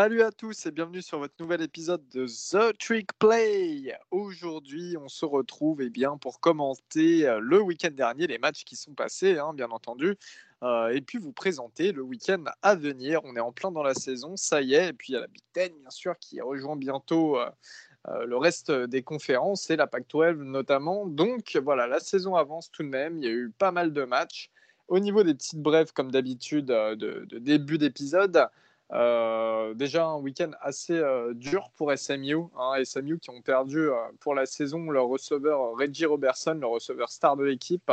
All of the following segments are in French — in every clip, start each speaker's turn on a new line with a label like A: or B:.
A: Salut à tous et bienvenue sur votre nouvel épisode de The Trick Play. Aujourd'hui, on se retrouve eh bien, pour commenter euh, le week-end dernier, les matchs qui sont passés, hein, bien entendu, euh, et puis vous présenter le week-end à venir. On est en plein dans la saison, ça y est, et puis il y a la Big Ten, bien sûr, qui rejoint bientôt euh, le reste des conférences et la Pac-12 notamment. Donc voilà, la saison avance tout de même, il y a eu pas mal de matchs. Au niveau des petites brèves, comme d'habitude, de, de début d'épisode, euh, déjà un week-end assez euh, dur pour SMU. Hein, SMU qui ont perdu euh, pour la saison leur receveur Reggie Robertson, le receveur star de l'équipe,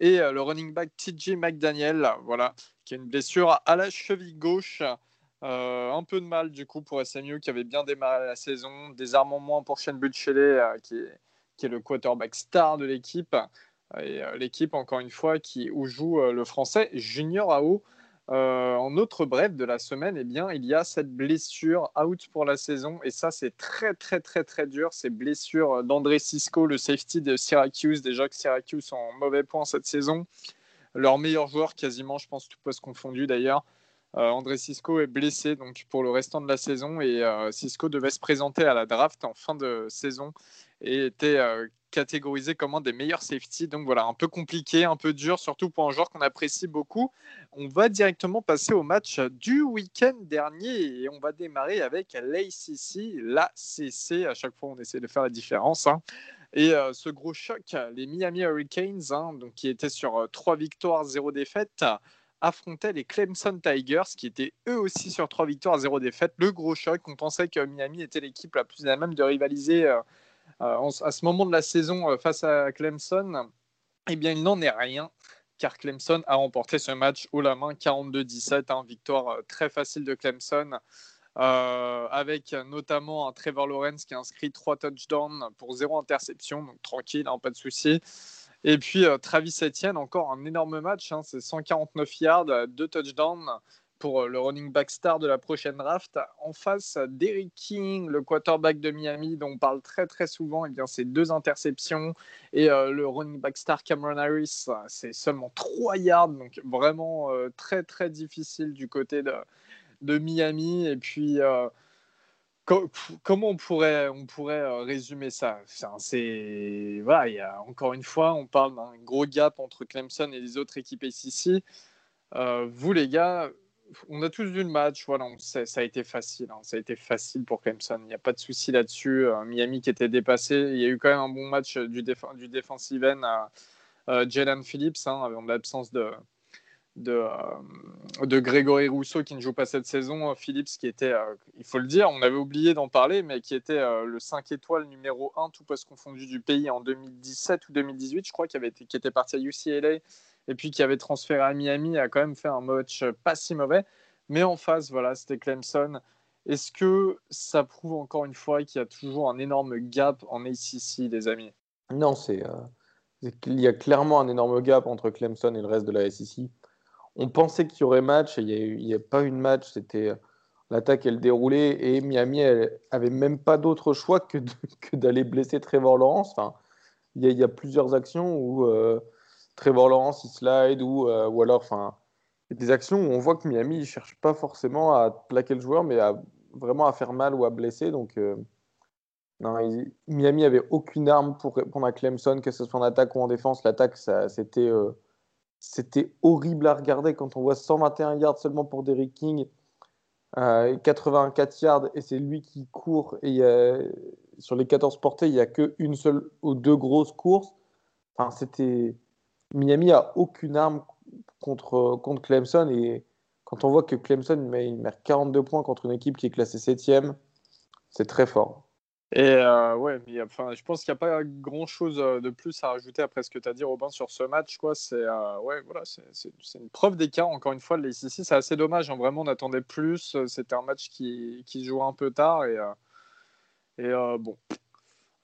A: et le running back TJ McDaniel, voilà, qui a une blessure à la cheville gauche. un peu de mal du coup pour SMU qui avait bien démarré la saison. Désarmement pour Shane Buchele qui, qui est le quarterback star de l'équipe. Et l'équipe, encore une fois, où joue le français Junior AO. Euh, en autre bref de la semaine, eh bien, il y a cette blessure out pour la saison. Et ça, c'est très, très, très, très dur. Ces blessures d'André Cisco, le safety de Syracuse. Déjà que Syracuse sont en mauvais point cette saison. Leur meilleur joueur, quasiment, je pense, tout poste confondu d'ailleurs. Euh, André Cisco est blessé donc pour le restant de la saison et euh, Cisco devait se présenter à la draft en fin de saison et était catégorisé comme un des meilleurs safety. Donc voilà, un peu compliqué, un peu dur, surtout pour un joueur qu'on apprécie beaucoup. On va directement passer au match du week-end dernier et on va démarrer avec l'ACC, l'ACC. À chaque fois, on essaie de faire la différence. Hein. Et euh, ce gros choc, les Miami Hurricanes, hein, donc, qui étaient sur euh, trois victoires, zéro défaite, affrontaient les Clemson Tigers, qui étaient eux aussi sur trois victoires, zéro défaite. Le gros choc, on pensait que Miami était l'équipe la plus à même de rivaliser. Euh, euh, à ce moment de la saison euh, face à Clemson, eh bien, il n'en est rien car Clemson a remporté ce match haut la main 42-17, hein, victoire euh, très facile de Clemson, avec notamment un Trevor Lawrence qui a inscrit trois touchdowns pour zéro interception, donc tranquille, hein, pas de souci. Et puis Travis Etienne, encore un énorme match, hein, c'est 149 yards, deux touchdowns, pour euh, le running back star de la prochaine draft. En face, Derrick King, le quarterback de Miami, dont on parle très très souvent, et eh bien c'est deux interceptions. Et euh, le running back star Cameron Harris, c'est seulement 3 yards, donc vraiment euh, très très difficile du côté de, de Miami. Et puis, comment on pourrait, on pourrait résumer ça? C'est voilà, encore une fois, on parle d'un gros gap entre Clemson et les autres équipes ici. vous les gars, on a tous vu le match. Voilà, ça a été facile. Hein. ça a été facile pour Clemson. Il n'y a pas de souci là-dessus. Euh, Miami qui était dépassé. Il y a eu quand même un bon match du, du defensive end à euh, Jalen Phillips, hein, en l'absence de, de, euh, Grégory Rousseau qui ne joue pas cette saison. Phillips qui était, il faut le dire, on avait oublié d'en parler, mais qui était le 5 étoiles numéro 1, tout poste confondu du pays en 2017 ou 2018, je crois, qui, avait qui était parti à UCLA et puis qui avait transféré à Miami, a quand même fait un match pas si mauvais. Mais en face, voilà, c'était Clemson. Est-ce que ça prouve encore une fois qu'il y a toujours un énorme gap en ACC, les amis?
B: Non, c'est euh, il y a clairement un énorme gap entre Clemson et le reste de la SEC. On pensait qu'il y aurait match, il n'y a, pas eu de match, c'était euh, l'attaque, elle déroulait, et Miami elle, avait même pas d'autre choix que, d'aller blesser Trevor Lawrence. Enfin, il, y a, plusieurs actions où euh, Trevor Lawrence, il slide ou, euh, ou alors, enfin, des actions où on voit que Miami ne cherche pas forcément à plaquer le joueur, mais à, vraiment à faire mal ou à blesser. Donc, euh, non, Miami avait aucune arme pour répondre à Clemson, que ce soit en attaque ou en défense. L'attaque, c'était euh, c'était horrible à regarder quand on voit 121 yards seulement pour Derrick King, 84 yards, et c'est lui qui court. Et sur les 14 portées, il n'y a qu'une seule ou deux grosses courses. Enfin, c'était Miami a aucune arme contre, contre Clemson et quand on voit que Clemson met, il met 42 points contre une équipe qui est classée 7 c'est très fort.
A: Et euh, ouais, mais, enfin, je pense qu'il n'y a pas grand chose euh, de plus à rajouter après ce que tu as dit, Robin, sur ce match. C'est, euh, ouais, voilà, une preuve d'écart, encore une fois, de l'ACC. C'est assez dommage. Hein. Vraiment, on attendait plus. C'était un match qui, qui jouait un peu tard. Et, et bon,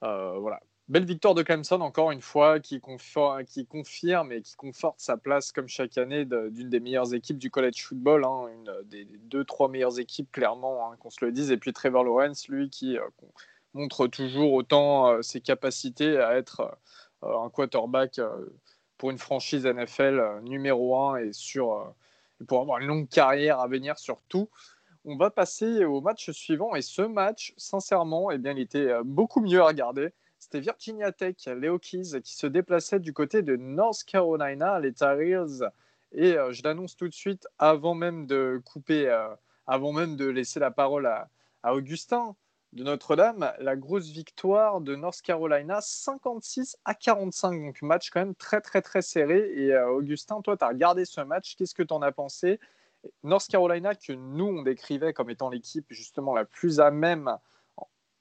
A: voilà belle victoire de Clemson, encore une fois, qui, confirme et qui conforte sa place, comme chaque année, d'une des meilleures équipes du college football, hein, une des, deux, trois meilleures équipes, clairement, hein, qu'on se le dise. Et puis Trevor Lawrence, lui, qui euh, montre toujours autant euh, ses capacités à être euh, un quarterback pour une franchise NFL numéro un et sur, pour avoir une longue carrière à venir, surtout. On va passer au match suivant. Et ce match, sincèrement, eh bien, il était beaucoup mieux à regarder. C'était Virginia Tech, les Hokies, qui se déplaçaient du côté de North Carolina, les Tar Heels. Et je l'annonce tout de suite, avant même de couper, avant même de laisser la parole à, à Augustin de Notre-Dame, la grosse victoire de North Carolina, 56 à 45. Donc, match quand même très, très, très serré. Et euh, Augustin, toi, tu as regardé ce match. Qu'est-ce que tu en as pensé? North Carolina, que nous, on décrivait comme étant l'équipe justement la plus à même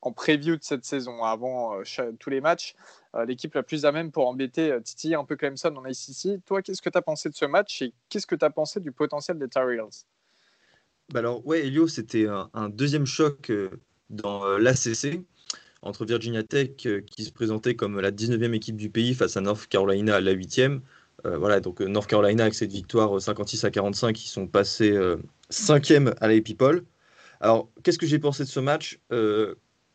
A: en preview de cette saison, avant euh, tous les matchs, euh, l'équipe la plus à même pour embêter Titi, un peu Clemson en ACC. Toi, qu'est-ce que tu as pensé de ce match et qu'est-ce que tu as pensé du potentiel des Tar
C: bah alors, ouais, Elio, c'était un, deuxième choc dans euh, l'ACC entre Virginia Tech euh, qui se présentait comme la 19e équipe du pays face à North Carolina la 8e. Euh, voilà, donc North Carolina avec cette victoire 56 à 45, ils sont passés 5e à la People. Alors, qu'est-ce que j'ai pensé de ce match?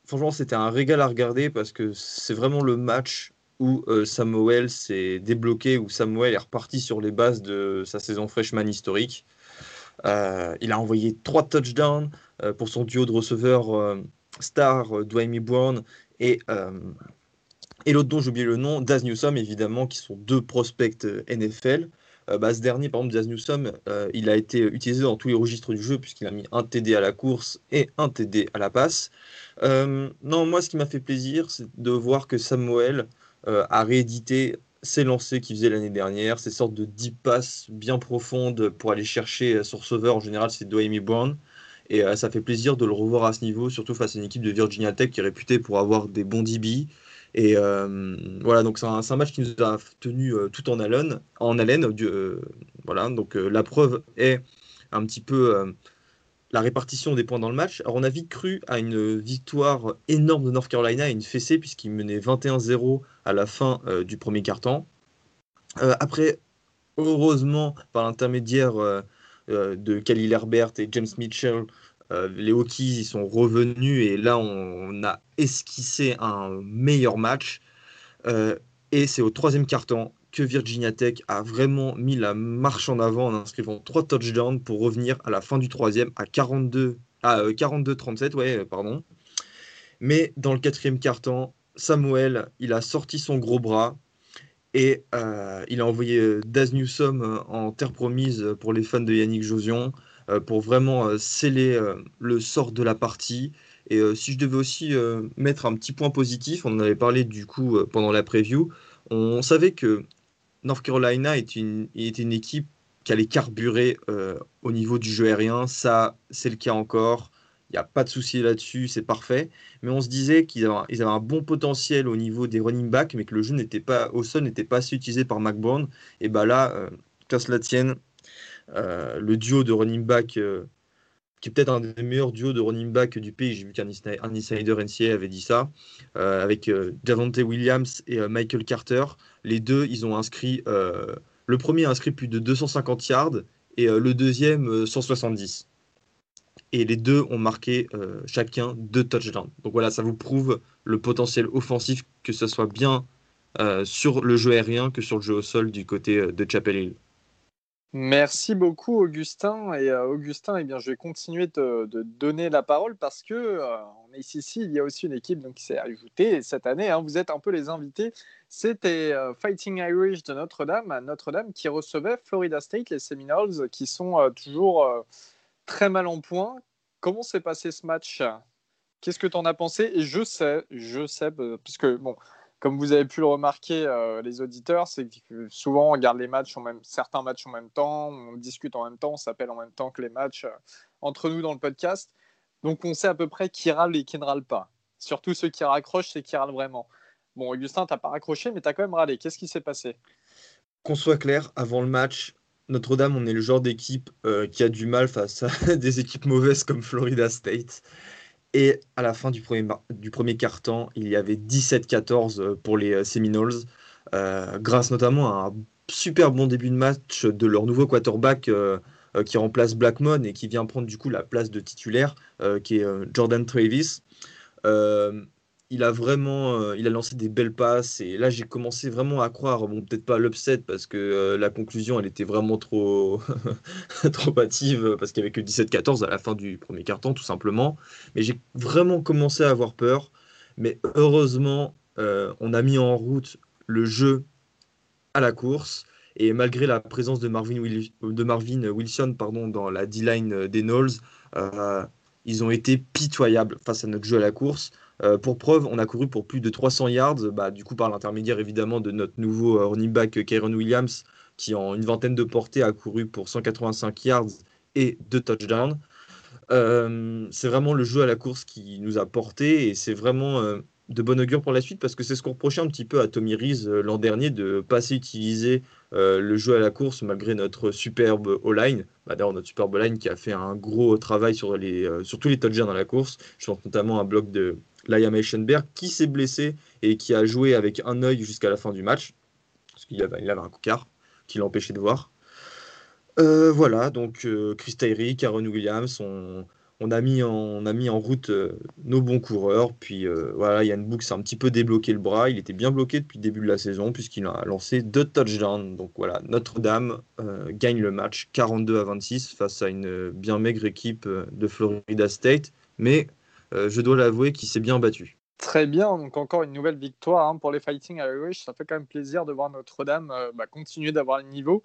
C: Franchement, c'était un régal à regarder parce que c'est vraiment le match où Samuel s'est débloqué, où Samuel est reparti sur les bases de sa saison freshman historique. il a envoyé trois touchdowns, euh, pour son duo de receveurs euh, star, euh, Dwayne Brown et, et l'autre dont j'ai oublié le nom, Daz Newsome, évidemment, qui sont deux prospects NFL. Bah, ce dernier, par exemple, Daz Newsome, il a été utilisé dans tous les registres du jeu puisqu'il a mis un TD à la course et un TD à la passe. non, moi, ce qui m'a fait plaisir, c'est de voir que Samuel a réédité ses lancers qu'il faisait l'année dernière, ces sortes de 10 passes bien profondes pour aller chercher son receveur. En général, c'est Dwayne Brown. Et euh, ça fait plaisir de le revoir à ce niveau, surtout face à une équipe de Virginia Tech qui est réputée pour avoir des bons DB. Et euh, voilà, donc c'est un, match qui nous a tenu euh, tout en haleine. En haleine voilà, donc la preuve est un petit peu la répartition des points dans le match. Alors on a vite cru à une victoire énorme de North Carolina et une fessée puisqu'il menait 21-0 à la fin du premier quart-temps. après, heureusement, par l'intermédiaire de Khalil Herbert et James Mitchell, euh, les Hokies ils sont revenus et là on, a esquissé un meilleur match. Euh, et c'est au troisième quart-temps que Virginia Tech a vraiment mis la marche en avant en inscrivant trois touchdowns pour revenir à la fin du troisième à 42 à 42-37, euh, ouais, pardon. Mais dans le quatrième quart-temps, Samuel, il a sorti son gros bras et il a envoyé Daz Newsome en terre promise pour les fans de Yannick Josion. Euh, pour vraiment euh, sceller euh, le sort de la partie. Et si je devais aussi mettre un petit point positif, on en avait parlé du coup pendant la preview, on savait que North Carolina était une équipe qui allait carburer au niveau du jeu aérien. Ça, c'est le cas encore. Il n'y a pas de souci là-dessus, c'est parfait. Mais on se disait qu'ils avaient, un bon potentiel au niveau des running backs, mais que le jeu n'était pas au sol n'était pas assez utilisé par McBourne. Et bah là, euh, cela tienne, le duo de running back, euh, qui est peut-être un des meilleurs duos de running back du pays. J'ai vu qu'un insider NCA avait dit ça, euh, avec Davante Williams et Michael Carter. Les deux, ils ont inscrit. le premier a inscrit plus de 250 yards et le deuxième 170 et les deux ont marqué chacun deux touchdowns. Donc voilà, ça vous prouve le potentiel offensif, que ce soit bien sur le jeu aérien que sur le jeu au sol du côté de Chapel Hill.
A: Merci beaucoup, Augustin. Et euh, Augustin, eh bien, je vais continuer de, donner la parole parce que euh, en ACC, il y a aussi une équipe qui s'est ajoutée cette année. Hein, vous êtes un peu les invités. C'était euh, Fighting Irish de Notre-Dame, Notre-Dame qui recevait Florida State, les Seminoles, qui sont toujours très mal en point. Comment s'est passé ce match? Qu'est-ce que tu en as pensé? Et je sais, je sais, parce que bon, comme vous avez pu le remarquer, euh, les auditeurs, c'est que souvent on regarde les matchs, en même, certains matchs en même temps, on discute en même temps, on s'appelle en même temps que les matchs euh, entre nous dans le podcast. Donc on sait à peu près qui râle et qui ne râle pas. Surtout ceux qui raccrochent, c'est qui râlent vraiment. Bon, Augustin, tu n'as pas raccroché, mais tu as quand même râlé. Qu'est-ce qui s'est passé?
C: Qu'on soit clair, avant le match, Notre-Dame, on est le genre d'équipe euh, qui a du mal face à des équipes mauvaises comme Florida State. Et à la fin du premier, du quart-temps, il y avait 17-14 euh, pour les euh, Seminoles, euh, grâce notamment à un super bon début de match de leur nouveau quarterback qui remplace Blackmon et qui vient prendre du coup la place de titulaire, qui est Jordan Travis. Il a vraiment euh, il a lancé des belles passes et là j'ai commencé vraiment à croire bon peut-être pas l'upset parce que euh, la conclusion elle était vraiment trop trop hâtive parce qu'il y avait que 17-14 à la fin du premier carton tout simplement mais j'ai vraiment commencé à avoir peur mais heureusement euh, on a mis en route le jeu à la course et malgré la présence de Marvin, de Marvin Wilson pardon, dans la D-line des Knowles, ils ont été pitoyables face à notre jeu à la course. Euh, pour preuve, on a couru pour plus de 300 yards, bah, du coup par l'intermédiaire évidemment de notre nouveau euh, running back Kyron Williams, qui en une vingtaine de portées a couru pour 185 yards et deux touchdowns. Euh, c'est vraiment le jeu à la course qui nous a porté et c'est vraiment de bon augure pour la suite parce que c'est ce qu'on reprochait un petit peu à Tommy Reese l'an dernier de pas assez utiliser le jeu à la course malgré notre superbe O-line. Bah, D'ailleurs, notre superbe O-line qui a fait un gros travail sur, les, sur tous les touchdowns dans la course. Je pense notamment à un bloc de Liam Eichenberg, qui s'est blessé et qui a joué avec un œil jusqu'à la fin du match, parce qu'il avait, il avait un cocard qui l'a empêché de voir. Euh, voilà, donc euh, Chris Tyree, Karen Williams, on, a mis en, route euh, nos bons coureurs. Puis voilà, Yann Book s'est un petit peu débloqué le bras. Il était bien bloqué depuis le début de la saison, puisqu'il a lancé deux touchdowns. Donc voilà, Notre-Dame gagne le match 42 à 26 face à une bien maigre équipe de Florida State. Mais euh, je dois l'avouer, qui s'est bien battu.
A: Très bien, donc encore une nouvelle victoire hein, pour les Fighting Irish. Ça fait quand même plaisir de voir Notre-Dame euh, bah, continuer d'avoir le niveau.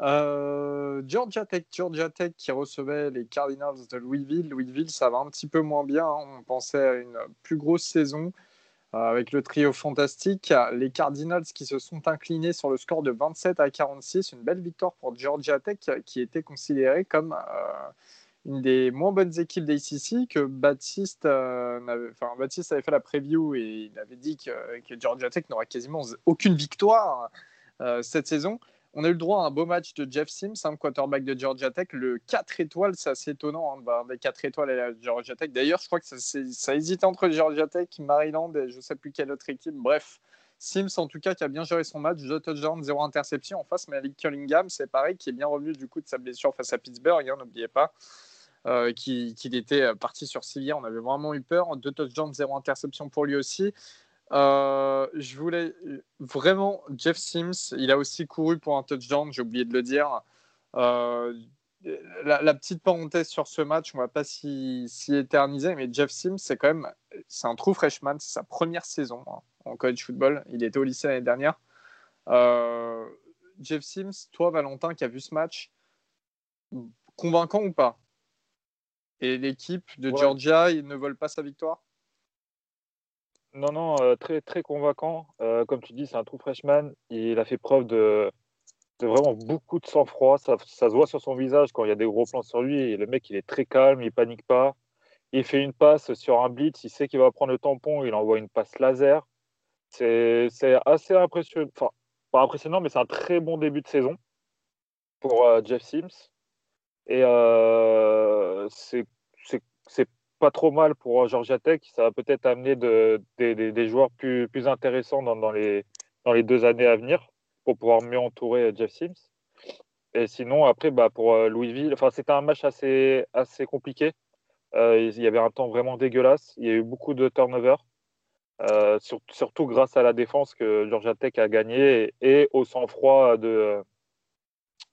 A: Euh, Georgia Tech, Georgia Tech qui recevait les Cardinals de Louisville. Louisville, ça va un petit peu moins bien. Hein. On pensait à une plus grosse saison avec le trio fantastique. Les Cardinals qui se sont inclinés sur le score de 27 à 46. Une belle victoire pour Georgia Tech qui était considérée comme une des moins bonnes équipes d'ACC que Baptiste, euh, avait, enfin, Baptiste avait fait la preview et il avait dit que, Georgia Tech n'aurait quasiment aucune victoire euh, cette saison. On a eu le droit à un beau match de Jeff Sims, un quarterback de Georgia Tech. Le 4 étoiles, c'est assez étonnant hein, bah, des 4 étoiles à Georgia Tech. D'ailleurs, je crois que ça, ça hésitait entre Georgia Tech, Maryland et je ne sais plus quelle autre équipe. Bref, Sims, en tout cas, qui a bien géré son match, 2 touchdowns, 0 interception. En face, Malik Cunningham, c'est pareil, qui est bien revenu du coup de sa blessure face à Pittsburgh, hein, n'oubliez pas. Euh, qu'il était euh, parti sur Sylvia. On avait vraiment eu peur. Deux touchdowns, zéro interception pour lui aussi. Euh, je voulais vraiment Jeff Sims. Il a aussi couru pour un touchdown. J'ai oublié de le dire. La, petite parenthèse sur ce match, on va pas s'y éterniser, mais Jeff Sims, c'est quand même c'est un true freshman. C'est sa première saison hein, en college football. Il était au lycée l'année dernière. Jeff Sims, toi, Valentin, qui a vu ce match, convaincant ou pas? Et l'équipe de Georgia, ils ne veulent pas sa victoire?
D: Non, non, euh, très, très convaincant. Euh, comme tu dis, c'est un true freshman. Il a fait preuve de, vraiment beaucoup de sang-froid. Ça, se voit sur son visage quand il y a des gros plans sur lui. Et le mec, il est très calme, il panique pas. Il fait une passe sur un blitz, il sait qu'il va prendre le tampon, il envoie une passe laser. C'est assez impressionnant. Enfin, pas impressionnant, mais c'est un très bon début de saison pour euh, Jeff Sims. Et euh, c'est pas trop mal pour Georgia Tech. Ça va peut-être amener de, des joueurs plus, plus intéressants dans, les, dans les deux années à venir pour pouvoir mieux entourer Jeff Sims. Et sinon, après, bah, pour euh, Louisville, enfin, c'était un match assez, assez compliqué. Euh, il y avait un temps vraiment dégueulasse. Il y a eu beaucoup de turnovers, surtout grâce à la défense que Georgia Tech a gagné et, au sang-froid de,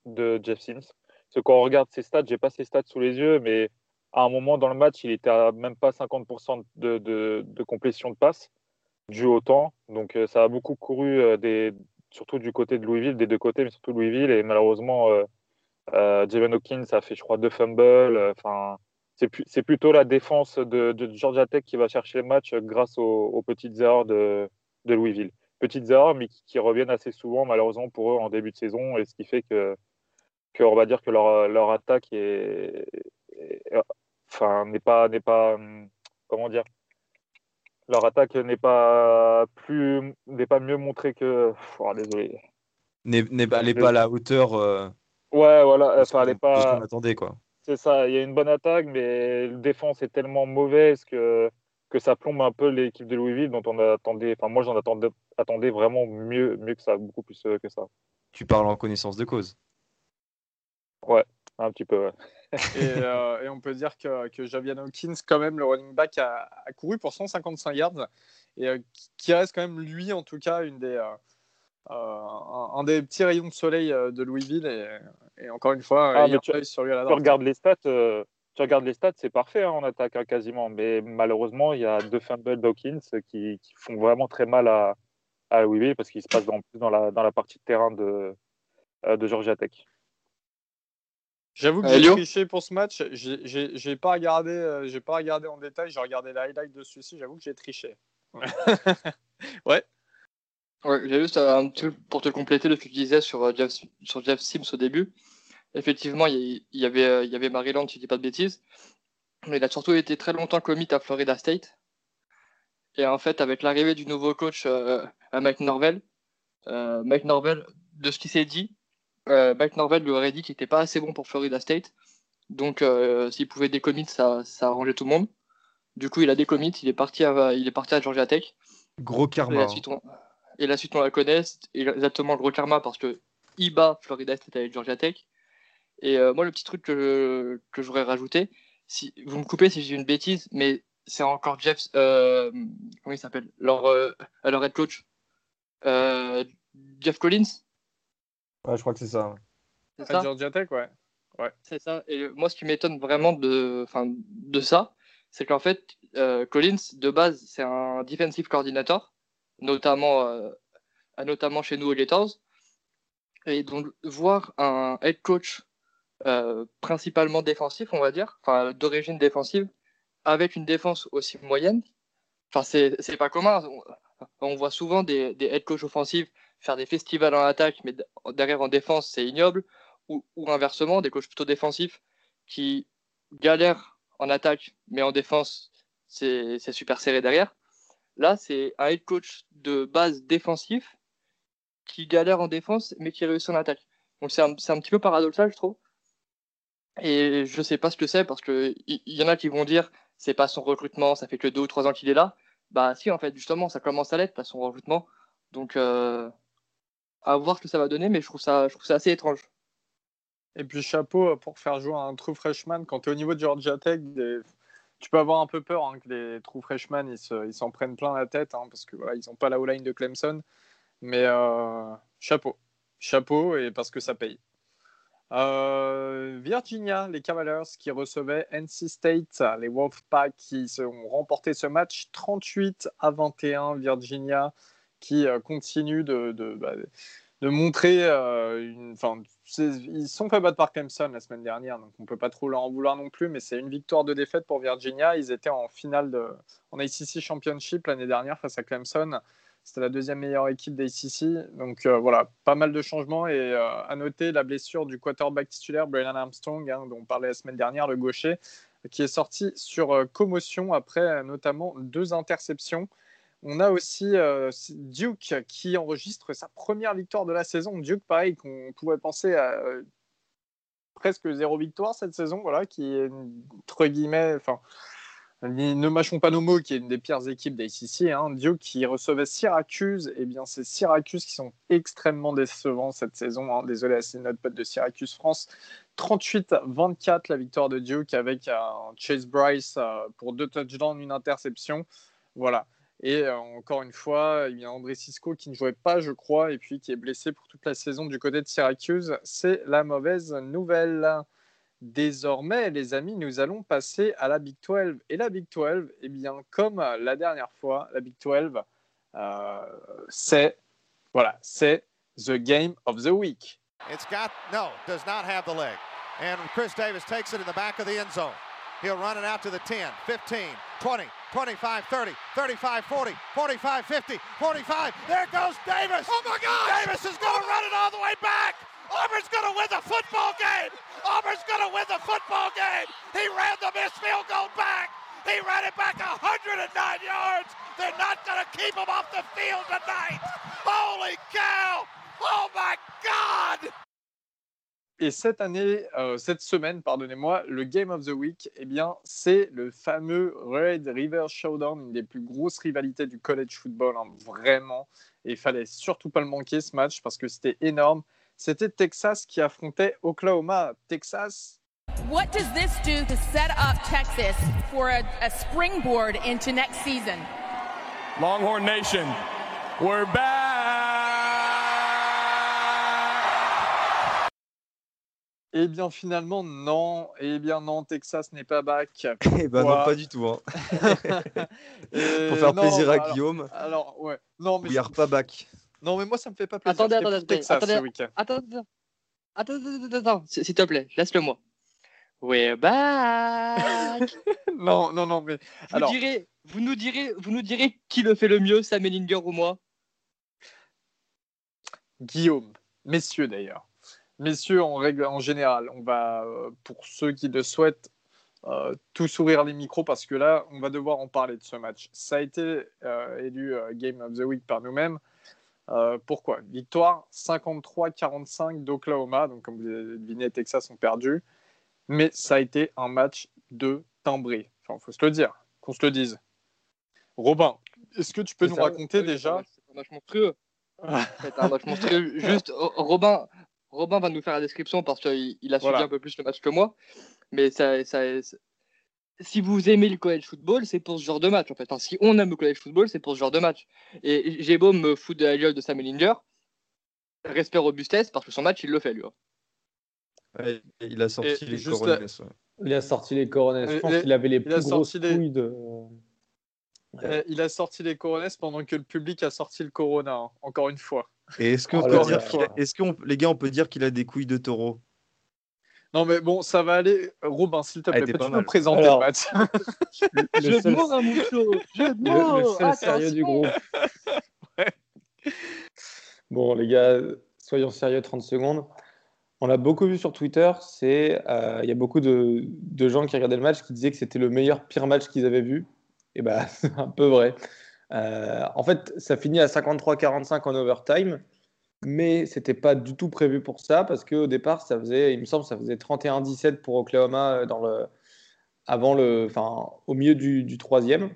D: de Jeff Sims. Parce quand on regarde ses stats, j'ai pas ses stats sous les yeux, mais à un moment dans le match, il était à même pas 50% de, de, de, complétion de passe dû au temps. Donc euh, ça a beaucoup couru, euh, des, surtout du côté de Louisville, des deux côtés, mais surtout Louisville. Et malheureusement, euh, euh Hawkins a fait, je crois, deux fumbles. Enfin, c'est plutôt la défense de, Georgia Tech qui va chercher le match grâce aux, petites erreurs de, de, Louisville. Petites erreurs, mais qui, reviennent assez souvent, malheureusement, pour eux en début de saison. Et ce qui fait que on va dire que leur, leur attaque est, enfin, n'est pas, n'est pas, hum, comment dire, leur attaque n'est pas plus, n'est pas mieux montrée que, oh, désolé,
C: n'est, n'est pas, pas à la hauteur. Euh,
D: ouais, voilà, enfin, elle n'est pas.
C: attendait quoi.
D: C'est ça, il y a une bonne attaque, mais la défense est tellement mauvaise que que ça plombe un peu l'équipe de Louisville dont on attendait, enfin moi j'en attendais, attendais vraiment mieux, mieux que ça, beaucoup plus euh, que ça.
C: Tu parles en connaissance de cause.
D: Ouais, un petit peu. Ouais.
A: Euh, et, on peut dire que, que Javian Hawkins, quand même, le running back, a, couru pour 155 yards et euh, qui reste quand même, lui, en tout cas, une des, un, des petits rayons de soleil de Louisville. Et, encore une fois,
D: ah, il tu, sur lui à la tu regardes les stats. tu regardes les stats, c'est parfait hein, en attaque hein, quasiment, mais malheureusement il y a deux fumbles d'Hawkins qui, qui, font vraiment très mal à, à Louisville parce qu'il se passe en plus dans la, dans la partie de terrain de, de Georgia Tech.
A: J'avoue que j'ai triché pour ce match. J'ai pas regardé, euh, j'ai pas regardé en détail. J'ai regardé les highlights de celui-ci. J'avoue que j'ai triché. ouais.
E: Ouais, j'ai juste un petit pour te compléter le que tu disais sur euh, Jeff, sur Jeff Sims au début. Effectivement, il y, avait, euh, il y avait Maryland, si je dis pas de bêtises. Mais il a surtout été très longtemps commit à Florida State. Et en fait, avec l'arrivée du nouveau coach à Mike Norvell, Mike Norvell, de ce qu'il s'est dit, euh, Mike Norvell lui aurait dit qu'il n'était pas assez bon pour Florida State. Donc, euh, s'il pouvait décommit, ça, ça arrangeait tout le monde. Du coup, il a décommit, il est parti à, il est parti à Georgia Tech.
C: Gros karma. Et la suite,
E: on, et la, suite, on la connaît. Exactement, gros karma parce que il bat Florida State avec Georgia Tech. Et euh, moi, le petit truc que, que j'aurais rajouté, si, vous me coupez si j'ai une bêtise, mais c'est encore Jeff. comment il s'appelle? Leur, leur head coach Jeff Collins
C: je crois que c'est ça.
A: C'est ça Georgia Tech, ouais. ouais.
E: C'est ça. Et moi, ce qui m'étonne vraiment de, de ça, c'est qu'en fait, euh, Collins, de base, c'est un defensive coordinator, notamment, euh, notamment chez nous aux Gators. Et donc, voir un head coach euh, principalement défensif, on va dire, enfin, d'origine défensive, avec une défense aussi moyenne, enfin, c'est pas commun. On, voit souvent des, des head coach offensifs faire des festivals en attaque, mais derrière en défense, c'est ignoble, ou, inversement, des coachs plutôt défensifs qui galèrent en attaque, mais en défense, c'est super serré derrière. Là, c'est un head coach de base défensif qui galère en défense, mais qui réussit en attaque. Donc c'est un, un, petit peu paradoxal, je trouve. Et je sais pas ce que c'est, parce qu'il y, y en a qui vont dire c'est pas son recrutement, ça fait que deux ou trois ans qu'il est là. Bah si, en fait, justement, ça commence à l'être, pas son recrutement. Donc, euh, à voir ce que ça va donner, mais je trouve ça, je trouve ça assez étrange.
A: Et puis chapeau pour faire jouer un true freshman quand tu es au niveau de Georgia Tech. Tu peux avoir un peu peur hein, que les true freshmen ils s'en prennent plein la tête hein, parce que voilà, ils n'ont pas la O-line de Clemson. Mais euh, chapeau, chapeau et parce que ça paye. Euh, Virginia, les Cavaliers qui recevaient NC State, les Wolfpack qui ont remporté ce match 38 à 21. Virginia qui euh, continue de, de, bah, montrer euh, une. Ils sont fait battre par Clemson la semaine dernière, donc on peut pas trop leur en vouloir non plus, mais c'est une victoire de défaite pour Virginia. Ils étaient en finale de, en ACC Championship l'année dernière face à Clemson. C'était la deuxième meilleure équipe d'ACC. Donc euh, voilà, pas mal de changements. Et à noter la blessure du quarterback titulaire, Brian Armstrong, hein, dont on parlait la semaine dernière, le gaucher, qui est sorti sur commotion après notamment deux interceptions. On a aussi euh, Duke qui enregistre sa première victoire de la saison. Duke, pareil, qu'on pouvait penser à euh, presque zéro victoire cette saison, voilà, qui est entre guillemets, enfin, ne mâchons pas nos mots, qui est une des pires équipes d'ACC. Hein. Duke qui recevait Syracuse, eh bien c'est Syracuse qui sont extrêmement décevants cette saison. Hein. Désolé c'est notre pote de Syracuse France. 38-24 la victoire de Duke avec un Chase Bryce euh, pour deux touchdowns, une interception. Voilà. Et euh, encore une fois, il y a André Cisco qui ne jouait pas, je crois, et puis qui est blessé pour toute la saison du côté de Syracuse. C'est la mauvaise nouvelle. Désormais, les amis, nous allons passer à la Big 12. Et la Big 12, eh bien, comme la dernière fois, la Big 12, euh, c'est voilà, c'est the game of the week. It's got no, does not have the leg. And Chris Davis takes it in the back of the end zone. He'll run it out to the 10, 15, 20, 25, 30, 35, 40, 45, 50, 45. There goes Davis. Oh my God! Davis is going to run it all the way back. Auburn's going to win the football game. Auburn's going to win the football game. He ran the missed field goal back. He ran it back 109 yards. They're not going to keep him off the field tonight. Holy cow! Oh my God! Et cette année, euh, cette semaine, pardonnez-moi, le Game of the Week, eh bien, c'est le fameux Red River Showdown, une des plus grosses rivalités du college football, hein, vraiment. Et il fallait surtout pas le manquer ce match parce que c'était énorme. C'était Texas qui affrontait Oklahoma. Texas
F: What does this do to set up Texas for a, a springboard into next season?
G: Longhorn Nation, we're back!
A: Eh bien, finalement, non. Eh bien, non, Texas n'est pas back.
C: Eh ben non, pas du tout. hein.
A: Et
C: Pour faire
A: non,
C: plaisir à
A: alors-
C: Guillaume,
A: Alors, ouais. Non, mais,
C: we are pas back.
A: non, mais moi, ça me fait pas plaisir.
E: Attendez, attendez,
A: Texas
E: attendez,
A: ce week-end.
E: Attends, attends, attends, s- s'il te plaît, laisse-le-moi. We're back.
A: Non, non, non, mais
E: vous,
A: Alors-
E: direz, vous, nous direz, vous nous direz qui le fait le mieux, Sam Ellinger ou moi?
A: Guillaume, messieurs d'ailleurs, messieurs en règle en général, on va euh, pour ceux qui le souhaitent euh, tous ouvrir les micros parce que là on va devoir en parler de ce match. Ça a été euh, élu euh, Game of the Week par nous-mêmes. Pourquoi? Victoire 53-45 d'Oklahoma, donc comme vous avez deviné, Texas ont perdu, mais ça a été un match de timbré. Enfin, faut se le dire, qu'on se le dise. Robin, est-ce que tu peux nous raconter déjà?
E: C'est un match monstrueux. C'est un match monstrueux. Juste, Robin, Robin va nous faire la description parce qu'il il a suivi
A: Voilà.
E: un peu plus le match que moi. Mais ça, si vous aimez le college football, c'est pour ce genre de match en fait. Enfin, si on aime le college football, c'est pour ce genre de match. Et j'ai beau me foutre de la gueule de Sam Ellinger, respect robustesse parce que son match, il le fait lui. hein.
C: Ouais, il a sorti
A: Et
C: les
A: juste
C: coronets. ouais.
B: Il a sorti les coronets. Je
A: Et-
B: pense qu'il avait les
A: il
B: plus grosses
A: les-
B: couilles de.
A: Euh, il a sorti les coronets pendant que le public a sorti le corona, hein, encore une fois.
C: Et est-ce qu'on
B: Oh
C: peut dire
B: là.
C: qu'il a- est-ce qu'on les gars on peut dire qu'il a des couilles de taureau?
A: Non, mais bon, ça va aller. Robin, s'il te
C: Elle
A: plaît, peux-tu nous présenter
B: Alors,
A: le match
B: Le
E: de
B: seul-
E: mots, Ramucho Jeu de
B: le, le seul sérieux du groupe. Bon, les gars, soyons sérieux 30 secondes. On l'a beaucoup vu sur Twitter. C'est, euh, il y a beaucoup de, de gens qui regardaient le match qui disaient que c'était le meilleur pire match qu'ils avaient vu. Et bah, c'est un peu vrai. Euh, en fait, ça finit à 53-45 en overtime, mais c'était pas du tout prévu pour ça parce qu'au départ, ça faisait, il me semble, ça faisait 31-17 pour Oklahoma euh, dans le, avant le, enfin, au milieu du, troisième.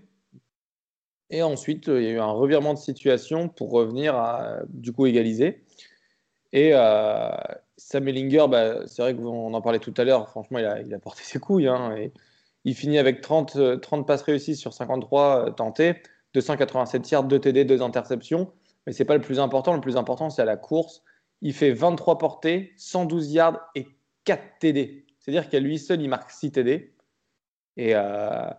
B: Et ensuite, euh, il y a eu un revirement de situation pour revenir à du coup égaliser. Et Sam Ellinger, bah, c'est vrai qu'on en parlait tout à l'heure, franchement, il a, porté ses couilles. hein, et il finit avec 30, euh, 30 passes réussies sur 53 euh, tentées, 287 yards, 2 TD, 2 interceptions. Mais c'est pas le plus important. Le plus important, c'est à la course. Il fait 23 portées, 112 yards et 4 TD. C'est-à-dire qu'à lui seul, il marque 6 TD. Et euh,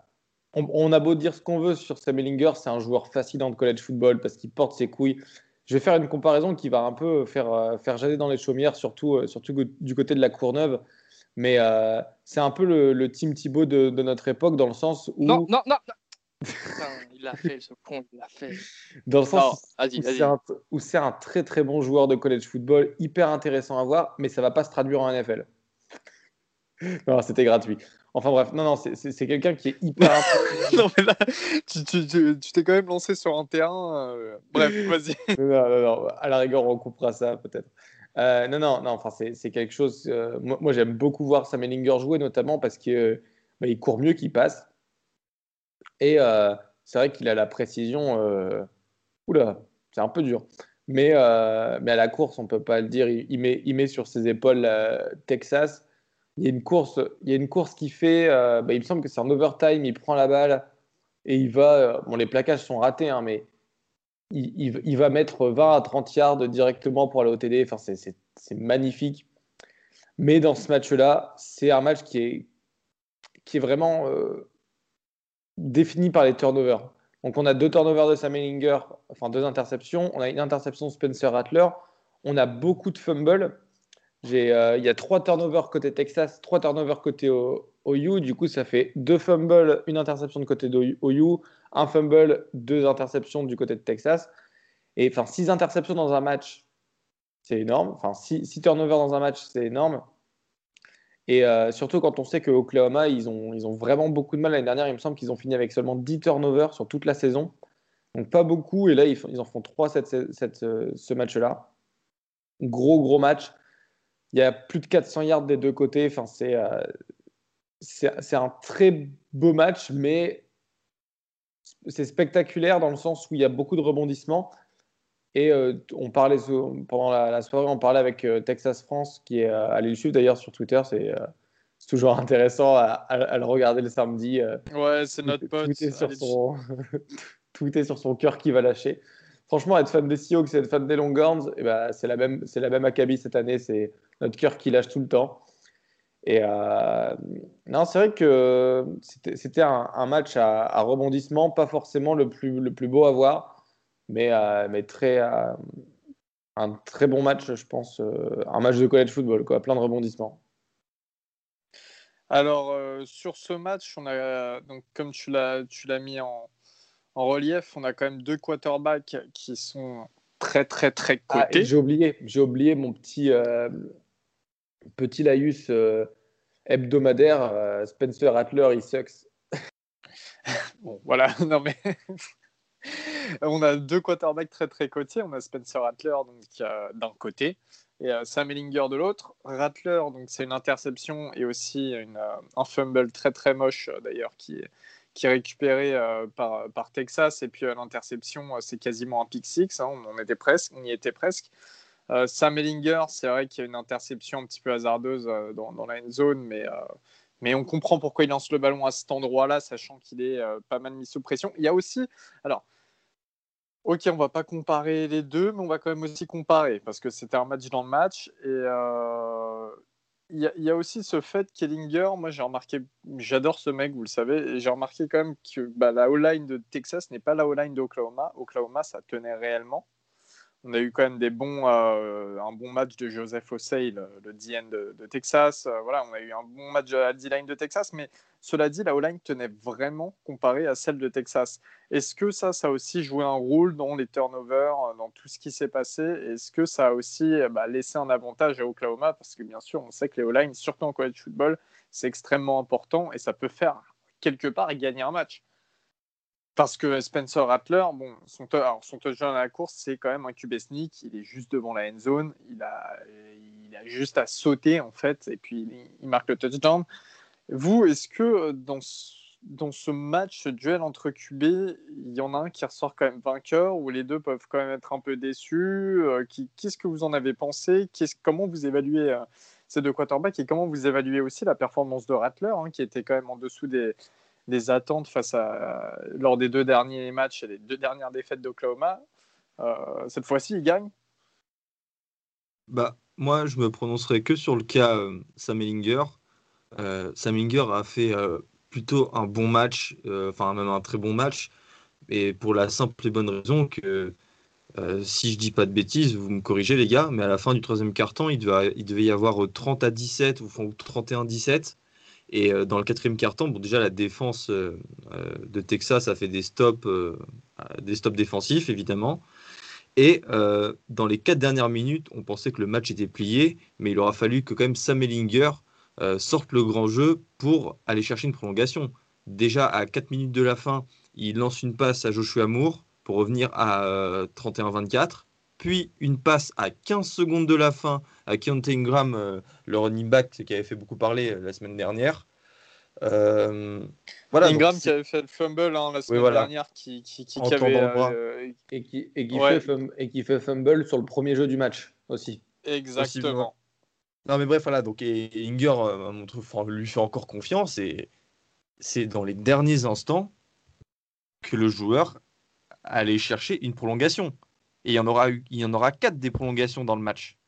B: on, a beau dire ce qu'on veut sur Sam Ellinger, c'est un joueur fascinant de college football parce qu'il porte ses couilles. Je vais faire une comparaison qui va un peu faire, euh, faire jaser dans les chaumières, surtout, euh, surtout du côté de la Courneuve. Mais euh, c'est un peu le, le Tim Thibault de, de notre époque dans le sens où,
E: non, non, non. Putain, il l'a fait, ce con, il l'a fait.
B: dans le sens où c'est un, très très bon joueur de college football, hyper intéressant à voir, mais ça va pas se traduire en NFL. non, c'était gratuit. Enfin bref, non, non, c'est- quelqu'un qui est hyper
A: Non, mais là, tu t'es quand même lancé sur un terrain. euh, Bref, vas-y.
B: non, non, non, à la rigueur, on coupera ça peut-être. Euh, non, non, non, enfin, c'est quelque chose. euh, moi, moi, j'aime beaucoup voir Sam Ellinger jouer, notamment parce qu'il il court mieux qu'il passe. Et euh, c'est vrai qu'il a la précision. euh, Oula, c'est un peu dur. Mais, euh, à la course, on peut pas le dire. Il, met, sur ses épaules Texas. Il y a une course, il y a une course qui fait. bah, il me semble que c'est en overtime. Il prend la balle et il va. bon, les plaquages sont ratés, hein, mais il, va mettre 20 à 30 yards directement pour aller au TD. Enfin, c'est- magnifique. Mais dans ce match-là, c'est un match qui est, vraiment défini par les turnovers. Donc, on a deux turnovers de Sam Ellinger, enfin deux interceptions. On a une interception de Spencer Rattler. On a beaucoup de fumbles. J'ai, euh, Il y a trois turnovers côté Texas, trois turnovers côté OU. Du coup, ça fait deux fumbles, une interception de côté d'OU, un fumble, deux interceptions du côté de Texas. Et enfin, six interceptions dans un match, c'est énorme. Enfin, six turnovers dans un match, c'est énorme. Et euh, surtout quand on sait que Oklahoma, ils ont, ils ont vraiment beaucoup de mal l'année dernière. Il me semble qu'ils ont fini avec seulement 10 turnovers sur toute la saison. Donc pas beaucoup. Et là, ils, en font 3 cette, cette- euh, ce match-là. Gros, gros match. Il y a plus de 400 yards des deux côtés. Enfin, euh, c'est c'est un très beau match, mais c'est spectaculaire dans le sens où il y a beaucoup de rebondissements. Et euh, on parlait pendant la, la soirée, on parlait avec euh, Texas France, qui est euh, allé le suivre d'ailleurs sur Twitter. C'est euh, toujours intéressant à, à- à le regarder le samedi.
A: Ouais, c'est notre pote.
B: tout est sur son, tout est sur son cœur qui va lâcher. Franchement, être fan des Seahawks et être fan des Longhorns, eh ben, c'est la même, c'est la même acabit cette année. C'est notre cœur qui lâche tout le temps. Et non, c'est vrai que c'était, c'était un, un match à, à rebondissement, pas forcément le plus, le plus beau à voir, mais, euh, mais très, euh, un très bon match, je pense, euh, un match de college football, quoi, plein de rebondissements.
A: Alors, sur ce match, on a, donc, comme tu l'as, tu l'as mis en, en relief, on a quand même deux quarterbacks qui sont très, très, très
B: Ah,
A: cotés.
B: j'ai oublié, j'ai oublié mon petit, euh, petit laïus euh, hebdomadaire, euh, Spencer Rattler, il sucks.
A: Bon, voilà, non mais. On a deux quarterbacks très très cotés. On a Spencer Rattler donc, d'un côté et euh, Sam Ellinger de l'autre. Rattler, donc c'est une interception et aussi euh, un fumble très très moche euh, d'ailleurs qui qui est récupéré par, par Texas. Et puis l'interception, c'est quasiment un pick six. hein, on, était presque, on y était presque. Sam Ellinger, c'est vrai qu'il y a une interception un petit peu hasardeuse dans, la end zone, mais, mais on comprend pourquoi il lance le ballon à cet endroit-là, sachant qu'il est pas mal mis sous pression. Il y a aussi, alors, ok, on va pas comparer les deux, mais on va quand même aussi comparer parce que c'était un match dans le match et euh, il y, a- aussi ce fait qu'Ellinger, moi j'ai remarqué, j'adore ce mec, vous le savez, et j'ai remarqué quand même que bah, la O-line de Texas n'est pas la O-line d'Oklahoma. Oklahoma, ça tenait réellement. On a eu quand même des bons, euh, un bon match de Joseph Osei, le, le DN de, de Texas. Euh, voilà, on a eu un bon match à la D-line de Texas, mais cela dit, la O-line tenait vraiment comparée à celle de Texas. Est-ce que ça, ça a aussi joué un rôle dans les turnovers, euh, dans tout ce qui s'est passé? Est-ce que ça a aussi bah, laissé un avantage à Oklahoma? Parce que bien sûr, on sait que les O-line, surtout en college football, c'est extrêmement important et ça peut faire quelque part gagner un match. Parce que Spencer Rattler, bon, son, touchdown à la course, c'est quand même un QB sneak. Il est juste devant la end zone. Il a, il a juste à sauter, en fait, et puis il, marque le touchdown. Vous, est-ce que euh, dans ce, dans ce match, ce duel entre QB, il y en a un qui ressort quand même vainqueur ou les deux peuvent quand même être un peu déçus? Euh, Qu'est-ce que vous en avez pensé? Comment vous évaluez euh, ces deux quarterbacks et comment vous évaluez aussi la performance de Rattler, hein, qui était quand même en dessous des, des attentes face à lors des deux derniers matchs et les deux dernières défaites d'Oklahoma. Euh, cette fois-ci, il gagne.
C: Bah, moi, je me prononcerai que sur le cas euh, Sam. Euh, a fait euh, plutôt un bon match, enfin même un très bon match, et pour la simple et bonne raison que si je dis pas de bêtises, vous me corrigez les gars, mais à la fin du troisième quart-temps, il devait, il devait y avoir euh, 30 à 17 ou enfin, 31-17. Et euh, dans le quatrième quart-temps, bon, déjà la défense euh, euh, de Texas a fait des stops, des stops défensifs évidemment. Et dans les quatre dernières minutes, on pensait que le match était plié, mais il aura fallu que quand même Sam Ellinger sorte le grand jeu pour aller chercher une prolongation. Déjà à 4 minutes de la fin, il lance une passe à Joshua Moore pour revenir à euh, 31-24. Puis une passe à 15 secondes de la fin à Keontae Ingram, euh, le running back qui avait fait beaucoup parler euh, la semaine dernière. Euh, voilà,
A: Ingram qui avait fait le fumble hein, la semaine
C: voilà.
A: dernière, qui, qui, qui, avait. euh,
B: Et qui, et, qui
A: Ouais.
B: fait fum- et qui fait fumble sur le premier jeu du match aussi.
A: exactement.
C: Non, mais bref, voilà. Donc, et, et Inger euh, enfin, lui fait encore confiance. Et c'est dans les derniers instants que le joueur allait chercher une prolongation. Et il y en aura, eu, il y en aura quatre des prolongations dans le match.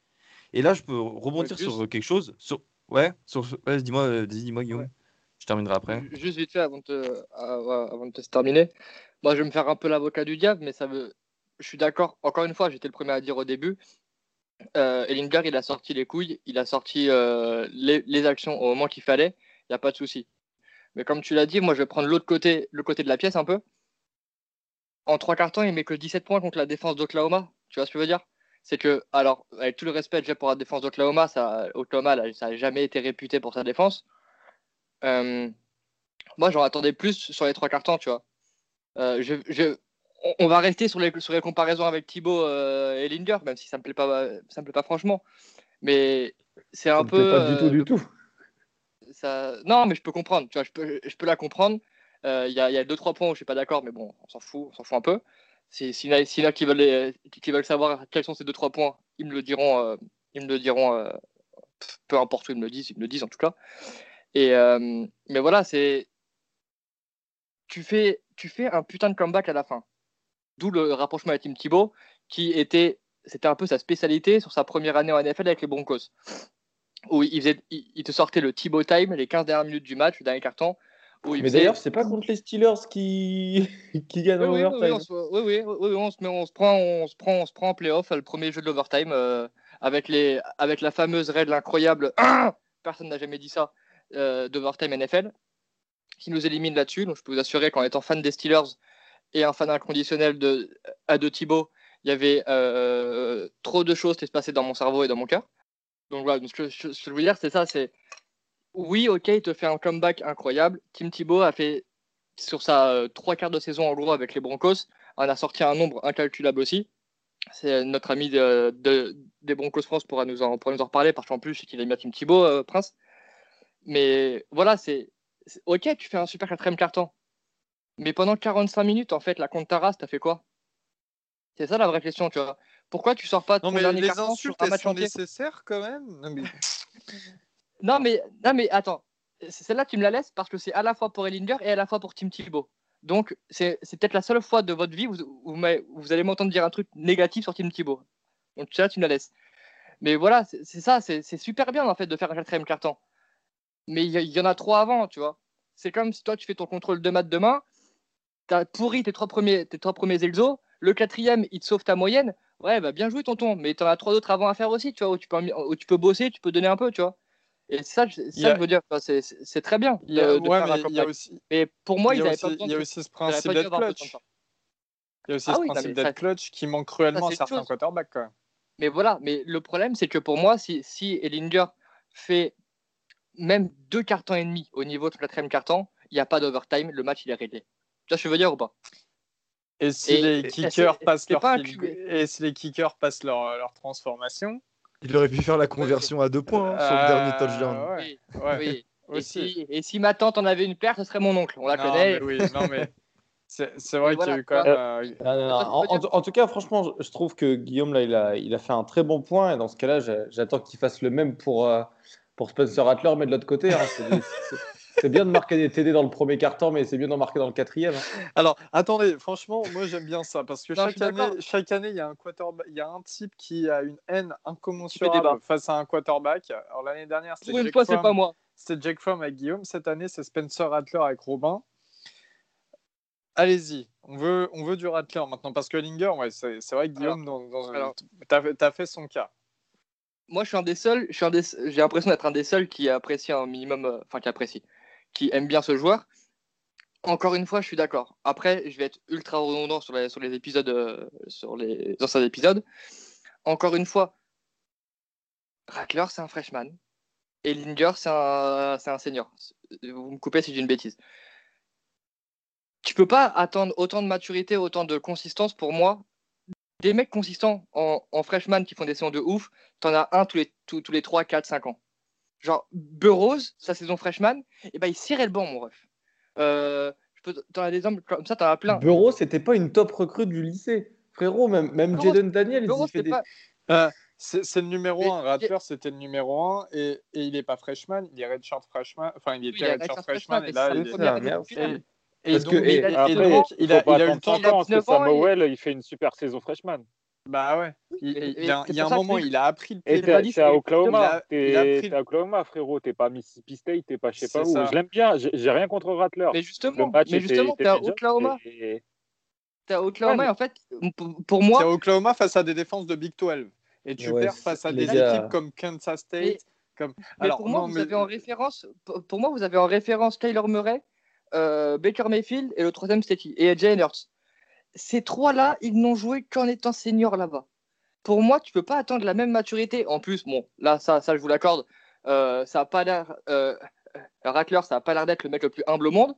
C: Et là, je peux rebondir
A: Ouais, juste-
C: sur quelque chose. Sur, ouais, sur, ouais, dis-moi, euh, dis-moi, Guillaume.
E: Ouais.
C: Je terminerai après.
E: Juste vite fait avant de, te, avant avant de te terminer. Moi, je vais me faire un peu l'avocat du diable, mais ça veut. Je suis d'accord. Encore une fois, j'étais le premier à dire au début. Euh, Ellinger, il a sorti les couilles, il a sorti euh, les, les actions au moment qu'il fallait. Il n'y a pas de souci. Mais comme tu l'as dit, moi, je vais prendre l'autre côté, le côté de la pièce un peu. En trois quarts temps, il met que 17 points contre la défense d'Oklahoma. Tu vois ce que je veux dire? C'est que, alors, avec tout le respect que j'ai pour la défense d'Oklahoma, ça, Oklahoma, là, ça n'a jamais été réputé pour sa défense. Euh, moi, j'en attendais plus sur les trois cartons, tu vois. Euh, je, je- on, on va rester sur les, sur les comparaisons avec Thibaut euh, et Linger, même si ça me plaît pas, ça me plaît pas franchement. Mais c'est
B: Ça
E: un
B: ne
E: peu.
B: plaît pas du tout, du tout.
E: ça... Non, mais je peux comprendre, tu vois, je peux, je peux la comprendre. Euh, Il y, a, il y a deux, trois points où je suis pas d'accord, mais bon, on s'en fout, on s'en fout un peu. Si- S'il a, s'il y en a qui, veulent savoir quels sont ces deux, trois points, ils me le diront, euh, ils me le diront euh, peu importe où ils me le disent, ils me le disent en tout cas. Et, euh, mais voilà, c'est. Tu fais, tu fais un putain de comeback à la fin. D'où le rapprochement avec Tim Thibault, qui était. C'était un peu sa spécialité sur sa première année en NFL avec les Broncos. Où il, il, te sortait le Thibault time, les 15 dernières minutes du match, le dernier carton. Où il
B: Mais d'ailleurs, c'est pas contre les Steelers qui, qui gagnent
E: oui, oui, oui,
B: overtime.
E: oui, oui, oui, oui, on se met- on se prend, on se prend, on se prend en playoff le premier jeu de l'overtime euh, avec les, avec la fameuse règle incroyable. personne n'a jamais dit ça euh, d'overtime NFL qui nous élimine là-dessus. Donc je peux vous assurer qu'en étant fan des Steelers et un fan inconditionnel de à de Thibaut, il y avait euh, trop de choses qui se passaient dans mon cerveau et dans mon cœur. Donc voilà, donc ce que je, ce que je veux dire, c'est ça, c'est oui, ok, il te fait un comeback incroyable. Tim Thibault a fait sur sa euh, trois quarts de saison en gros avec les Broncos, en a sorti un nombre incalculable aussi. C'est notre ami de, de- des Broncos France pourra nous en, pourra nous en reparler parce qu'en plus, qu'il a mis à Tim Thibault, euh, Prince. Mais voilà, c'est ok, tu fais un super quatrième carton. Mais pendant 45 minutes, en fait, la contre ta race, t'as fait quoi? C'est ça la vraie question, tu vois. Pourquoi tu sors pas ton
A: Non, mais
E: dernier
A: les
E: carton sur un
A: elles
E: match
A: sont
E: entier?
A: nécessaires quand même. Non, mais...
E: Non, mais, non, mais attends. Celle-là, tu me la laisses parce que c'est à la fois pour Ellinger et à la fois pour Tim Thibault. Donc, c'est peut-être la seule fois de votre vie où, vous vous allez m'entendre dire un truc négatif sur Tim Thibault. Donc, ça, tu me la laisses. Mais voilà, c'est ça, c'est super bien en fait de faire un quatrième carton. Mais il y, il y en a trois avant, tu vois. C'est comme si toi, tu fais ton contrôle de maths demain, t'as pourri tes trois premiers, tes trois premiers exos, le quatrième, il te sauve ta moyenne. Ouais, bah bien joué, tonton. Mais t'en as trois autres avant à faire aussi, tu vois, où tu peux, où tu peux bosser, tu peux donner un peu, tu vois. Et ça, ça
A: a-
E: je veux dire, enfin, c'est- très bien.
A: A,
E: de-
A: ouais,
E: faire
A: mais il y a
E: comeback.
A: aussi,
E: Mais pour moi,
A: il y a aussi,
E: pas besoin
A: il y a
E: de-
A: aussi ce principe d'être clutch. Il y a aussi
E: Ah
A: ce
E: oui, non,
A: principe d'être
E: ça-
A: clutch qui manque cruellement à certains quarterbacks. Quand même.
E: Mais voilà, mais le problème, c'est que pour moi, si, si Ellinger fait même deux cartons et demi au niveau de quatrième carton, il n'y a pas d'overtime, le match, il est réglé. Tu vois ce que je veux dire ou pas?
A: Et si
E: Et-
A: les
E: et-
A: kickers passent leur et si les kickers passent leur, leur transformation,
C: Il aurait pu faire la conversion à deux points hein, sur le
A: euh,
C: dernier touchdown.
A: ouais,
E: Oui,
A: ouais,
E: oui. Et si, et si ma tante en avait une paire, ce serait mon oncle. On la
A: Non,
E: connaît.
A: mais oui, non mais c'est vrai
E: Et
A: qu'il y a
E: voilà,
A: eu quand même. euh,
B: Non, non, non.
E: Ça, tu
B: En, tout cas, franchement, je, je trouve que Guillaume, là, il a, il a fait un très bon point. Et dans ce cas-là, j'a- j'attends qu'il fasse le même pour, euh, pour Spencer Rattler, mais de l'autre côté. hein. C'est- bien de marquer des TD dans le premier quart-temps, mais c'est mieux d'en marquer dans le quatrième. hein.
A: Alors, attendez, franchement, moi j'aime bien ça parce que
E: Non,
A: chaque année, chaque année, il y a un quarterback, il y a un type qui a une haine incommensurable face à un quarterback. Alors l'année dernière, c'était Jake
E: fois, c'est
A: Fromm.
E: pas moi.
A: C'était Jake Fromm avec Guillaume. Cette année, c'est Spencer Rattler avec Robin. Allez-y, on veut, on veut du Rattler maintenant parce que Linger, ouais, c'est c'est vrai que Guillaume, dans, dans,
E: alors-
A: t'as fait- t'as fait son cas.
E: Moi, je suis un des seuls. je suis un des- J'ai l'impression d'être un des seuls qui apprécie un minimum. euh, Enfin, qui apprécie. Qui aime bien ce joueur. Encore une fois, je suis d'accord. Après, je vais être ultra redondant sur les, épisodes, euh, sur les anciens épisodes. Encore une fois, Rattler, c'est un freshman. Et Linger, c'est un, senior. Vous me coupez si j'ai une bêtise. Tu peux pas attendre autant de maturité, autant de consistance pour moi. Des mecs consistants en, en freshman qui font des saisons de ouf, t'en as un tous les, tous, tous les 3, 4, 5 ans. Genre, Burroughs, sa saison freshman, et ben il cirait le banc, mon ref. Euh, je peux, t'en as des exemples comme ça, t'en as plein.
B: Bureau, c'était pas une top recrue du lycée. Frérot, même, même
E: Burroughs-
B: Jaden Daniels,
E: Burroughs,
B: il fait des.
E: pas-
A: Euh, c'est c'est le numéro
E: Mais-
A: 1. Rattler, c'était le numéro 1 et, et il n'est pas freshman, il est redshirt freshman. Enfin, il
E: Oui,
A: était
E: il est
A: redshirt freshman et là, il est. Et
B: Parce
A: donc,
B: que-
A: il,
B: et-
A: a, et
E: après,
A: donc, il a,
D: pas
A: il a eu le
D: attendre
A: temps
D: cinq
A: de.
E: il a
D: ans, parce que
E: 19 ans et-
D: Samuel, il fait une super saison freshman.
A: Bah ouais. Il,
E: Et-
A: il y a,
E: et
A: il y a
E: c'est
A: un moment, il a appris le
D: Et
A: pied.
E: t'es
D: t'es t'es à
E: c'est-
D: Oklahoma, t'es t'es à Oklahoma, frérot, t'es pas Mississippi State, t'es pas je sais pas où.
A: ça.
D: Je l'aime bien, j'ai rien contre Rattler.
E: Mais
D: Le
E: justement, mais t'es à Oklahoma. T'es à Oklahoma,
D: Ouais,
E: et en fait, pour, moi,
A: à Oklahoma face à des défenses de Big 12. Et tu
B: Ouais,
A: perds face à des
B: gars-
A: équipes comme Kansas State.
E: Mais-
A: comme...
E: Mais
A: Alors,
E: pour moi,
A: non,
E: vous
A: mais-
E: avez en référence, pour moi, vous avez en référence Kyler Murray, euh, Baker Mayfield et le troisième c'était qui Et Jalen Hurts. Ces trois-là, ils n'ont joué qu'en étant seniors là-bas. Pour moi, tu peux pas attendre la même maturité. En plus, bon, là, ça, ça je vous l'accorde, euh, ça a pas l'air. Euh, Rattler, ça a pas l'air d'être le mec le plus humble au monde.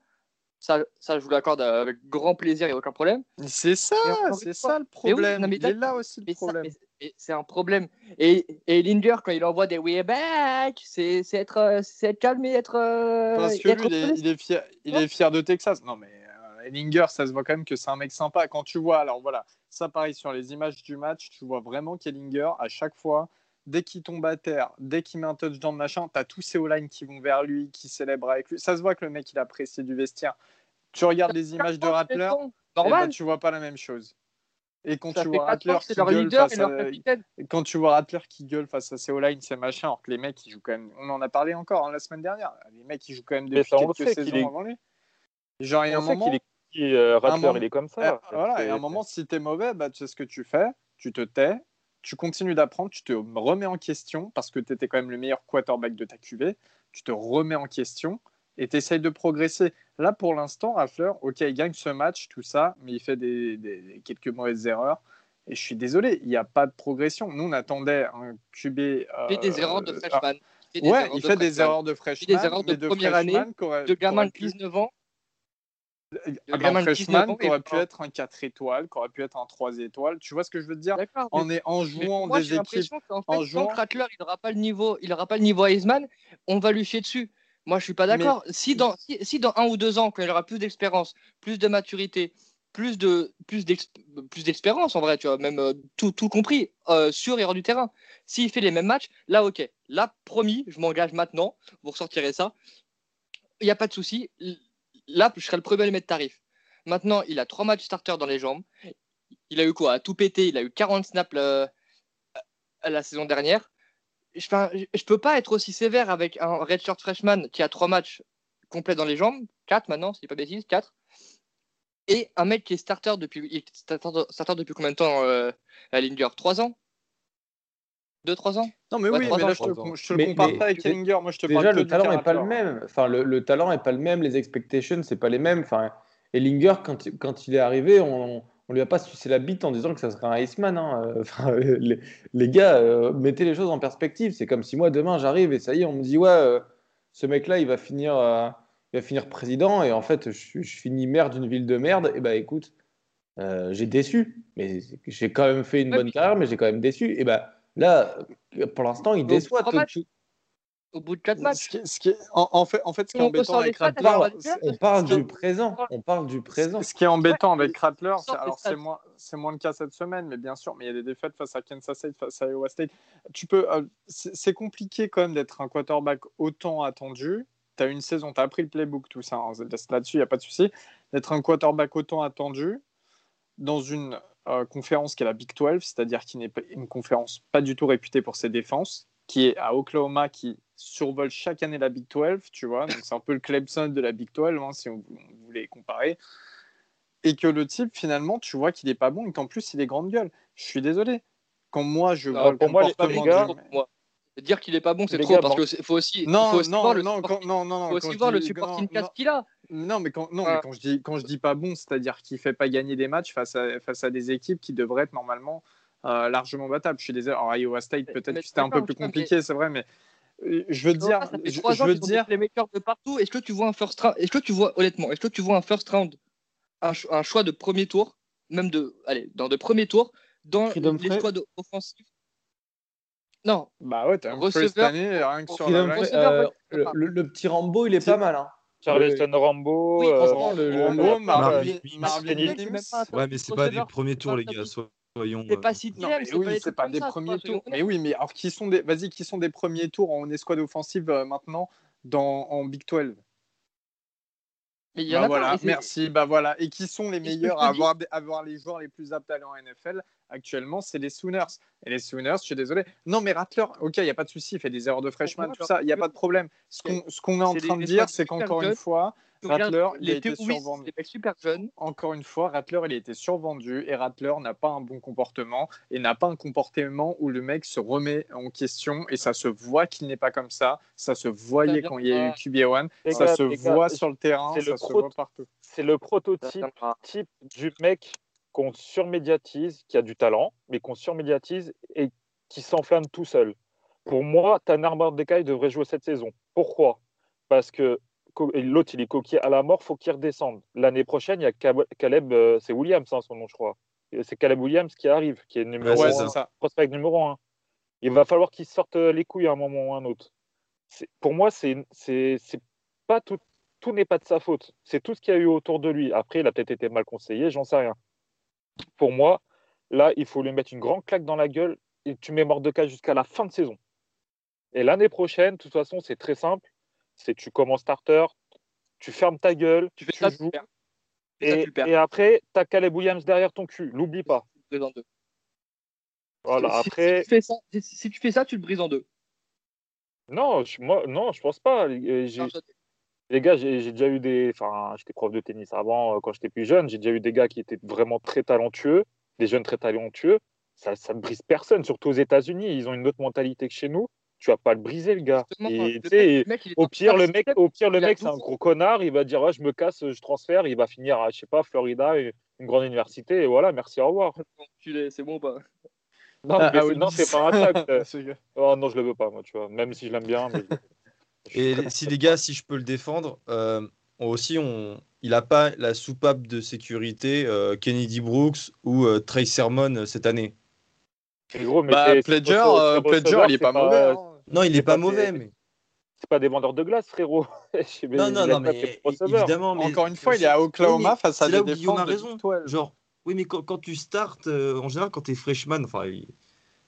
E: Ça, ça je vous l'accorde avec grand plaisir et aucun problème.
A: C'est ça, c'est ça le
E: Mais oui,
A: problème.
E: non, mais
A: il est là aussi le problème.
E: c'est un problème. Et, et Linger, quand il envoie des way back, c'est c'est être, euh, c'est être calme et être. euh,
A: Parce que
E: être
A: lui, il est, il fier, il est fier de Texas. Non, mais Ellinger, ça se voit quand même que c'est un mec sympa. Quand tu vois, alors voilà, ça pareil sur les images du match, tu vois vraiment qu'Ellinger, à chaque fois, dès qu'il tombe à terre, dès qu'il met un touchdown, machin, tu as tous ces O-line qui vont vers lui, qui célèbrent avec lui. Ça se voit que le mec, il apprécie du vestiaire. Tu regardes les images de Rattler,
E: Normal.
A: ben, tu vois pas la même chose. Et quand
E: Ça
A: tu vois Rattler qui
E: leur
A: gueule
E: leader
A: face
E: et leur
A: à-
E: capitaine.
A: quand tu vois Rattler qui gueule face à ces O-line, c'est machin, alors que les mecs, ils jouent quand même. On en a parlé encore hein, la semaine dernière. Les mecs, ils jouent quand même depuis quelques saisons
D: est-
A: avant lui. Genre, il y a un moment.
D: est qui, euh, Rattler,
A: moment-
D: il est comme
A: Eh,
D: ça.
A: voilà, et à un moment, si t'es mauvais, bah, tu sais ce que tu fais, tu te tais, tu continues d'apprendre, tu te remets en question parce que tu étais quand même le meilleur quarterback de ta QV, tu te remets en question et tu essayes de progresser. Là, pour l'instant, Raffler, ok, il gagne ce match, tout ça, mais il fait des, des- des- quelques mauvaises erreurs. Et je suis désolé, il n'y a pas de progression. Nous, on attendait un QB.
E: Il fait des erreurs de
A: ah,
E: freshman. Il fait des
A: ouais,
E: erreurs
A: il
E: de
A: fait des
E: freshman.
A: erreurs de freshman.
E: des erreurs de
A: mais de
E: première année, De gamin de
A: pu-
E: 19 ans.
A: Un
E: gamin de 19
A: freshman qui aurait pu être un 4 étoiles, qui aurait pu être un 3 étoiles. Tu vois ce que je veux te dire? En, est, en jouant
E: moi,
A: des équipes.
E: fait,
A: en
E: tant
A: jouant-
E: Rattler, il n'aura pas le niveau, il aura pas le niveau Heisman, on va lui chier dessus. Moi, je suis pas d'accord. Si dans, si, si dans un ou deux ans, quand il aura plus d'expérience, plus de maturité, plus de plus d'expérience en vrai, tu vois, même euh, tout, tout compris euh, sur et hors du terrain. S'il fait les mêmes matchs, là, ok. Là, promis, je m'engage maintenant. Vous ressortirez ça. Il n'y a pas de souci. Là, je serai le premier à lui mettre tarif. Maintenant, il a trois matchs starters dans les jambes. Il a eu quoi? À tout péter. Il a eu 40 snaps euh, à la saison dernière. Je, enfin, je peux pas être aussi sévère avec un redshirt freshman qui a trois matchs complets dans les jambes, quatre maintenant, si je pas de bêtises, quatre, et un mec qui est starter depuis, starter, starter depuis combien de temps euh, à Linger Trois ans? Deux, trois ans
A: Non, mais
E: Ouais,
A: oui, mais
E: ans,
A: là, je te, je te le
B: Mais-
A: compare
B: mais-
A: pas avec Ellinger. Moi, je te
B: Déjà,
A: parle
B: le talent n'est pas le même. Enfin, le, le talent n'est pas le même. Les expectations, c'est pas les mêmes. Enfin, Ellinger, quand, il- quand il est arrivé, on, on lui a pas sucé la bite en disant que ça serait un Iceman. hein. Euh, Enfin, les, les gars, euh, mettez les choses en perspective. C'est comme si moi, demain, j'arrive et ça y est, on me dit, ouais, euh, ce mec-là, il va finir, euh, il va finir président et en fait, je, je finis maire d'une ville de merde. Et bah, écoute, euh, j'ai déçu. Mais j'ai quand même fait une
E: Ouais,
B: bonne carrière, mais j'ai quand même déçu. Et bah, là, pour l'instant, il déçoit. tout-
E: matchs. Au bout de quatre
A: Ce
E: matchs
A: qui, ce qui est, en, en fait, en fait, ce qui est
E: On
A: embêtant avec Rattler,
E: on
B: parle, on du présent. On parle du présent.
A: Ce qui est embêtant avec Rattler, alors c'est moins, c'est moins le cas cette semaine, mais bien sûr, mais il y a des défaites face à Kansas State, face à Iowa State. Tu peux, euh, c'est, c'est compliqué quand même d'être un quarterback autant attendu. Tu as une saison, tu as appris le playbook, tout ça. hein, là-dessus, il n'y a pas de souci. D'être un quarterback autant attendu dans une euh, conférence qui est la Big 12, c'est-à-dire qui n'est pas une conférence pas du tout réputée pour ses défenses, qui est à Oklahoma, qui survole chaque année la Big 12, tu vois. Donc c'est un peu le Clemson de la Big 12, hein, si on, on voulait comparer. Et que le type, finalement, tu vois qu'il est pas bon et qu'en plus, il est grande gueule. Je suis désolé. Quand moi, je
E: Non,
A: vois le
D: pour moi, les-
A: comportement
D: gars.
E: Dire qu'il est pas bon, c'est trop
D: gars,
E: parce
D: bon.
E: qu'il faut aussi,
A: Non,
E: faut aussi
A: non,
E: voir le supporting
A: non,
E: qu'il a.
A: Non, mais quand, non,
E: Ah.
A: mais quand je dis quand je dis pas bon, c'est-à-dire qu'il fait pas gagner des matchs face à face à des équipes qui devraient être normalement euh, largement battables. Je suis désolé. Alors Iowa State, peut-être que c'était un peu plus compliqué, c'est vrai, mais euh, je veux dire, je, veux dire,
E: des playmakers de partout. Est-ce que tu vois un first round Est-ce que tu vois honnêtement Est-ce que tu vois un first round, un, ch- un choix de premier tour, même de, allez, dans de premier tour, dans
B: Freedom
E: les choix de- offensifs? Non,
A: bah ouais, t'as un
E: Receveur-
A: cette année, rien que sur la
E: receveur,
B: euh,
E: ouais,
B: le, le- le petit Rambo, il est
A: C'est-
B: pas mal. Hein.
D: Charleston Rambo.
E: Oui,
D: euh,
B: franchement, le- le-
A: Rambo, Marvin,
C: Ouais, mais c'est pas des premiers tours, les gars. Soyons.
E: c'est pas
C: euh,
E: si
A: Non, mais oui, c'est pas des premiers tours. Mais oui, mais alors qui sont des, vas-y, qui sont des premiers tours en escouade offensive euh, maintenant dans en Big 12
E: Mais il y en
A: Bah
E: a
A: voilà,
E: pas.
A: merci. Bah voilà. Et qui sont les meilleurs à avoir, avoir les joueurs les plus aptes à aller en NFL actuellement C'est les Sooners. Et les Sooners, je suis désolé. Non, mais Rattler, ok, il n'y a pas de souci, il fait des erreurs de freshman, tout ça, il n'y a pas de problème. Ce qu'on ce qu'on est en train de dire, c'est qu'encore une fois, Rattler, il a
E: les
A: été survendu.
E: super.
A: Encore une fois, Rattler, il a été survendu et Rattler n'a pas un bon comportement et n'a pas un comportement où le mec se remet en question et ça se voit qu'il n'est pas comme ça. Ça se voyait quand il y a eu
E: viendra.
A: QB1.
D: Les
A: Ça se voit sur le terrain,
D: c'est
A: ça
D: le
A: se voit partout.
D: C'est le prototype type du mec qu'on surmédiatise, qui a du talent, mais qu'on surmédiatise et qui s'enflamme tout seul. Pour moi, Tanner Mordecai devrait jouer cette saison. Pourquoi? Parce que l'autre, il est coquille à la mort, faut qu'il redescende. L'année prochaine, il y a Caleb, euh, c'est Williams, hein, son nom, je crois. C'est Caleb Williams qui arrive, qui est numéro
C: Ouais,
D: un,
A: ça.
D: prospect numéro un. Il va falloir qu'il sorte les couilles à un moment ou à un autre. Pour moi, c'est pas tout, tout n'est pas de sa faute. C'est tout ce qu'il y a eu autour de lui. Après, il a peut-être été mal conseillé, j'en sais rien. Pour moi, là, il faut lui mettre une grande claque dans la gueule et tu mets Mordecai jusqu'à la fin de saison. Et l'année prochaine, de toute façon, c'est très simple. C'est tu commences starter, tu fermes ta gueule,
E: Tu fais
D: tu
E: ça,
D: joues.
E: Et ça, tu perds.
D: et après, tu as Caleb Williams derrière ton cul. L'oublie pas.
E: Tu le brises en deux.
D: Voilà,
E: Si-
D: après,
E: si, tu fais ça, si, si tu fais ça, tu le brises en deux.
D: non, je, moi, non, je pense pas. J'ai-
E: Non, je-
D: Les gars, j'ai déjà eu des. Enfin, j'étais prof de tennis avant, euh, quand j'étais plus jeune. J'ai déjà eu des gars qui étaient vraiment très talentueux, des jeunes très talentueux. Ça ne brise personne, surtout aux États-Unis. Ils ont une autre mentalité que chez nous. Tu vas pas le briser, le gars. Et,
E: le mec-
D: au pire, le mec, au pire, le mec, c'est un
E: 12
D: gros connard. Il va dire ouais, je me casse, je transfère. Il va finir à, je sais pas, Florida, une une grande université. Et voilà, merci, au revoir.
E: C'est bon ou pas?
D: Non,
A: Ah, ah
D: c'est-
A: oui.
D: non, c'est pas un tact. Oh non, je le veux pas, moi, tu vois. Même si je l'aime bien. Mais... je suis
C: Et si les gars, si je peux le défendre, euh, aussi, on, il n'a pas la soupape de sécurité euh, Kennedy Brooks ou euh, Trey Sermon euh, cette année.
D: Mais gros, mais
A: Bah,
D: c'est- c'est
A: Pledger, euh,
D: c'est
A: Pledger, il est
D: c'est
A: pas mauvais. hein.
C: Non, il
D: C'est
C: n'est pas
D: pas
C: mauvais,
D: des-
C: mais.
D: C'est pas des vendeurs de glace, frérot.
C: Non, non,
D: il
C: non, mais évidemment. Mais
A: Encore une fois, il est à Oklahoma
C: Oui,
A: face à
C: c'est là
A: des
C: où Guillaume
A: défenses
C: a
A: de
C: raison.
A: 12.
C: Genre, oui, mais quand, quand tu startes, euh, en général, quand tu es freshman, enfin,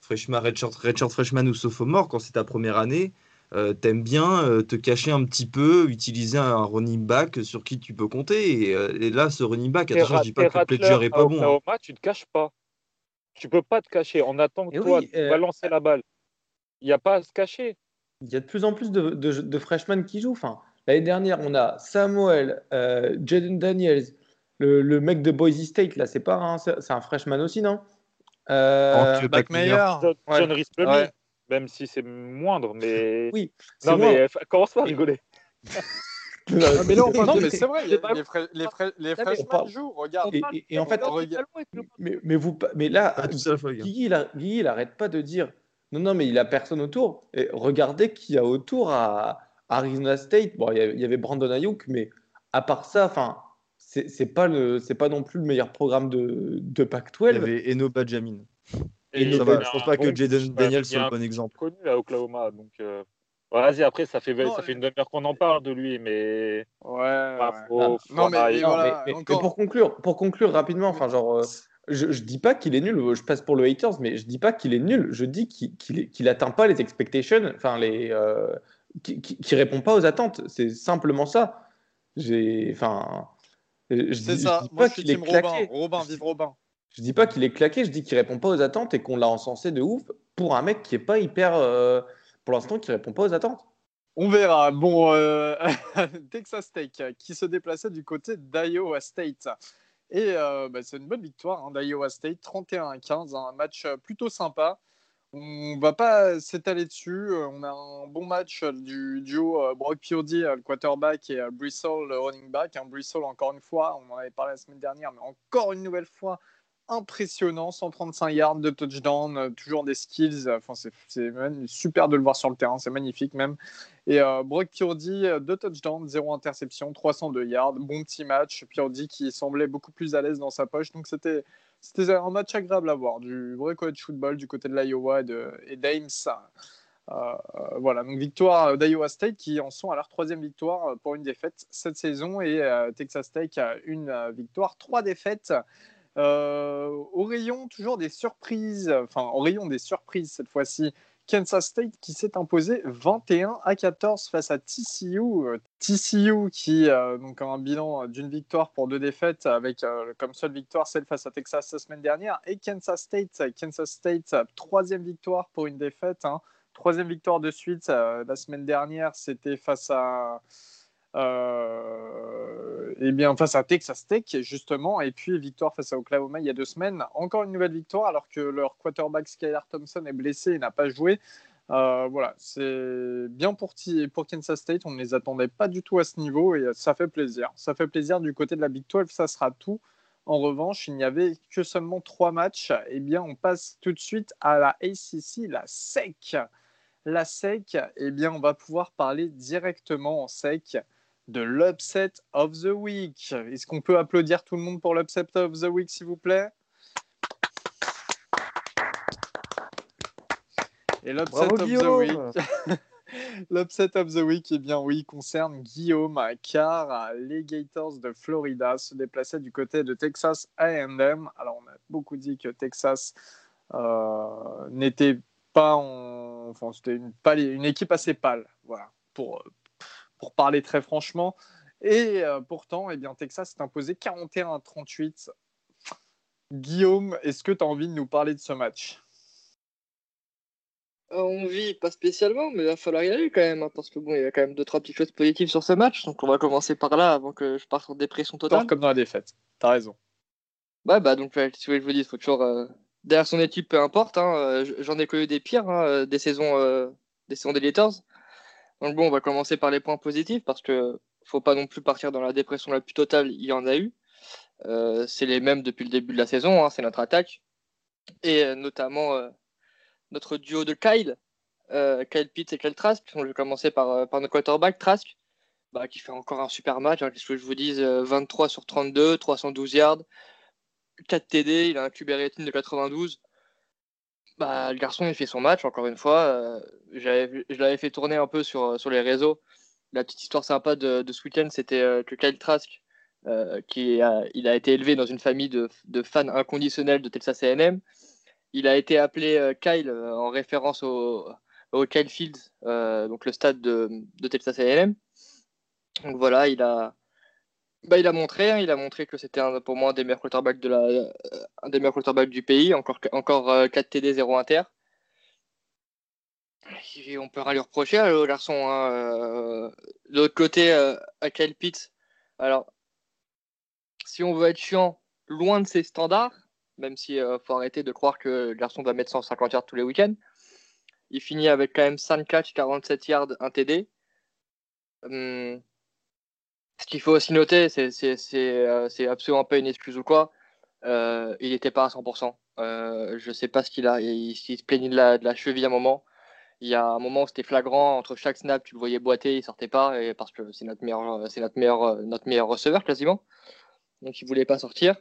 C: freshman, redshirt, redshirt freshman ou sophomore, quand c'est ta première année, euh, t'aimes bien euh, te cacher un petit peu, utiliser un running back sur qui tu peux compter. Et, euh, et là, ce running back, attention, je dis pas que Pledger est pas bon. hein.
D: Oklahoma, tu te caches pas. Tu peux pas te cacher. On attend que
B: Et
D: toi,
B: oui,
D: tu
B: euh,
D: vas lancer la balle. Il n'y a pas à se cacher.
B: Il y a de plus en plus de, de, de freshmen qui jouent. Enfin, L'année dernière, on a Samuel, euh, Jaden Daniels, le, le mec de Boise State, là, c'est pas un, c'est un freshman aussi, non? Euh,
A: Backmeyer.
D: John,
A: Ouais.
D: John
A: Ouais.
D: Même si c'est moindre, mais.
B: Oui,
D: Non,
B: moi.
D: mais euh, commence pas à rigoler.
A: Ah, mais là, on parle
B: Non,
A: de-
B: mais
A: mais c'est vrai, les,
E: pas-
A: les, fra- les, fra- les
B: on parle-
A: jouent, regarde.
B: Et, et- et en fait,
A: regarde-
B: mais, mais vous, mais là,
C: Pas tout.
B: Guigui, il, a- Guigui, il arrête pas de dire non, non, mais il a personne autour. Et regardez qui y a autour à Arizona State. Bon, il y avait Brandon Ayuk, mais à part ça, enfin, c'est pas le, c'est pas non plus le meilleur programme de, de
C: Il y
B: Pac-12.
C: avait Eno Benjamin.
D: Et
C: ça
D: il
C: va, je pense pas que Jaden Daniels soit
D: a
C: le
D: un
C: bon exemple.
D: connu à Oklahoma. Donc, euh, bon, vas-y, après, ça fait,
A: Non,
D: ça fait
A: mais-
D: une demi-heure qu'on en parle de lui, mais
A: Ouais,
D: bah, faut,
B: Ah,
D: faut
A: non, mais- voilà,
B: pour conclure, pour conclure rapidement, enfin genre, euh, je, je dis pas qu'il est nul, je passe pour le haters, mais je dis pas qu'il est nul, je dis qu'il qu'il atteint pas les expectations, enfin les, euh, qui, qui, qui répond pas aux attentes, c'est simplement ça. J'ai, enfin, je
A: C'est
B: dis,
A: ça.
B: je dis
A: Moi,
B: pas
A: je suis
B: qu'il est
A: team Robin. Robin, vive Robin.
B: Je dis pas qu'il est claqué, je dis qu'il répond pas aux attentes et qu'on l'a encensé de ouf pour un mec qui est pas hyper, euh, pour l'instant, qui répond pas aux attentes.
A: On verra. Bon, euh, Texas Tech qui se déplaçait du côté d'Iowa State. Et euh, bah, c'est une bonne victoire hein, d'Iowa State, 31 à 15, un match plutôt sympa. On va pas s'étaler dessus. On a un bon match du duo Brock Purdy, le quarterback, et Brissell, le running back. Hein, encore une fois, on en avait parlé la semaine dernière, mais encore une nouvelle fois, impressionnant. 135 yards de touchdown, euh, toujours des skills. Enfin, c'est super de le voir sur le terrain, c'est magnifique même. Et euh, Brock Purdy, euh, deux touchdowns, zéro interception, 302 yards, bon petit match. Purdy qui semblait beaucoup plus à l'aise dans sa poche. Donc c'était un match agréable à voir, du vrai college football du côté de l'Iowa et d'Ames. Euh, euh, voilà, donc victoire d'Iowa State qui en sont à leur troisième victoire pour une défaite cette saison et euh, Texas Tech a une euh, victoire, trois défaites. Euh, au rayon, toujours des surprises, enfin au rayon des surprises cette fois-ci, Kansas State qui s'est imposé 21 à 14 face à TCU. Euh, TCU qui euh, donc a un bilan d'une victoire pour deux défaites avec euh, comme seule victoire celle face à Texas la semaine dernière et Kansas State, Kansas State troisième victoire pour une défaite, hein. troisième victoire de suite. Euh, la semaine dernière c'était face à euh, eh bien, face à Texas Tech, justement, et puis victoire face à Oklahoma il y a deux semaines. Encore une nouvelle victoire, alors que leur quarterback Skylar Thompson est blessé et n'a pas joué. Euh, voilà, c'est bien pour, pour Kansas State. On ne les attendait pas du tout à ce niveau et ça fait plaisir. Ça fait plaisir du côté de la Big 12, ça sera tout. En revanche, il n'y avait que seulement trois matchs. Eh bien, on passe tout de suite à la ACC, la SEC. La SEC, eh bien, on va pouvoir parler directement en SEC de l'upset of the week. Est-ce qu'on peut applaudir tout le monde pour l'upset of the week, s'il vous plaît? Et l'upset of the week. L'upset of the week, eh bien oui, concerne Guillaume, car les Gators de Florida se déplaçaient du côté de Texas A&M. Alors on a beaucoup dit que Texas euh, n'était pas en. Enfin, c'était une, une équipe assez pâle, voilà, pour, pour parler très franchement. Et euh, pourtant, eh bien, Texas s'est imposé 41 à 38. Guillaume, est-ce que tu as envie de nous parler de ce match?
E: Euh, Envie, pas spécialement, mais il va falloir y aller quand même, hein, parce que bon, il y a quand même deux trois petites choses positives sur ce match, donc on va commencer par là avant que je parte en dépression totale.
A: Tort comme dans la défaite. T'as raison.
E: Ouais, bah donc, si vous voulez je vous dise, faut toujours euh, derrière son équipe, peu importe. hein, J'en ai connu des pires, hein, des saisons, euh, des saisons des Gators. Donc bon, on va commencer par les points positifs parce que faut pas non plus partir dans la dépression la plus totale. Il y en a eu. Euh, c'est les mêmes depuis le début de la saison. hein, c'est notre attaque et euh, notamment euh, notre duo de Kyle, Kyle Pitts et Kyle Trask. Je vais commencer par, par notre quarterback Trask, bah, qui fait encore un super match. hein, Qu'est-ce que je vous dise euh, 23 sur 32, 312 yards. 4 TD, il a un QB rating de 92. Bah, le garçon, il fait son match, encore une fois. Euh, je l'avais fait tourner un peu sur, sur les réseaux. La petite histoire sympa de, de ce week-end, c'était euh, que Kyle Trask, euh, qui a, il a été élevé dans une famille de, de fans inconditionnels de Texas A&M. Il a été appelé euh, Kyle euh, en référence au, au Kyle Fields, euh, donc le stade de, de Texas. Donc voilà, il a, bah, il a montré, hein, il a montré que c'était pour moi un des meilleurs quarterbacks de la, euh, un des meilleurs quarterbacks du pays, encore, encore euh, 4 TD, 0 inter. On peut rien lui reprocher au garçon. hein, euh. De l'autre côté, euh, à Kyle Pitts, alors, si on veut être chiant, loin de ses standards, même si euh, faut arrêter de croire que le garçon va mettre 150 yards tous les week-ends, il finit avec quand même 5 catch, 47 yards, 1 TD. Hum, ce qu'il faut aussi noter, euh, c'est absolument pas une excuse ou quoi. Euh, il n'était pas à 100%. Euh, je sais pas ce qu'il a. Il, se plaignait de la, cheville à un moment. Il y a un moment où c'était flagrant. Entre chaque snap, tu le voyais boiter, il sortait pas. Parce que c'est notre meilleur, c'est notre meilleur, euh, notre meilleur receveur quasiment. Donc il voulait pas sortir.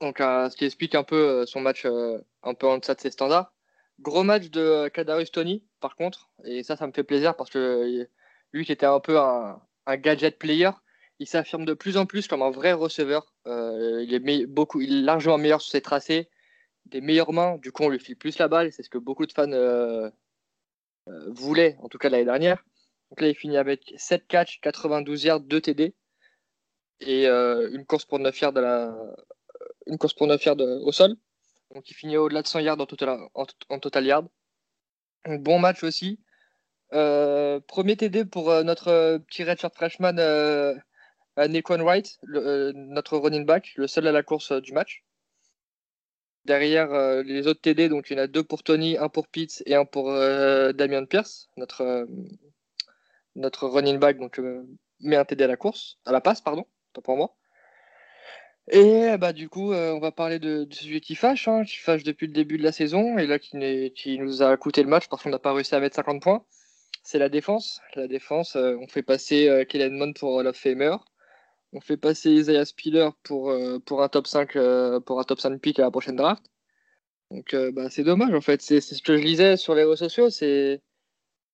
E: Donc ce qui explique un peu son match un peu en deçà de ses standards. Gros match de Kadarius Tony, par contre. Et ça, ça me fait plaisir parce que lui qui était un peu un, un gadget player, il s'affirme de plus en plus comme un vrai receveur. Euh, il, est beaucoup, il est largement meilleur sur ses tracés, des meilleures mains. Du coup, on lui file plus la balle. C'est ce que beaucoup de fans euh, euh, voulaient, en tout cas l'année dernière. Donc là, il finit avec 7 catch, 92 yards, 2 TD et une course pour 9 yards, une course pour 9 yards au sol. Donc il finit au-delà de 100 yards en total, en, total yard. Donc, bon match aussi. Euh, premier TD pour euh, notre euh, petit redshirt freshman Naquan Wright, notre running back, le seul à la course du match. Derrière les autres TD, donc il y en a deux pour Tony, un pour Pitts et un pour Damian Pierce, notre, notre running back, donc met un TD à la course, à la passe, pardon, pas pour moi. Et bah du coup, on va parler de, de celui qui fâche, hein, qui fâche depuis le début de la saison et là qui nous a coûté le match parce qu'on n'a pas réussi à mettre 50 points. C'est la défense. La défense, euh, on fait passer euh, Kellen Mond pour of Famer. On fait passer Isaiah Spiller pour, euh, pour un top 5 euh, pour un top 5 pick à la prochaine draft. Donc bah, c'est dommage en fait. C'est ce que je lisais sur les réseaux sociaux. C'est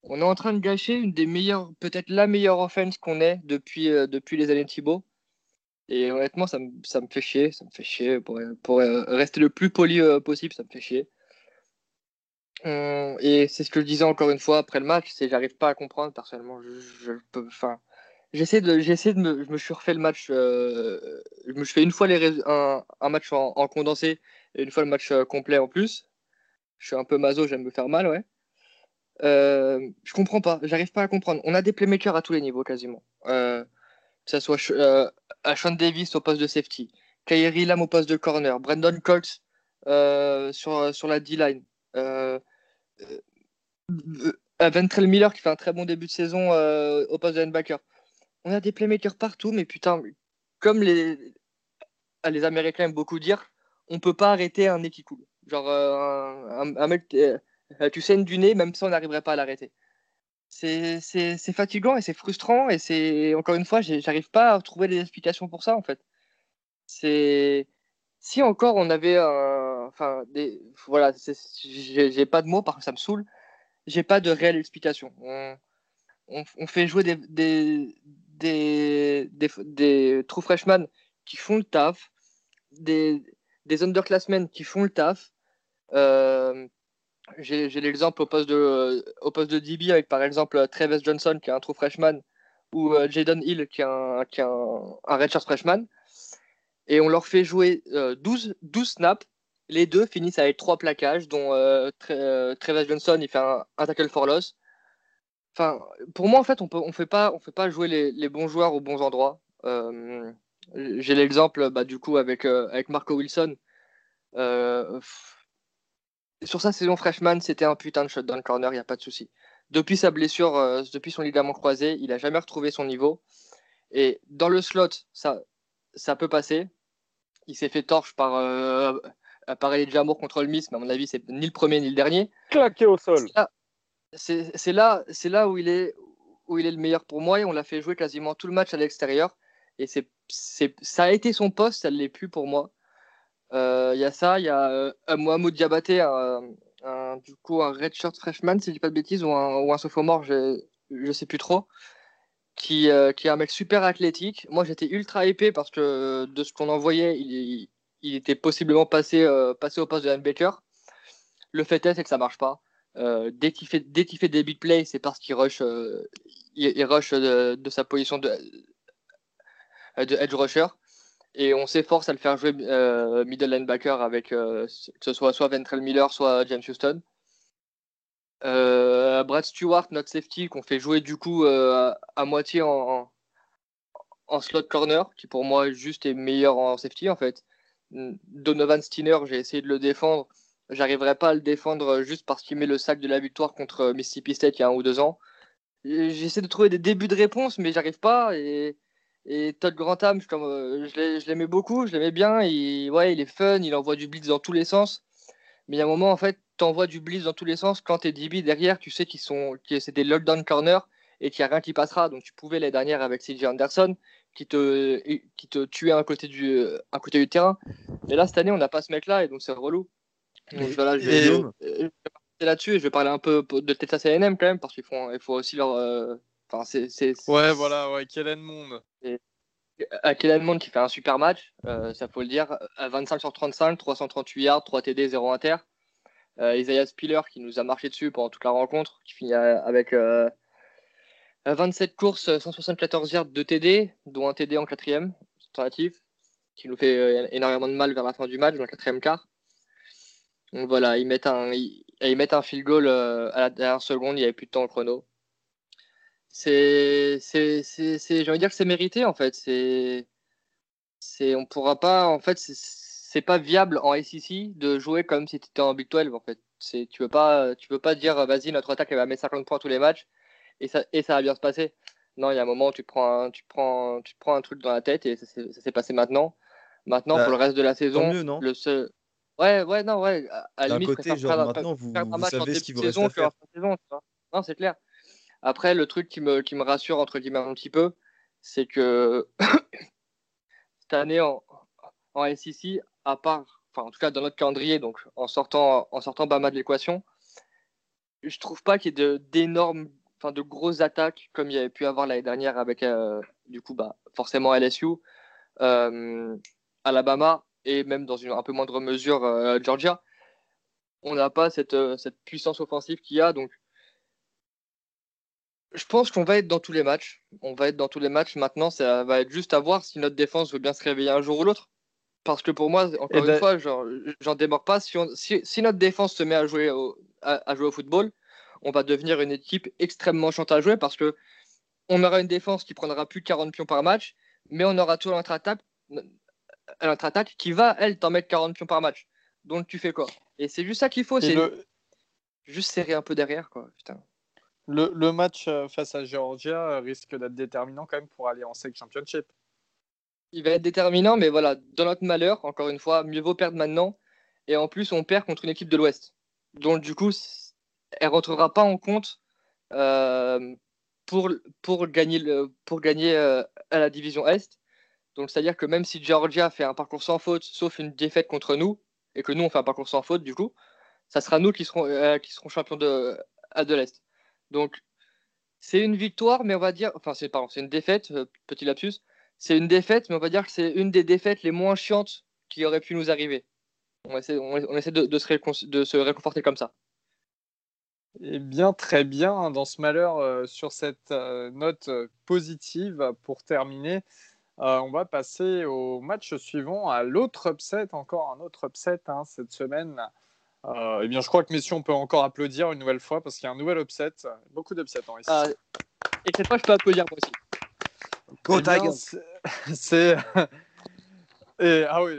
E: on est en train de gâcher une des meilleures, peut-être la meilleure offense qu'on ait depuis, depuis les années Thibaut. Et honnêtement, ça me, ça me fait chier. Ça me fait chier. Pour, pour rester le plus poli possible, ça me fait chier. Hum, et c'est ce que je disais encore une fois après le match, c'est j'arrive pas à comprendre personnellement. Enfin, j'essaie de, j'essaie de me, je me suis refait le match. euh, je me suis fait une fois les un, match en, en condensé et une fois le match euh, complet en plus. Je suis un peu maso, j'aime me faire mal, ouais. Euh, je comprends pas, j'arrive pas à comprendre. On a des playmakers à tous les niveaux quasiment. Euh, que ce soit euh, Davis au poste de safety, Kyrie Lam au poste de corner, Brandon Cox sur, sur la D-line, Ventrell Miller qui fait un très bon début de saison euh, au poste de linebacker. On a des playmakers partout, mais putain, comme les, ah, les Américains aiment beaucoup dire, on peut pas arrêter un nez qui coule. Genre, euh, un, mec, euh, tu saignes du nez, même ça, on n'arriverait pas à l'arrêter. C'est fatigant et c'est frustrant, et c'est encore une fois, j'arrive pas à trouver des explications pour ça, en fait. C'est. Si encore on avait un. Enfin. Voilà, j'ai pas de mots parce que ça me saoule. J'ai pas de réelle explication. On, fait jouer des, des, des, true freshmen qui font le taf, des, des underclassmen qui font le taf, Euh, j'ai l'exemple au poste de au poste de DB avec par exemple Travis Johnson qui est un true freshman ou euh, Jaden Hill qui est un, qui redshirt freshman. Et on leur fait jouer euh, 12, 12 snaps. Les deux finissent avec trois plaquages, dont euh, euh, Johnson il fait un, tackle for loss. Enfin, pour moi en fait, on on fait pas, jouer les, bons joueurs aux bons endroits. Euh, j'ai l'exemple bah, du coup avec euh, Marco Wilson. Sur sa saison freshman, c'était un putain de shutdown corner, il n'y a pas de souci. Depuis sa blessure, depuis son ligament croisé, il a jamais retrouvé son niveau. Et dans le slot, ça, ça peut passer. Il s'est fait torche par, euh, par Elijah Moore contre le Miss, mais à mon avis, c'est ni le premier ni le dernier.
D: Claqué au sol.
E: C'est là- C'est là, où il est, où il est le meilleur pour moi et on l'a fait jouer quasiment tout le match à l'extérieur. Et c'est, c'est, ça a été son poste, ça ne l'est plus pour moi. Euh, Il y a ça, il y a euh, Mohamed Diabaté, un, un- du coup un redshirt freshman, si je dis pas de bêtises, ou un, ou un sophomore, je, je sais plus trop, qui, euh, qui est un mec super athlétique. Moi j'étais ultra épais parce que de ce qu'on en voyait, il, il était possiblement passé, euh, passé au poste de linebacker. Le fait est, c'est que ça marche pas. Euh, dès qu'il fait, dès fait des big plays, c'est parce qu'il rush, euh, il, rush de, sa position de, edge rusher. Et on s'efforce à le faire jouer middle linebacker avec que ce soit soit Ventrell Miller, soit James Houston. Brad Stewart, notre safety, qu'on fait jouer du coup à moitié en, en slot corner, qui pour moi juste est meilleur en safety en fait. Donovan Steiner, j'ai essayé de le défendre. J'arriverai pas à le défendre juste parce qu'il met le sac de la victoire contre Mississippi State il y a un ou deux ans. J'essaie de trouver des débuts de réponse, mais j'arrive pas. Et, Todd Grantham, je, euh, l'aimais beaucoup, je l'aimais bien. Il, ouais, il est fun, il envoie du blitz dans tous les sens. Mais il y a un moment, en fait, tu envoies du blitz dans tous les sens. Quand tu es DB derrière, tu sais qu'ils sont, que c'est des lockdown corner et qu'il n'y a rien qui passera. Donc tu pouvais l'année dernière avec CJ Anderson qui te, qui te tuait à un côté du, un côté du terrain. Et là, cette année, on n'a pas ce mec-là et donc c'est relou. Donc voilà, je vais, là-dessus et je vais parler un peu de Texas A&M quand même parce qu'il faut, il faut aussi leur. euh, Enfin, c'est, c'est,
A: Ouais, voilà, ouais, Kellen Monde.
E: à Kellen Mond qui fait un super match, euh, ça faut le dire, à 25 sur 35, 338 yards, 3 TD, 0 inter. Euh, Isaiah Spiller qui nous a marché dessus pendant toute la rencontre, qui finit à- avec euh, 27 courses, 174 yards, 2 TD, dont un TD en quatrième, tentative, qui nous fait euh, énormément de mal vers la fin du match, dans le quatrième quart. Donc voilà, ils mettent un, ils, mettent un field goal euh, à la dernière seconde, il n'y avait plus de temps au chrono. C'est j'ai envie de dire que c'est mérité en fait. C'est on pourra pas en fait c'est pas viable en SEC de jouer comme si tu étais en Big 12 en fait. Tu veux pas tu veux pas dire vas-y notre attaque va mettre 50 points tous les matchs et ça et ça va bien se passer non il y a un moment où tu prends un, tu prends tu prends un truc dans la tête et ça s'est ça s'est passé maintenant maintenant
C: Bah,
E: pour le reste de la saison
C: mieux, non?
E: le seul ouais ouais non ouais à, la limite,
C: côté, genre
E: faire-
C: maintenant, vous,
E: faire un
C: vous
E: match en
C: savez ce qu'il vous reste
E: saison
C: à faire.
E: saison. Non, c'est clair. Après, le truc qui me, qui me rassure, entre guillemets, un petit peu, c'est que cette année en, en SEC, à part, enfin, en tout cas dans notre calendrier, donc en sortant, en sortant Bama de l'équation, je trouve pas qu'il y ait d'énormes, enfin, de grosses attaques comme il y avait pu avoir l'année dernière avec, euh, du coup, bah, forcément LSU, euh, Alabama et même dans une un peu moindre mesure euh, Georgia. On n'a pas cette, cette puissance offensive qu'il y a, donc je pense qu'on va être dans tous les matchs. On va être dans tous les matchs. Maintenant, ça va être juste à voir si notre défense veut bien se réveiller un jour ou l'autre. Parce que pour moi, encore
A: Eh
E: une
A: ben-
E: fois, j'en démords pas. Si, on- si, si notre défense se met à jouer au, à, à jouer au football, on va devenir une équipe extrêmement chiante à jouer parce que on aura une défense qui prendra plus de 40 pions par match, mais on aura toujours notre attaque, notre attaque qui va, elle, t'en mettre 40 pions par match. Donc tu fais quoi? Et c'est juste ça qu'il faut, c'est
A: le,
E: juste serrer un peu derrière. Quoi. Putain.
A: le, le match euh, face à Georgia euh, risque d'être déterminant quand même pour aller en SEC Championship.
E: il va être déterminant, mais voilà, dans notre malheur, encore une fois, mieux vaut perdre maintenant. Et en plus, on perd contre une équipe de l'Ouest. Donc, du coup, elle ne rentrera pas en compte euh, pour, pour gagner, le, pour gagner euh, à la division Est. Donc, c'est-à-dire que même si Georgia fait un parcours sans faute, sauf une défaite contre nous, et que nous, on fait un parcours sans faute, du coup, ça sera nous qui serons, euh, qui serons champions de, de l'Est. Donc, c'est une victoire, mais on va dire, enfin, c'est pardon, c'est une défaite, petit lapsus, c'est une défaite, mais on va dire que c'est une des défaites les moins chiantes qui aurait pu nous arriver. On essaie, on, essaie de se réconforter comme ça.
A: Eh bien, très bien, dans ce malheur, euh, sur cette euh, note euh, positive, pour terminer, euh, on va passer au match suivant, à l'autre upset, encore un autre upset hein, cette semaine. Euh, eh bien, je crois que, messieurs, on peut encore applaudir une nouvelle fois parce qu'il y a un nouvel upset. Beaucoup d'upsets hein, ici.
E: Et cette fois, je peux applaudir moi aussi.
A: Eh bien, c'est- ah oui,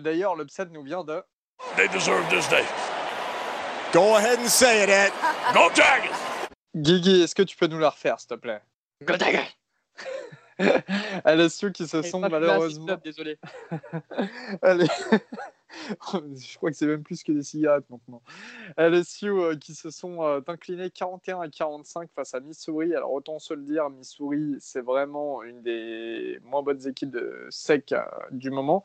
A: d'ailleurs, l'upset nous vient de.
G: They deserve this day. Go ahead and say it, Ed. Go Tigers!
A: Guigui, est-ce que tu peux nous la refaire, s'il te plaît?
E: Go Tigers
A: LSU qui se sont malheureusement.
E: Désolé.
A: Allez. Je crois que c'est même plus que des cigarettes maintenant. LSU euh, qui se sont euh, inclinés 41 à 45 face à Missouri. Alors autant se le dire, Missouri, c'est vraiment une des moins bonnes équipes de sec euh, du moment.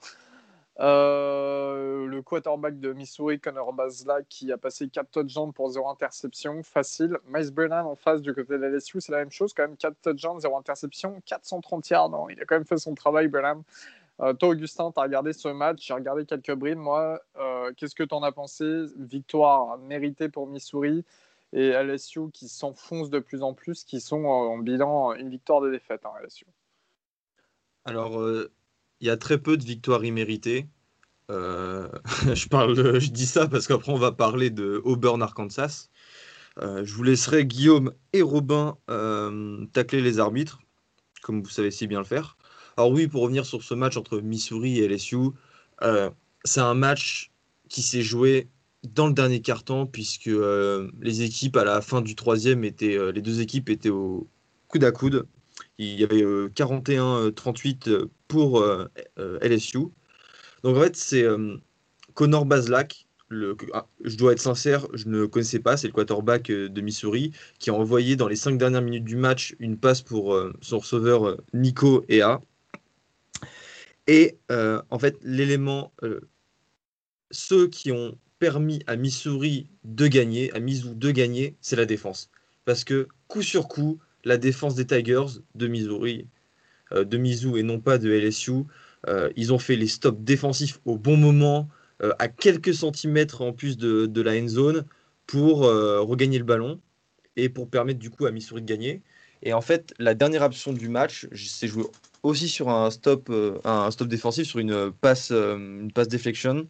A: Euh, le quarterback de Missouri, Connor Basla, qui a passé 4 touchdowns pour 0 interception, facile. Miles Brennan en face du côté de LSU, c'est la même chose, quand même 4 touchdowns, 0 interception, 430 yards. Non, il a quand même fait son travail, Brennan. Euh, toi, Augustin, tu as regardé ce match, j'ai regardé quelques bribes. Moi, euh, qu'est-ce que tu en as pensé? Victoire méritée pour Missouri et LSU qui s'enfonce de plus en plus, qui sont en bilan une victoire de défaite, hein, LSU.
C: Alors, euh, il y a très peu de victoires imméritées. Euh, je, parle je dis ça parce qu'après, on va parler de Auburn, Arkansas. Euh, je vous laisserai Guillaume et Robin euh, tacler les arbitres, comme vous savez si bien le faire. Alors oui, pour revenir sur ce match entre Missouri et LSU, c'est un match qui s'est joué dans le dernier quart-temps, puisque les équipes à la fin du troisième étaient, les deux équipes étaient au coude à coude. Il y avait euh, 41-38 euh, pour euh, euh, LSU. Donc en fait, c'est Connor Bazelak. Le, ah, je dois être sincère, je ne connaissais pas, c'est le quarterback de Missouri qui a envoyé dans les cinq dernières minutes du match une passe pour son receveur Nico Ea. Et en fait, l'élément, ceux qui ont permis à Missouri de gagner, à Mizzou de gagner, c'est la défense. Parce que coup sur coup, la défense des Tigers de Missouri, euh, de Mizzou et non pas de LSU, euh, ils ont fait les stops défensifs au bon moment, euh, à quelques centimètres en plus de, la end zone, pour regagner le ballon et pour permettre du coup à Missouri de gagner. Et en fait, la dernière option du match, c'est joué aussi sur un stop, un stop défensif, sur une passe, une passe deflection,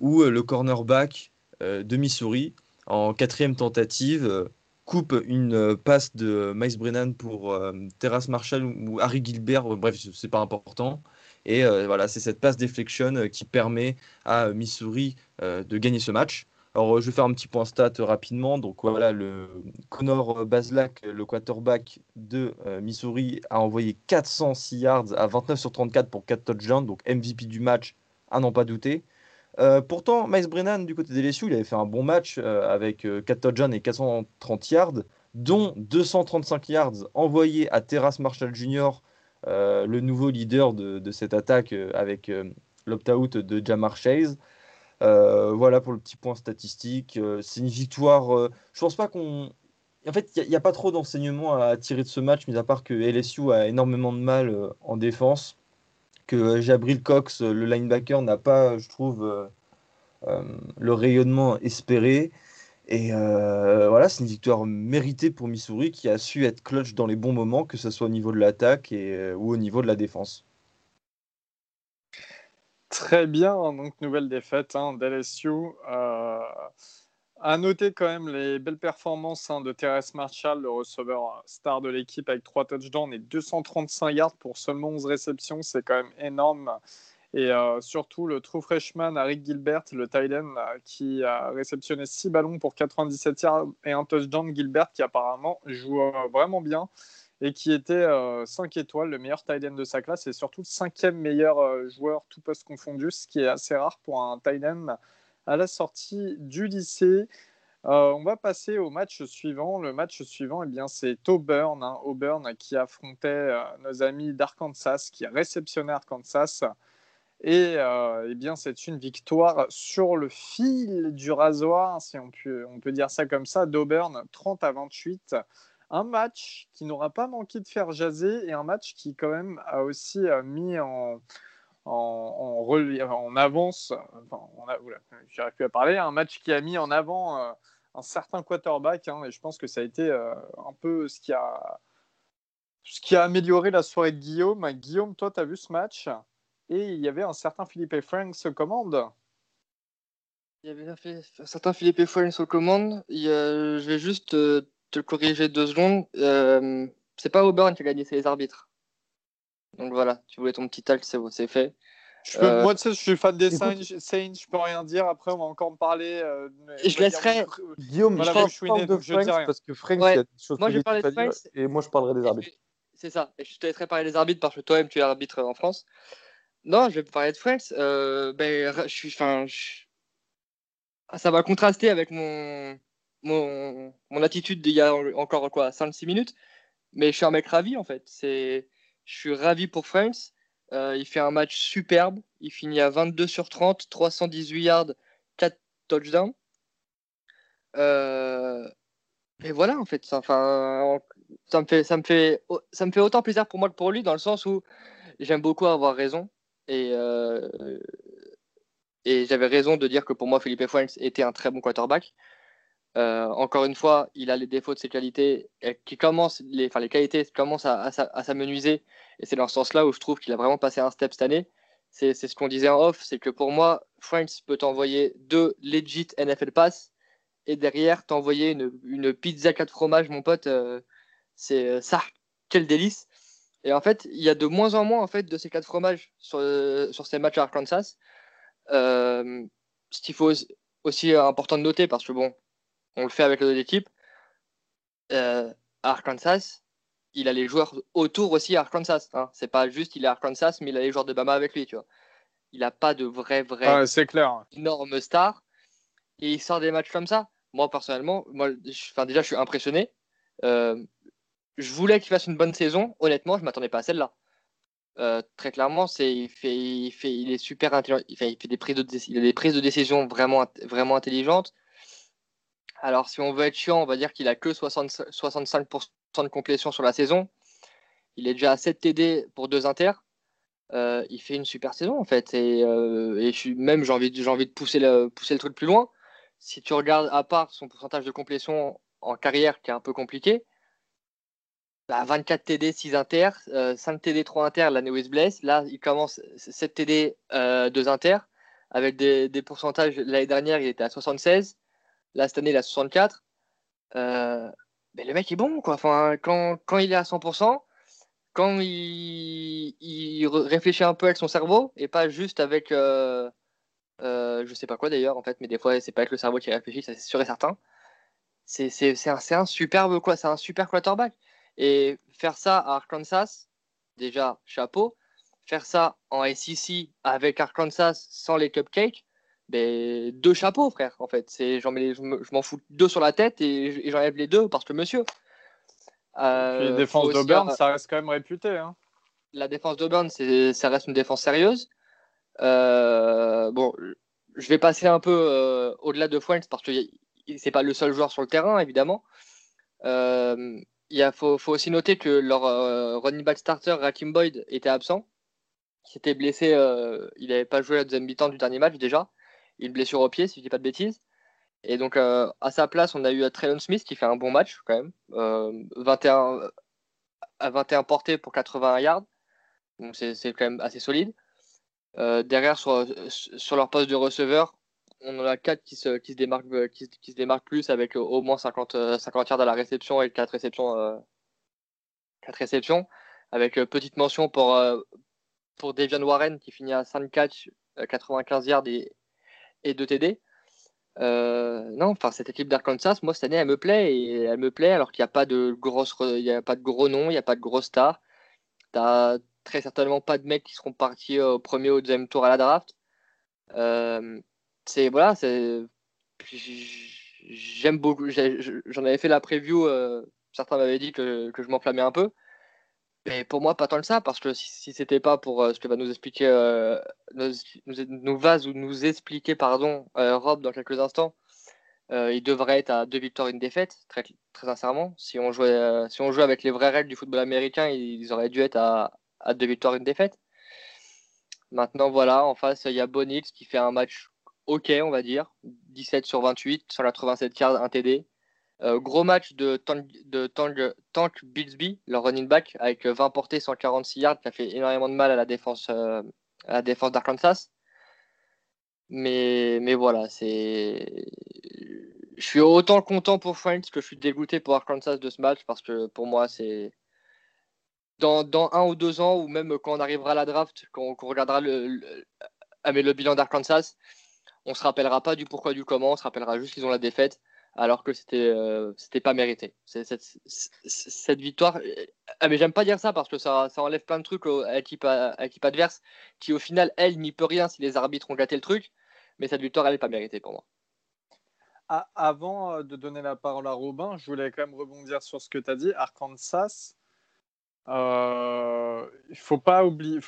C: où le cornerback de Missouri, en quatrième tentative, coupe une euh, passe de Miles Brennan pour euh, Terrace Marshall ou Harry Gilbert, euh, bref, c'est pas important. Et euh, voilà, c'est cette passe deflection euh, qui permet à Missouri euh, de gagner ce match. Alors, euh, je vais faire un petit point stat euh, rapidement. Donc, voilà, le Connor Bazelak, le quarterback de euh, Missouri, a envoyé 406 yards à 29 sur 34 pour 4 touchdowns. Donc, MVP du match, à n'en pas douter. Euh, pourtant, Miles Brennan, du côté des LSU, il avait fait un bon match euh, avec euh, 4 touchdowns et 430 yards, dont 235 yards envoyés à Terrace Marshall Jr., euh, le nouveau leader de, cette attaque euh, avec euh, l'opt-out de Jamar Chase. Euh, voilà pour le petit point statistique. Euh, c'est une victoire. euh, je pense pas qu'on. En fait, il n'y a, pas trop d'enseignements à tirer de ce match, mis à part que LSU a énormément de mal euh, en défense. Que euh, Jabril Cox, euh, le linebacker, n'a pas, je trouve, euh, euh, le rayonnement espéré. Et euh, voilà, c'est une victoire méritée pour Missouri qui a su être clutch dans les bons moments, que ce soit au niveau de l'attaque euh, ou au niveau de la défense.
A: Très bien, donc nouvelle défaite hein, d'LSU. Euh, à noter quand même les belles performances hein, de Terrence Marshall, le receveur star de l'équipe avec 3 touchdowns et 235 yards pour seulement 11 réceptions, c'est quand même énorme. Et euh, surtout le true freshman Rick Gilbert, le end, euh, qui a réceptionné 6 ballons pour 97 yards et un touchdown. Gilbert qui apparemment joue euh, vraiment bien et qui était euh, 5 étoiles, le meilleur tight end de sa classe et surtout le cinquième meilleur euh, joueur tout poste confondu, ce qui est assez rare pour un tight end à la sortie du lycée. Euh, on va passer au match suivant. Le match suivant, eh bien, c'est Auburn, hein, Auburn qui affrontait euh, nos amis d'Arkansas, qui réceptionnait Arkansas. Et euh, eh bien, c'est une victoire sur le fil du rasoir, si on peut, on peut dire ça comme ça, d'Auburn, 30 à 28 un match qui n'aura pas manqué de faire jaser et un match qui quand même a aussi mis en, en, en, avance. Enfin, on à parler. Un match qui a mis en avant euh, un certain quarterback. hein, et je pense que ça a été euh, un peu ce qui a, ce qui a amélioré la soirée de Guillaume. Guillaume, toi, tu as vu ce match? Et il y avait un certain Philippe Franks aux commandes.
E: Il y avait un certain Philippe Follens aux commandes. Y a- je vais juste euh, te corriger deux secondes. Euh, c'est pas Auburn qui a gagné, c'est les arbitres. Donc voilà, tu voulais ton petit tacle, c'est c'est fait.
A: Je peux-
E: Euh,
A: moi, tu sais, je suis fan des Saints, Saints, je peux rien dire. Après, on va encore me parler. euh,
E: Et je laisserai-
A: dire-
B: Guillaume,
A: Voilà,
B: je parle
A: je né,
B: de
A: donc je
B: Franks
A: rien.
B: parce que Franks,
E: Ouais.
B: il y a des choses
E: Moi, je vais parler de Franks.
B: et moi, je parlerai des arbitres.
E: C'est ça. Et je te laisserai parler des arbitres parce que toi-même, tu es arbitre en France. Non, je vais parler de Franks. Euh, ben, je suis, enfin, je- ah, ça va contraster avec mon, mon, mon attitude d'il y a encore quoi, 5-6 minutes. Mais je suis un mec ravi en fait. C'est, je suis ravi pour Franks. Euh, il fait un match superbe. Il finit à 22 sur 30, 318 yards, 4 touchdowns. Euh, et voilà en fait. ça- me fait, autant plaisir pour moi que pour lui dans le sens où j'aime beaucoup avoir raison et euh, j'avais raison de dire que pour moi Philippe Fuentes était un très bon quarterback. Euh, encore une fois, il a les défauts de ses qualités qui commencent, les, enfin les qualités commencent à, à, s'a- à s'amenuiser et c'est dans ce sens-là où je trouve qu'il a vraiment passé un step cette année. C'est ce qu'on disait en off, c'est que pour moi, Fuentes peut t'envoyer deux legit NFL pass et derrière t'envoyer une, une pizza 4 fromages, mon pote. euh, c'est euh, ça, quel délice. Et en fait, il y a de moins en moins en fait de ces quatre fromages sur, sur ces matchs à Arkansas. Ce qu'il faut aussi- important de noter, parce que bon, on le fait avec les autres équipes. Euh, Arkansas, il a les joueurs autour aussi à Arkansas. Hein. C'est pas juste il est à Arkansas, mais il a les joueurs de Bama avec lui, tu vois. Il a pas de vrai vrai
A: Ah, c'est clair.
E: énorme star et il sort des matchs comme ça. Moi, personnellement, moi, je- déjà, je suis impressionné. Euh, je voulais qu'il fasse une bonne saison. Honnêtement, je m'attendais pas à celle-là. Euh, très clairement, c'est, il, fait, il, fait, il est super intelligent. Il fait, il fait des prises de, il a des prises de décision vraiment, vraiment intelligentes. Alors, si on veut être chiant, on va dire qu'il a que 60 65% de complétion sur la saison. Il est déjà à 7 TD pour deux inters. Euh, il fait une super saison en fait et, euh, même j'ai envie de, pousser le truc plus loin si tu regardes à part son pourcentage de complétion en carrière qui est un peu compliqué bah, 24 TD 6 inter euh, 5 TD 3 inter l'année où il se blesse là il commence 7 TD euh, 2 inter avec des pourcentages l'année dernière il était à 76 là cette année il à 64 euh, mais le mec est bon quoi. Enfin quand, quand il est à 100% quand il, réfléchit un peu avec son cerveau et pas juste avec euh, euh, je sais pas quoi d'ailleurs en fait mais des fois c'est pas avec le cerveau qui réfléchit ça c'est sûr et certain. C'est un, un superbe quoi. C'est un super quarterback. Et faire ça à Arkansas déjà chapeau. Faire ça en SEC avec Arkansas sans les cupcakes ben, deux chapeaux frère en fait c'est j'en mets je me- je m'en fous deux sur la tête et, j'enlève les deux parce que monsieur
A: Puis
E: euh,
A: les défenses d'Auburn, ça reste quand même réputé. Hein.
E: la défense d'Auburn, ça reste une défense sérieuse. Euh, bon, je vais passer un peu euh, au-delà de Fuentes parce que c'est pas le seul joueur sur le terrain, évidemment. Il y faut, faut aussi noter que leur running back starter, Rakim Boyd, était absent. Il s'était blessé, il n'avait pas joué la deuxième mi-temps du dernier match déjà. Une blessure au pied, si je dis pas de bêtises. Et donc, euh, à sa place, on a eu Traylon Smith qui fait un bon match quand même. Euh, 21, à 21 portées pour 81 yards. Donc c'est quand même assez solide. Euh, derrière, sur, sur leur poste de receveur, on en a 4 qui se, qui se, démarquent, qui, se plus avec au moins 50, euh, 50 yards à la réception et 4 réceptions. Euh, 4 réceptions. Avec euh, petite mention pour, euh, pour Devian Warren qui finit à 5 catchs, euh, 95 yards et, et 2 TD. Euh, non, enfin cette équipe d'Arkansas, moi cette année elle me plaît et elle me plaît alors qu'il n'y a pas de grosses, il y a pas de gros noms, il n'y a pas de gros stars. T'as très certainement pas de mecs qui seront partis au premier ou au deuxième tour à la draft. Euh, c'est voilà, j'aime beaucoup. J'en avais fait la preview. euh, certains m'avaient dit que, que je m'enflammais un peu. Mais pour moi, pas tant que ça, parce que si, c'était pas pour euh, ce que va nous expliquer, euh, nous, nous, nous va ou nous expliquer, pardon, euh, Rob dans quelques instants, il devrait être à deux victoires, une défaite, très, très sincèrement. Si on, jouait, si on avec les vraies règles du football américain, ils auraient dû être à, à deux victoires, une défaite. Maintenant, voilà, en face, il y a Bonix qui fait un match OK, on va dire. 17 sur 28, 187 yards, un TD. Euh, gros match de Tank, de Tank, Tank Billsby, le running back, avec 20 portées, 146 yards, qui a fait énormément de mal à la défense, euh, à la défense d'Arkansas. Mais, mais voilà, c'est. Je suis autant content pour Friends que je suis dégoûté pour Arkansas de ce match parce que pour moi, c'est. Dans, un ou deux ans, ou même quand on arrivera à la draft, quand, on regardera le, le, le bilan d'Arkansas, on se rappellera pas du pourquoi du comment, on se rappellera juste qu'ils ont la défaite alors que c'était euh, c'était pas mérité. Cette, cette, victoire, ah, mais j'aime pas dire ça parce que ça, ça enlève plein de trucs à l'équipe adverse qui au final elle n'y peut rien si les arbitres ont gâté le truc, mais cette victoire elle est pas méritée pour moi.
A: Avant euh, de donner la parole à Robin, je voulais quand même rebondir sur ce que tu as dit. Arkansas, euh, il faut pas oublier,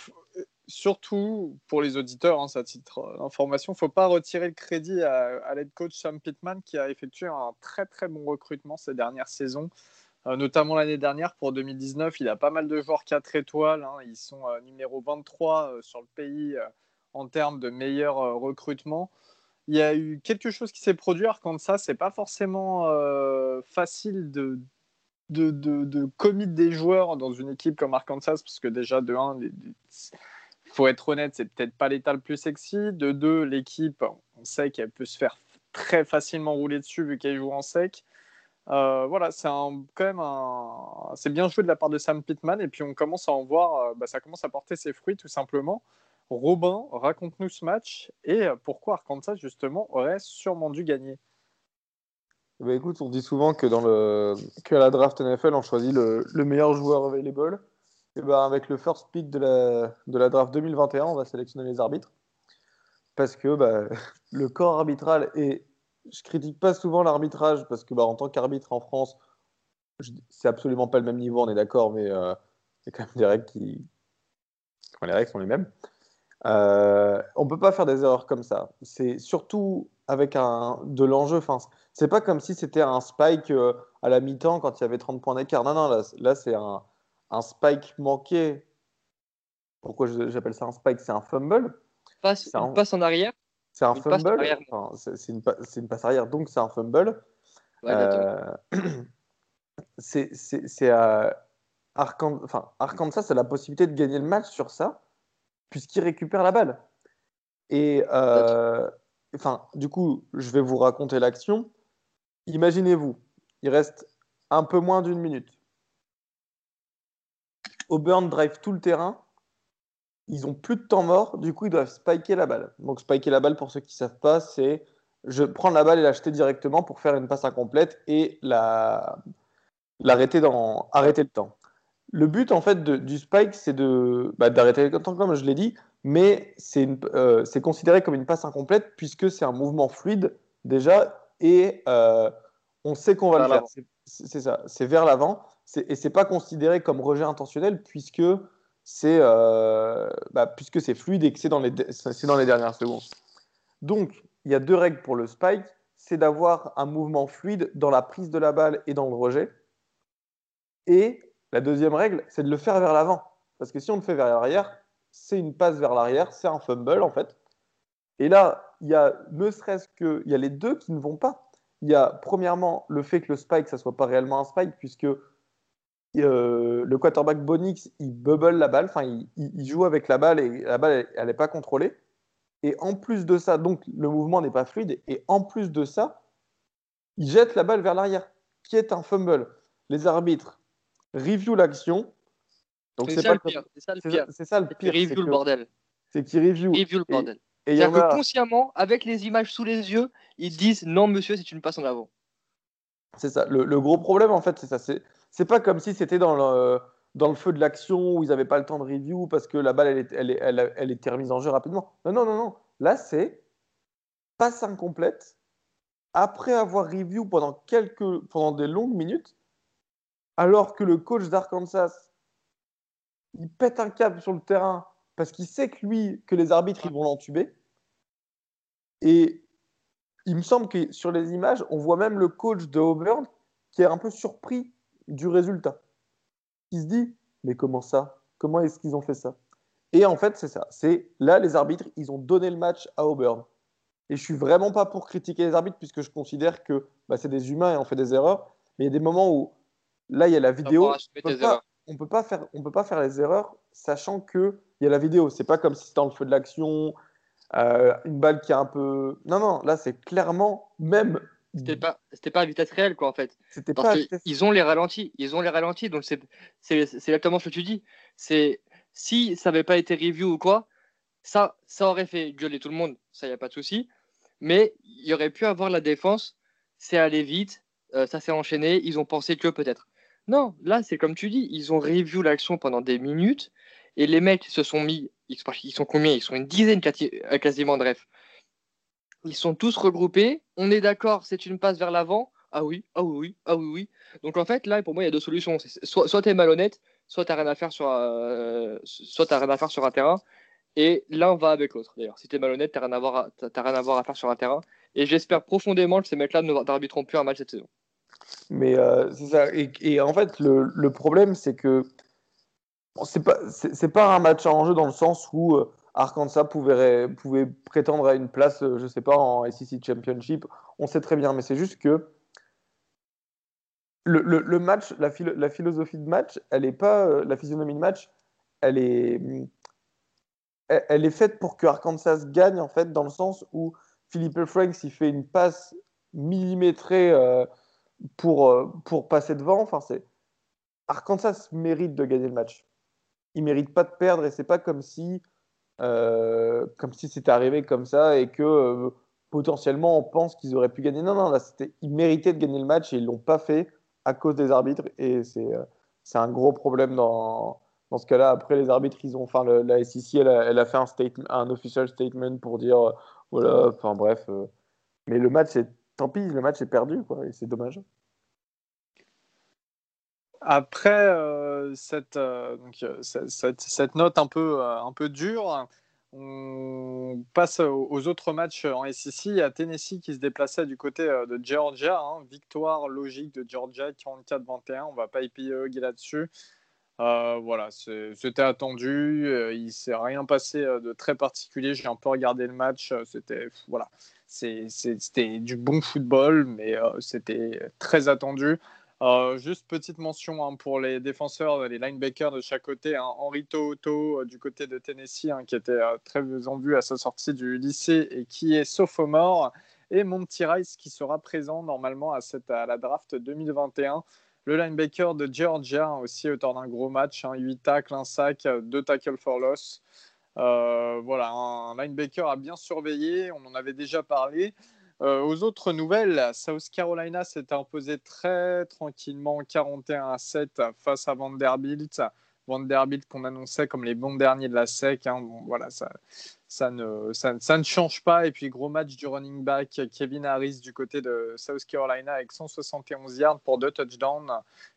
A: surtout pour les auditeurs, hein, ça titre d'information, il ne faut pas retirer le crédit à, à l'aide coach Sam Pittman qui a effectué un très très bon recrutement ces dernières saisons, euh, notamment l'année dernière pour 2019. Il a pas mal de joueurs 4 étoiles, hein, ils sont euh, numéro 23 euh, sur le pays euh, en termes de meilleurs euh, recrutements. Il y a eu quelque chose qui s'est produit, quand ça, c'est pas forcément euh, facile de, de, de, de commit des joueurs dans une équipe comme Arkansas, parce que déjà, de 1, faut être honnête, c'est peut-être pas l'état le plus sexy. De deux, l'équipe, on sait qu'elle peut se faire très facilement rouler dessus vu qu'elle joue en sec. Euh, voilà, c'est quand même un... c'est bien joué de la part de Sam Pittman et puis on commence à en voir, euh, bah, ça commence à porter ses fruits tout simplement. Robin, raconte-nous ce match et pourquoi Arkansas justement aurait sûrement dû gagner.
B: Bah écoute, on dit souvent que dans le que à la draft NFL, on choisit le, le meilleur joueur available. Et ben avec le first pick de la, de la draft 2021, on va sélectionner les arbitres. Parce que bah, le corps arbitral, et je critique pas souvent l'arbitrage, parce que bah, en tant qu'arbitre en France, c'est absolument pas le même niveau, on est d'accord, mais euh, a quand même des règles qui. Les règles sont les mêmes. Euh, on peut pas faire des erreurs comme ça. C'est surtout avec un, de l'enjeu. Enfin, c'est pas comme si c'était un spike euh, à la mi-temps quand il y avait 30 points d'écart. Non, non, là, là c'est un, un spike manqué. Pourquoi j'appelle ça un spike? C'est un fumble.
E: Passe, un... Une passe en arrière
B: C'est un fumble. Enfin, c'est une, une, passe arrière, donc c'est un fumble.
E: Ouais, euh...
B: c'est à Arkansas, enfin, Arkansas a la possibilité de gagner le match sur ça, puisqu'il récupère la balle. Et euh... enfin, du coup, je vais vous raconter l'action. Imaginez-vous, il reste un peu moins d'une minute. Auburn drive tout le terrain. Ils ont plus de temps mort, du coup ils doivent spiker la balle. Donc spiker la balle, pour ceux qui ne savent pas, c'est je prendre la balle et l'acheter directement pour faire une passe incomplète et la l'arrêter dans arrêter le temps. Le but en fait de, du spike, c'est de bah, d'arrêter le temps comme je l'ai dit, mais c'est euh, considéré comme une passe incomplète puisque c'est un mouvement fluide déjà et euh, on sait qu'on va le faire. C'est ça, c'est vers l'avant et c'est pas considéré comme rejet intentionnel puisque c'est euh, bah, puisque c'est fluide et que c'est dans les c'est dans les dernières secondes. Donc il y a deux règles pour le spike, c'est d'avoir un mouvement fluide dans la prise de la balle et dans le rejet. Et la deuxième règle, c'est de le faire vers l'avant parce que si on le fait vers l'arrière, c'est une passe vers l'arrière, c'est un fumble en fait. Et là, il y a ne serait-ce que il y a les deux qui ne vont pas. Il y a premièrement le fait que le spike ça soit pas réellement un spike puisque euh, le quarterback Bonix, il bubble la balle, enfin, il, il, joue avec la balle et la balle, elle n'est pas contrôlée. Et en plus de ça, donc le mouvement n'est pas fluide. Et en plus de ça, il jette la balle vers l'arrière, qui est un fumble. Les arbitres review l'action.
E: C'est ça, ça, le pire.
B: C'est ça le pire.
E: Ils review le bordel.
B: C'est qu'ils review.
E: Review le bordel. C'est-à-dire que consciemment, avec les images sous les yeux, ils disent non, monsieur, c'est une passe en avant.
B: C'est ça. Le, le, gros problème, en fait, c'est ça. C'est c'est pas comme si c'était dans le, feu de l'action où ils n'avaient pas le temps de review parce que la balle, elle, est, elle était remise en jeu rapidement. Non, non, non, non. Là, c'est passe incomplète après avoir review pendant, quelques, pendant des longues minutes, alors que le coach d'Arkansas, il pète un câble sur le terrain parce qu'il sait que lui, que les arbitres, ils vont l'entuber. Et il me semble que sur les images, on voit même le coach de Auburn qui est un peu surpris du résultat. Il se dit, mais comment ça? Comment est-ce qu'ils ont fait ça? Et en fait, c'est ça. C'est là, les arbitres, ils ont donné le match à Auburn. Et je suis vraiment pas pour critiquer les arbitres puisque je considère que bah, c'est des humains et on fait des erreurs. Mais il y a des moments où là, il y a la vidéo. On peut pas, on peut pas faire, on peut pas faire les erreurs sachant que il y a la vidéo. C'est pas comme si c'était dans le feu de l'action, euh, une balle qui est un peu. Non, non. Là, c'est clairement même.
E: C'était pas, c'était pas à vitesse réelle, quoi, en fait.
B: C'était pas. Vitesse-
E: qu'ils ont les ralentis. Ils ont les ralentis. Donc, c'est c'est- exactement ce que tu dis. C'est Si ça n'avait pas été review ou quoi, ça, ça aurait fait gueuler tout le monde. Ça, n'y a pas de souci. Mais il y aurait pu avoir la défense. C'est allé vite. euh, ça s'est enchaîné. Ils ont pensé que peut-être. Non, là, c'est comme tu dis. Ils ont review l'action pendant des minutes. Et les mecs se sont mis. Ils sont, ils combien? Ils sont une dizaine euh, quasiment, bref. Ils sont tous regroupés. On est d'accord, c'est une passe vers l'avant. Ah oui, ah oui, ah oui, oui. Donc en fait, là, pour moi, il y a deux solutions. Soit, soit tu es malhonnête, soit tu n'as rien, à faire sur, euh, rien à faire sur un terrain. Et l'un va avec l'autre, d'ailleurs. Si tu es malhonnête, tu n'as rien, à à- rien à voir à faire sur un terrain. Et j'espère profondément que ces mecs-là n'arbitreront plus un match cette saison.
B: Mais euh, c'est ça. Et, en fait, le, problème, c'est que bon, c'est pas, pas un match en jeu dans le sens où euh, Arkansas pouvait, prétendre à une place, euh, je sais pas, en SEC Championship. On sait très bien, mais c'est juste que le, match, la, philo- la philosophie de match, elle est pas, euh, la physionomie de match, elle est, faite pour que Arkansas gagne en fait, dans le sens où Philippe Franks, il fait une passe millimétrée. euh, pour, pour passer devant. Enfin, c'est Arkansas mérite de gagner le match. Il mérite pas de perdre et c'est pas comme si euh, comme si c'était arrivé comme ça et que euh, potentiellement on pense qu'ils auraient pu gagner. Non, non, ils méritaient de gagner le match et ils l'ont pas fait à cause des arbitres et c'est euh, c'est un gros problème dans dans ce cas-là. Après les arbitres, ils ont enfin la SEC, elle a, fait un official statement pour dire voilà, enfin bref. mais le match est tant pis, le match est perdu quoi et c'est dommage.
A: Après euh, cette, euh, euh, cette, cette- note un peu, un peu dure, on passe aux, autres matchs en SEC. Il y a Tennessee qui se déplaçait du côté de Georgia. hein. Victoire logique de Georgia 44-21. On va pas épiloguer là-dessus. Voilà, c'était attendu. Il s'est rien passé de très particulier. J'ai un peu regardé le match. C'était voilà, c'était du bon football, mais c'était très attendu. Euh, juste petite mention hein, pour les défenseurs, les linebackers de chaque côté. Hein, Henry Toto du côté de Tennessee, hein, qui était euh, très en vue à sa sortie du lycée et qui est sophomore. Et Monty Rice qui sera présent normalement à, la draft 2021. Le linebacker de Georgia hein, aussi auteur d'un gros match, hein, 8 tacles, 1 sac, 2 tackles for loss. Euh, voilà, un linebacker à bien surveiller, on en avait déjà parlé. Euh, aux autres nouvelles, South Carolina s'est imposé très tranquillement 41 à 7 face à Vanderbilt. Vanderbilt qu'on annonçait comme les bons derniers de la SEC. hein. Voilà, ça, ne, change pas. Et puis, gros match du running back Kevin Harris du côté de South Carolina avec 171 yards pour deux touchdowns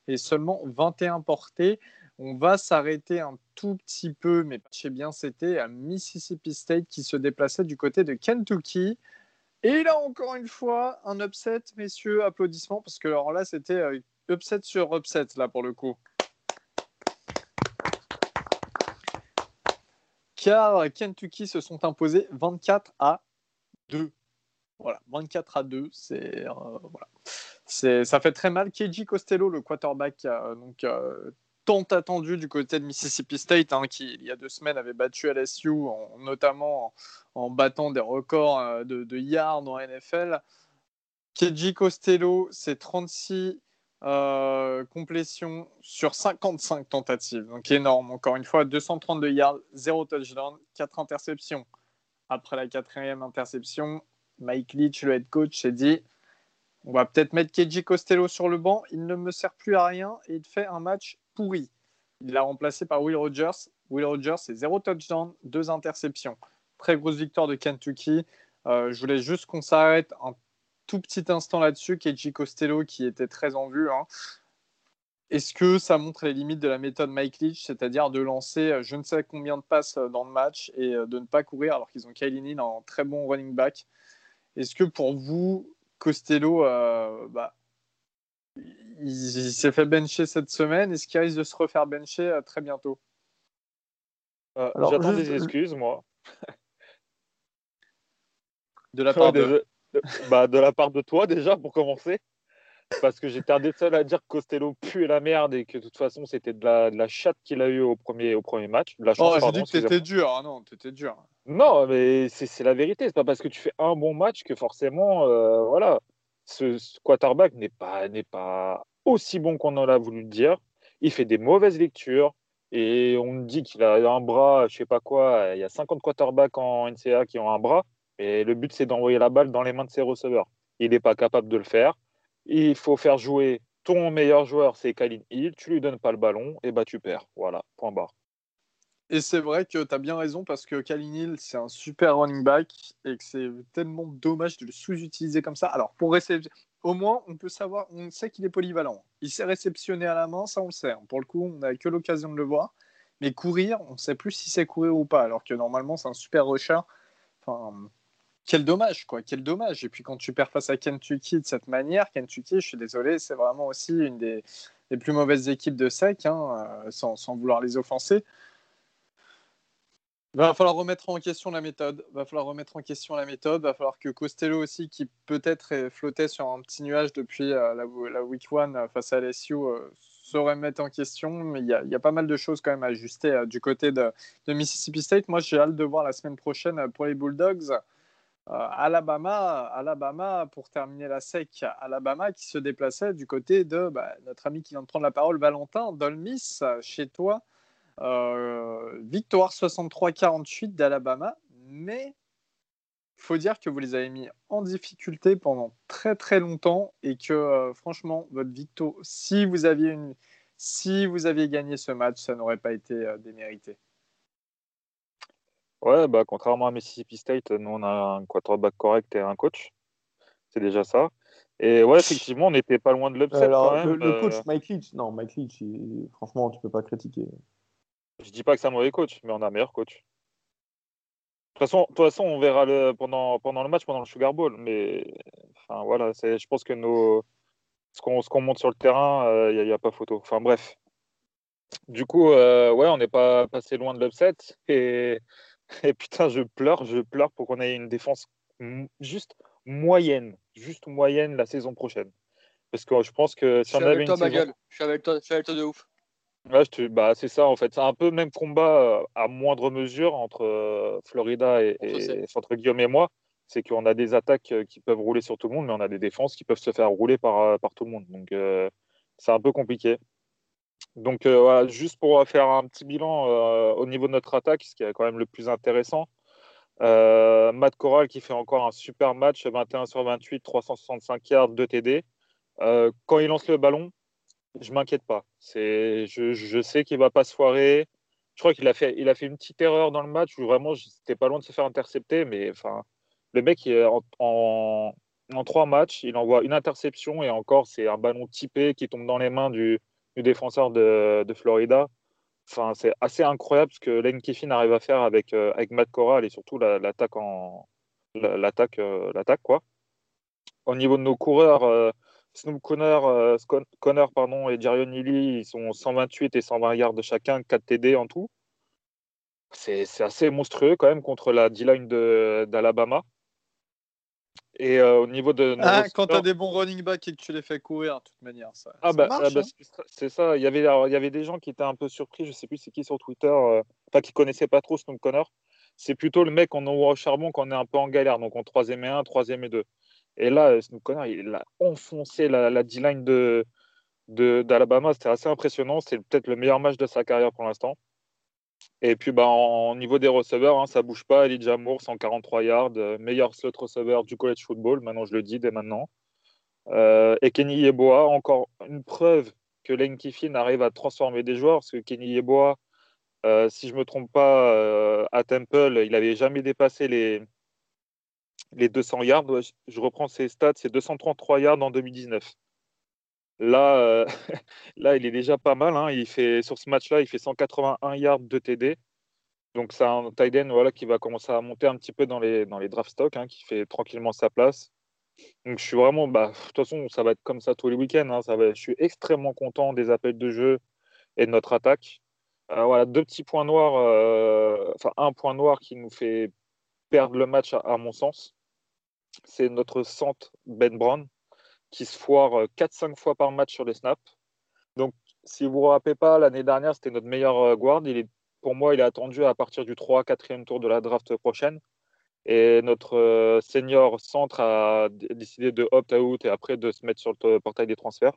A: et seulement 21 portées. On va s'arrêter un tout petit peu, mais sais bien, c'était à Mississippi State qui se déplaçait du côté de Kentucky. Et là, encore une fois, un upset, messieurs, applaudissements, parce que alors là, c'était euh, upset sur upset, là, pour le coup. Car Kentucky se sont imposés 24 à 2. Voilà, 24 à 2, c'est euh. C'est, ça fait très mal. KJ Costello, le quarterback, euh, donc tant attendu du côté de Mississippi State, hein, qui il y a deux semaines avait battu LSU, en, notamment en, battant des records euh, de, yards en NFL. KJ Costello, c'est 36 euh, complétions sur 55 tentatives, donc énorme. Encore une fois, 232 yards, 0 touchdown, 4 interceptions. Après la quatrième interception, Mike Leach, le head coach, s'est dit on va peut-être mettre KJ Costello sur le banc. Il ne me sert plus à rien et il fait un match pourri. Il l'a remplacé par Will Rogers. Will Rogers, c'est zéro touchdown, deux interceptions. Très grosse victoire de Kentucky. Euh, je voulais juste qu'on s'arrête un tout petit instant là-dessus. KJ Costello qui était très en vue. hein. Est-ce que ça montre les limites de la méthode Mike Leach, c'est-à-dire de lancer euh, je ne sais combien de passes euh, dans le match et de ne pas courir alors qu'ils ont Kylie en très bon running back? Est-ce que pour vous, Costello, bah, il, il s'est fait bencher cette semaine. Est-ce qu'il risque de se refaire bencher euh, très bientôt?
D: Euh, J'attends
B: juste-
D: des excuses, moi.
A: De la
D: Ouais,
A: part de.
D: bah, de la part de toi, déjà, pour commencer. Parce que j'étais un des seuls à dire que Costello puait la merde et que de toute façon, c'était de la, de la chatte qu'il a eu au premier, au premier match. De la chance,
A: Oh,
D: pardon,
A: dit que t'étais dur. Ah non, t'étais dur.
D: Non, mais c'est c'est la vérité. C'est pas parce que tu fais un bon match que forcément, euh, voilà, ce, quarterback n'est pas, n'est pas aussi bon qu'on en a voulu dire. Il fait des mauvaises lectures et on dit qu'il a un bras, je sais pas quoi. Il y a 50 quarterbacks en NCAA qui ont un bras et le but c'est d'envoyer la balle dans les mains de ses receveurs. Il n'est pas capable de le faire. Il faut faire jouer ton meilleur joueur, c'est Kalin Hill. Tu lui donnes pas le ballon et bah tu perds. Voilà, point barre.
A: Et c'est vrai que tu as bien raison parce que Kalin Hill, c'est un super running back et que c'est tellement dommage de le sous-utiliser comme ça. Alors, pour réceptionner, au moins, on peut savoir, on sait qu'il est polyvalent. Il sait réceptionner à la main, ça on le sait. Pour le coup, on n'a que l'occasion de le voir. Mais courir, on ne sait plus si c'est courir ou pas, alors que normalement, c'est un super rusher. Enfin, quel dommage, quoi. Quel dommage. Et puis, quand tu perds face à Kentucky de cette manière, Kentucky, je suis désolé, c'est vraiment aussi une des, plus mauvaises équipes de SEC, hein, euh, sans vouloir les offenser. Va falloir remettre en question la méthode. Va falloir remettre en question la méthode. Va falloir que Costello aussi, qui peut-être flottait sur un petit nuage depuis euh, la, week one euh, face à LSU, euh, se en question. Mais il y, a- pas mal de choses quand même à ajuster euh, du côté de, Mississippi State. Moi, j'ai hâte de voir la semaine prochaine pour les Bulldogs. Alabama, Alabama pour terminer la sec, Alabama qui se déplaçait du côté de bah, notre ami qui vient de prendre la parole, Valentin Dolmis, chez toi. Euh, victoire 63-48 d'Alabama, mais il faut dire que vous les avez mis en difficulté pendant très très longtemps et que euh, franchement, votre victoire, si vous aviez une, si vous aviez gagné ce match, ça n'aurait pas été euh, démérité.
D: Ouais, bah, contrairement à Mississippi State, nous, on a un quarterback correct et un coach. C'est déjà ça. Et ouais, effectivement, on n'était pas loin de l'upset
B: le, le coach Mike Leach, non, Mike Leach, il- franchement, tu peux pas critiquer.
D: Je dis pas que c'est un mauvais coach, mais on a un meilleur coach. De toute façon, de toute façon on verra le, pendant, pendant le match, pendant le Sugar Bowl. Mais enfin, voilà, je pense que nos, ce, qu'on, qu'on monte sur le terrain, il n'y a, pas photo. Enfin bref. Du coup, euh, ouais, on n'est pas passé loin de l'upset. Et, et putain, je pleure, je pleure pour qu'on ait une défense juste moyenne, juste moyenne la saison prochaine. Parce que je pense que si
E: Je
D: on
E: suis
D: avait une
E: toi, ma gueule. Je suis avec toi, je suis avec toi de ouf.
D: Ouais, te- bah, c'est ça en fait. C'est un peu le même combat euh, à moindre mesure entre euh, Florida et, entre Guillaume et moi. C'est qu'on a des attaques euh, qui peuvent rouler sur tout le monde, mais on a des défenses qui peuvent se faire rouler par, par tout le monde. Donc euh, c'est un peu compliqué. Donc euh, voilà, juste pour faire un petit bilan euh, au niveau de notre attaque, ce qui est quand même le plus intéressant. Matt Corral qui fait encore un super match, 21 sur 28, 365 yards, 2 TD. Quand il lance le ballon, je m'inquiète pas. C'est, je, je sais qu'il va pas se foirer. Je crois qu'il a fait, il a fait une petite erreur dans le match où vraiment c'était pas loin de se faire intercepter, mais enfin, le mec en, en, en trois matchs, il envoie une interception et encore c'est un ballon typé qui tombe dans les mains du, défenseur de, de Florida. Enfin, c'est assez incroyable ce que Lane Kiffin arrive à faire avec, euh, avec Matt Corral et surtout la- l'attaque l'attaque euh, l'attaque quoi. Au niveau de nos coureurs, euh, Snoop Connor, euh, Connor pardon, et Jarion Neely, ils sont 128 et 120 yards de chacun, 4 TD en tout. C'est assez monstrueux quand même contre la D-line d'Alabama. Et euh, au niveau de
A: Ah, quand tu as des bons running backs et que tu les fais courir, de toute manière, ça,
D: ah
A: ça
D: bah, ah bah,
A: hein.
D: c'est- ça. Il y avait, alors, il y avait des gens qui étaient un peu surpris. Je sais plus c'est qui sur Twitter, euh, enfin qui connaissaient pas trop Snoop Connor. C'est plutôt le mec en envoie au charbon quand on est un peu en galère, donc en troisième et un, troisième et deux. Et là, euh, Snoop Connor, il a enfoncé la, la D-line de d'Alabama. C'était assez impressionnant. C'est peut-être le meilleur match de sa carrière pour l'instant. Et puis, bah, en, niveau des receveurs, hein, ça bouge pas. Elijah Moore, 143 yards, euh, meilleur slot receveur du college football. Maintenant, je le dis dès maintenant. Euh, et Kenny Yeboah, encore une preuve que Lane Kiffin arrive à transformer des joueurs. Parce que Kenny Yeboah, euh, si je me trompe pas, à Temple, il n'avait jamais dépassé les, les 200 yards. Je- reprends ses stats, c'est 233 yards en 2019. Là, euh, là, il est déjà pas mal. hein. Il fait, sur ce match-là, il fait 181 yards de TD. Donc, c'est un tight end voilà, qui va commencer à monter un petit peu dans les, draft stocks, hein, qui fait tranquillement sa place. Donc, je suis vraiment. Bah, de toute façon, ça va être comme ça tous les week-ends. hein. Je suis extrêmement content des appels de jeu et de notre attaque. Euh, voilà, deux petits points noirs, euh, enfin un point noir qui nous fait perdre le match à mon sens. C'est notre centre Ben Brown qui se foire 4-5 fois par match sur les snaps. Donc, si vous vous rappelez pas, l'année dernière, c'était notre meilleur euh, guard. Pour moi, il est attendu à partir du 3-4e tour de la draft prochaine. Et notre euh, senior centre a décidé de opt-out et après de se mettre sur le portail des transferts.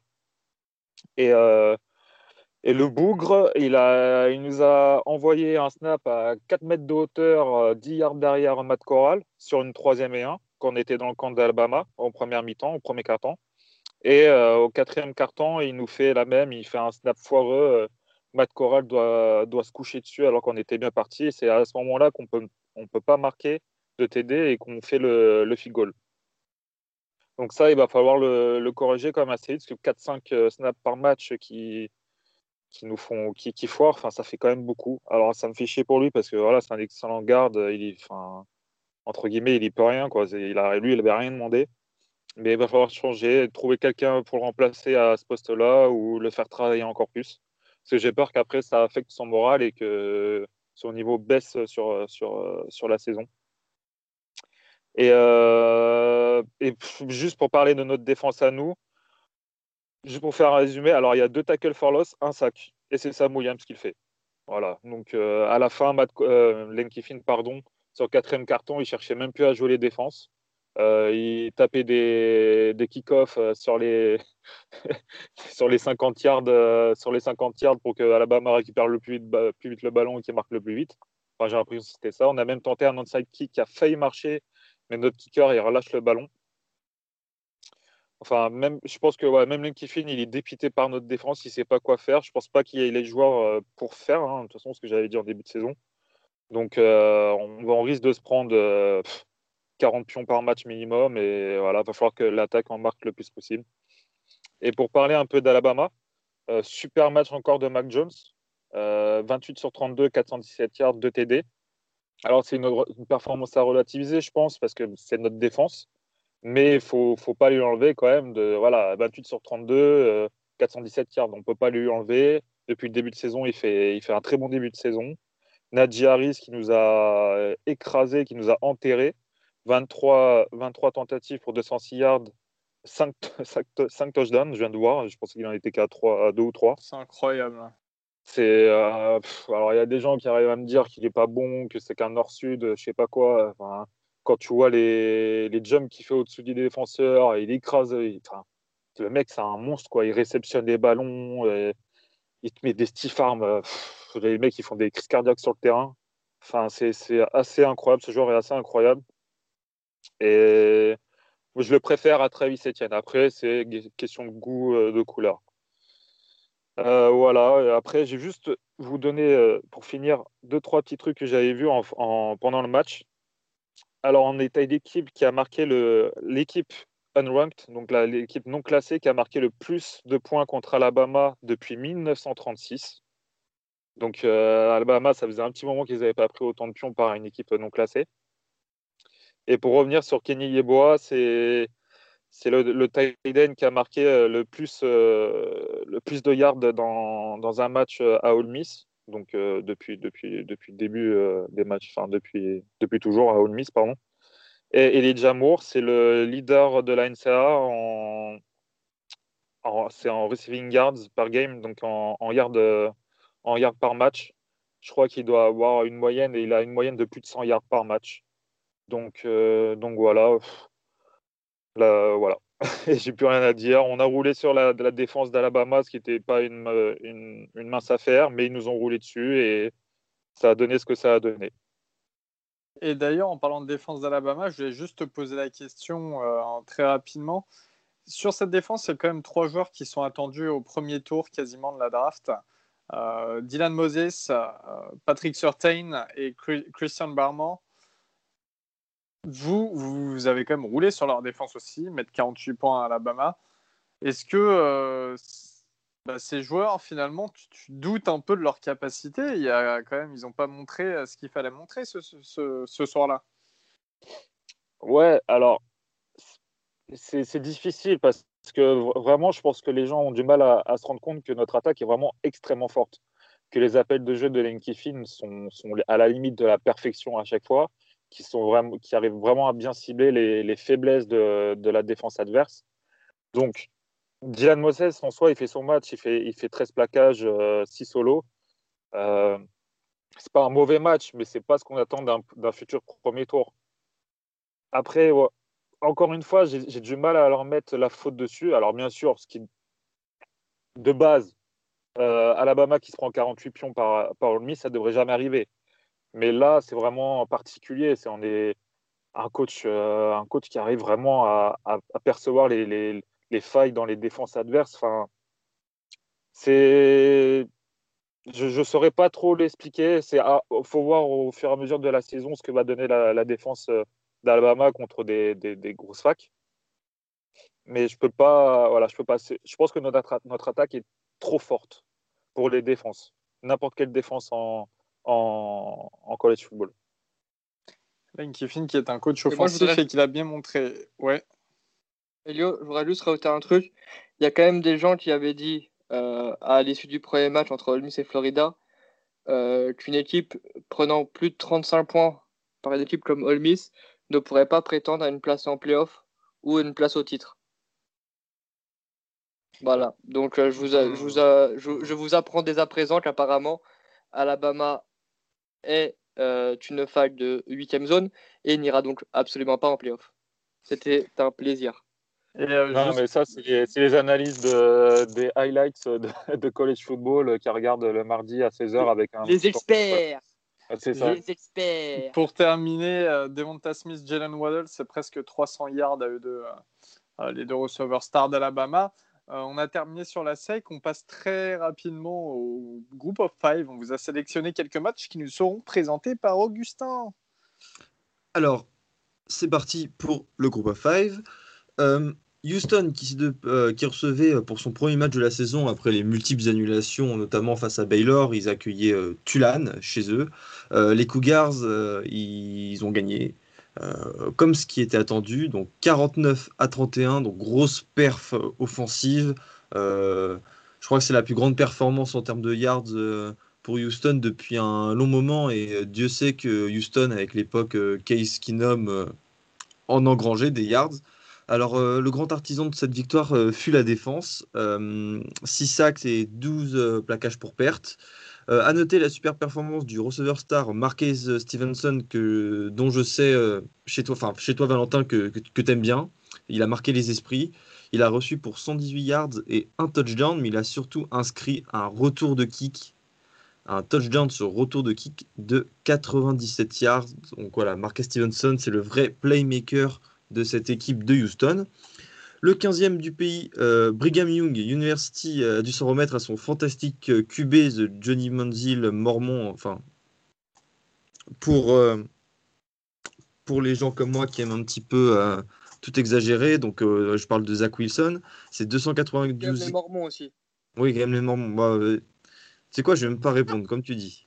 D: Et, euh, le bougre, il, a, nous a envoyé un snap à 4 mètres de hauteur, euh, 10 yards derrière Matt Corral, sur une troisième et 1, quand on était dans le camp d'Alabama, en première mi-temps, au premier quart-temps. Et euh, au quatrième quart-temps, il nous fait la même, il fait un snap foireux. euh, Matt Corral doit, doit se coucher dessus alors qu'on était bien parti. C'est à ce moment-là qu'on peut, on peut pas marquer de TD et qu'on fait le, le field goal. Donc ça, il va falloir le, corriger quand même assez vite, parce que 4-5 euh, snaps par match qui, qui nous font qui, qui foirent, ça fait quand même beaucoup. Alors ça me fait chier pour lui parce que voilà, c'est un excellent garde, il enfin, entre guillemets, il y peut rien quoi. Il a, lui, il avait rien demandé. Mais il va falloir changer, trouver quelqu'un pour le remplacer à ce poste-là ou le faire travailler encore plus. Parce que j'ai peur qu'après ça affecte son moral et que son niveau baisse sur, sur, sur la saison. Et, euh, juste pour parler de notre défense à nous, juste pour faire un résumé, alors il y a deux tackles for loss, un sac. Et c'est Sam Williams qui le fait. Voilà. Donc euh, à la fin, Matt, euh, pardon, sur le quatrième carton, il cherchait même plus à jouer les défenses. Euh, il tapait des, des kick-offs euh, sur les, sur les 50 yards, euh, sur les 50 yards pour que Alabama récupère le plus vite, plus vite le ballon et qu'il marque le plus vite. Enfin, j'ai l'impression que c'était ça. On a même tenté un onside kick qui a failli marcher, mais notre kicker il relâche le ballon. Enfin, même, je pense que même Lane Kiffin, il est dépité par notre défense, il sait pas quoi faire. Je pense pas qu'il y ait les joueurs euh, pour faire, hein, de toute façon, ce que j'avais dit en début de saison. Donc, euh, on, risque de se prendre euh, pff, 40 pions par match minimum, et voilà, va falloir que l'attaque en marque le plus possible. Et pour parler un peu d'Alabama, euh, super match encore de Mac Jones, euh, 28 sur 32, 417 yards, 2 TD. Alors, c'est une, performance à relativiser, je pense, parce que c'est notre défense. Mais il ne faut, pas lui enlever quand même. De, voilà, 28 sur 32, euh, 417 yards. On ne peut pas lui enlever. Depuis le début de saison, il fait un très bon début de saison. Najee Harris qui nous a écrasé, qui nous a enterré. 23, 23 tentatives pour 206 yards, 5, 5, 5 touchdowns, je viens de voir. Je pensais qu'il en était qu'à 3, à 2 ou 3.
A: C'est incroyable.
D: C'est euh, alors il y a des gens qui arrivent à me dire qu'il est pas bon, que c'est qu'un nord-sud, je sais pas quoi. Enfin, quand tu vois les, les jumps qu'il fait au-dessus des défenseurs, il écrase. il- enfin, le mec, c'est un monstre quoi. Il réceptionne les ballons, et il te met des stiff arms. euh, pff, les mecs, ils font des crises cardiaques sur le terrain. Enfin, c'est assez incroyable. Ce joueur est assez incroyable. Et je le préfère à Travis Etienne. Après, c'est question de goût, euh, de couleur. Euh, voilà. Et après, j'ai juste vous donner, pour finir, deux, trois petits trucs que j'avais vus en, en- pendant le match. Alors, on est à l'équipe qui a marqué l'équipe unranked, donc l'équipe non classée qui a marqué le plus de points contre Alabama depuis 1936. Donc, euh, Alabama, ça faisait un petit moment qu'ils n'avaient pas pris autant de pions par une équipe non classée. Et pour revenir sur Kenny Yeboah, c'est c'est le, le qui a marqué euh, le plus, euh, le plus de yards dans, dans un match à Ole Miss. Donc depuis, depuis, depuis le début des matchs, enfin depuis, depuis toujours à Ole Miss, pardon. Et Elijah Moore, c'est le leader de la NCAA en, receiving yards par game, donc en, yards en yards par match. Je crois qu'il doit avoir une moyenne et il a une moyenne de plus de 100 yards par match. Donc, euh, voilà. Là, voilà. J'ai plus rien à dire. On a roulé sur la, défense d'Alabama, ce qui n'était pas une mince affaire, mais ils nous ont roulé dessus et ça a donné ce que ça a donné.
A: Et d'ailleurs, en parlant de défense d'Alabama, je voulais juste te poser la question euh, très rapidement. Sur cette défense, il y a quand même trois joueurs qui sont attendus au premier tour quasiment de la draft. Euh, Dylan Moses, euh, Patrick Surtain et Chri- Christian Barmore. Vous, vous avez quand même roulé sur leur défense aussi, mettre 48 points à Alabama. Est-ce que bah, ces joueurs, finalement, tu, doutes un peu de leur capacité Il y a quand même, ils n'ont pas montré euh, ce qu'il fallait montrer ce, ce- ce- soir-là.
D: Ouais, alors, c'est difficile parce que vraiment, je pense que les gens ont du mal à, se rendre compte que notre attaque est vraiment extrêmement forte. que les appels de jeu de Lane Kiffin sont, sont à la limite de la perfection à chaque fois, qui, sont vraiment, qui arrivent vraiment à bien cibler les, les faiblesses de, de, la défense adverse. Donc, Dylan Moses, en soi, il fait son match, il fait, il fait 13 plaquages, euh, 6 solos. Euh, c'est pas un mauvais match, mais c'est pas ce qu'on attend d'un futur premier tour. Après, encore une fois, j'ai du mal à leur mettre la faute dessus. Alors, bien sûr, ce qui, de base, euh, Alabama qui se prend 48 pions par, par Ole Miss, ça devrait jamais arriver. Mais là, c'est vraiment particulier. C'est on est un coach, euh, un coach qui arrive vraiment à percevoir les, les, les, failles dans les défenses adverses. Enfin, c'est, je ne saurais pas trop l'expliquer. C'est, faut voir au fur et à mesure de la saison ce que va donner la, la défense euh, d'Alabama contre des, des, des, grosses facs. Mais je peux pas, voilà, je peux pas. Je pense que notre, notre attaque est trop forte pour les défenses. N'importe quelle défense en, en, en, college football.
A: Lane Kiffin, qui est un coach offensif et, voudrais... et qui l'a bien montré. Ouais.
E: Elio, je voudrais juste rajouter un truc. Il y a quand même des gens qui avaient dit euh, à l'issue du premier match entre Ole Miss et Florida euh, qu'une équipe prenant plus de 35 points par une équipe comme Ole Miss ne pourrait pas prétendre à une place en playoff ou une place au titre. Voilà, donc euh, je, vous je, vous je, vous apprends dès à présent qu'apparemment Alabama est une fac de 8 zone et n'ira donc absolument pas en playoff. C'était un plaisir.
D: Et euh, non, juste... mais ça, c'est les, les, analyses de, des highlights de, de, college football qui regardent le mardi à 16h avec un.
E: Les experts!
D: C'est ça.
E: Les experts.
A: Pour terminer, euh, Devonta Smith, Jalen Waddle, c'est presque 300 yards à eux deux, euh, les deux receveurs stars d'Alabama. Euh, on a terminé sur la SEC. On passe très rapidement au Group of Five. On vous a sélectionné quelques matchs qui nous seront présentés par Augustin.
C: Alors, c'est parti pour le Group of Five. Euh, Houston qui, euh, recevait pour son premier match de la saison après les multiples annulations, notamment face à Baylor, ils accueillaient euh, Tulane chez eux. Euh, les Cougars, ils ont gagné. comme ce qui était attendu, donc 49 à 31, donc grosse perf offensive. je crois que c'est la plus grande performance en termes de yards pour Houston depuis un long moment et Dieu sait que Houston, avec l'époque Case Keenum, en engrangeait des yards. Alors, euh, le grand artisan de cette victoire euh, fut la défense. Euh, 6 sacs et 12 euh, plaquages pour perte. à noter la super performance du receveur star Marquez Stevenson, que, dont je sais chez toi, chez toi Valentin, que, que, tu aimes bien. Il a marqué les esprits. Il a reçu pour 118 yards et un touchdown, mais il a surtout inscrit un retour de kick un touchdown sur retour de kick de 97 yards. Donc voilà, Marquez Stevenson, c'est le vrai playmaker de cette équipe de Houston. Le 15e du pays, euh, Brigham Young University a dû s'en remettre à son fantastique euh, QB de Johnny Manziel Mormon. Enfin, pour, euh, pour les gens comme moi qui aiment un petit peu euh, tout exagérer, donc euh, je parle de Zach Wilson, c'est 292.
E: les Mormons aussi.
C: Oui, Graham les Mormons. Bah, c'est quoi, je vais même pas répondre, comme tu dis.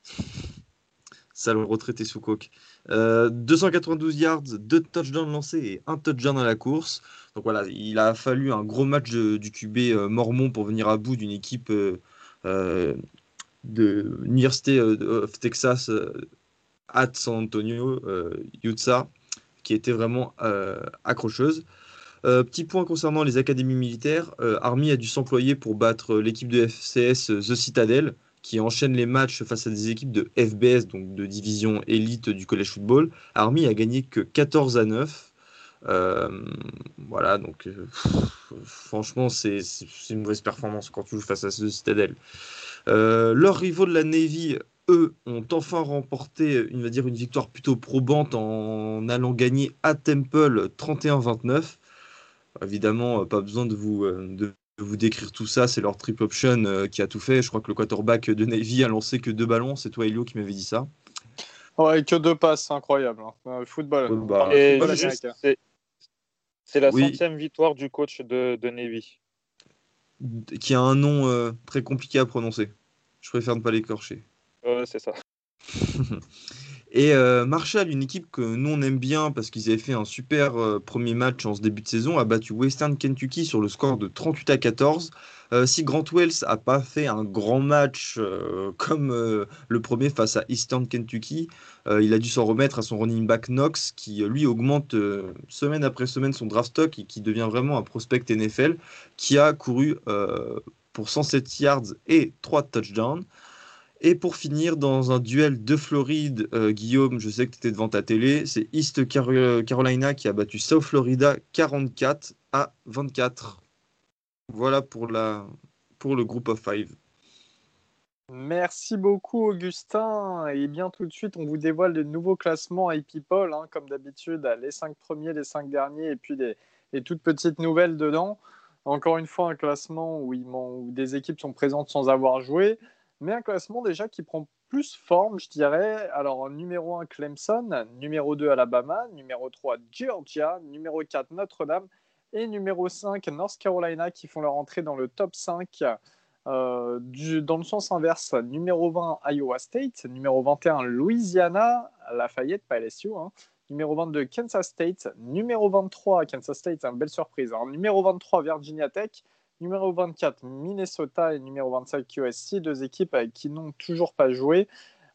C: Sale retraité sous coque. Euh, 292 yards, 2 touchdowns lancés et un touchdown à la course. Donc voilà, il a fallu un gros match du QB euh, Mormon pour venir à bout d'une équipe euh, euh de l'Université of Texas at San Antonio, Utah, qui était vraiment accrocheuse. Euh, petit point concernant les académies militaires, euh, Army a dû s'employer pour battre l'équipe de FCS The Citadel, qui enchaîne les matchs face à des équipes de FBS, donc de division élite du college football. Army a gagné que 14 à 9. Euh, voilà, donc euh, franchement, c'est une mauvaise performance quand tu joues face à ce Citadel. Euh, leurs rivaux de la Navy, eux, ont enfin remporté une, va dire, une victoire plutôt probante en allant gagner à Temple 31-29. Évidemment, pas besoin de vous, vous décrire tout ça, c'est leur trip option euh, qui a tout fait. Je crois que le quarterback de Navy a lancé que deux ballons. C'est toi, Elio, qui m'avait dit ça.
A: Ouais, que deux passes, incroyable. Hein. Football.
D: Bah, football c'est la oui. centième victoire du coach de, de, Navy.
C: Qui a un nom euh, très compliqué à prononcer. Je préfère ne pas l'écorcher.
D: Ouais, c'est ça.
C: Et euh, Marshall, une équipe que nous on aime bien parce qu'ils avaient fait un super euh, premier match en ce début de saison, a battu Western Kentucky sur le score de 38 à 14. Euh, si Grant Wells a pas fait un grand match comme le premier face à Eastern Kentucky, il a dû s'en remettre à son running back Knox qui lui augmente semaine après semaine son draft stock et qui devient vraiment un prospect NFL qui a couru pour 107 yards et 3 touchdowns. Et pour finir, dans un duel de Floride, euh, Guillaume, je sais que tu étais devant ta télé, c'est East Car- Carolina qui a battu South Florida 44 à 24. Voilà pour, la, pour le groupe of five.
A: Merci beaucoup, Augustin. Et bien, tout de suite, on vous dévoile le nouveau classement à People, hein, comme d'habitude, les cinq premiers, les cinq derniers, et puis les, les toutes petites nouvelles dedans. Encore une fois, un classement où, où des équipes sont présentes sans avoir joué, mais un classement déjà qui prend plus forme, je dirais. Alors, en numéro 1, Clemson, numéro 2, Alabama, numéro 3, Georgia, numéro 4, Notre-Dame, et numéro 5, North Carolina, qui font leur entrée dans le top 5. Euh, du- dans le sens inverse, numéro 20, Iowa State, numéro 21, Louisiana, Lafayette, pas LSU, hein. numéro 22, Kansas State, numéro 23, Kansas State, une belle surprise, hein. numéro 23, Virginia Tech, numéro 24, Minnesota et numéro 25, USC, deux équipes euh, qui n'ont toujours pas joué.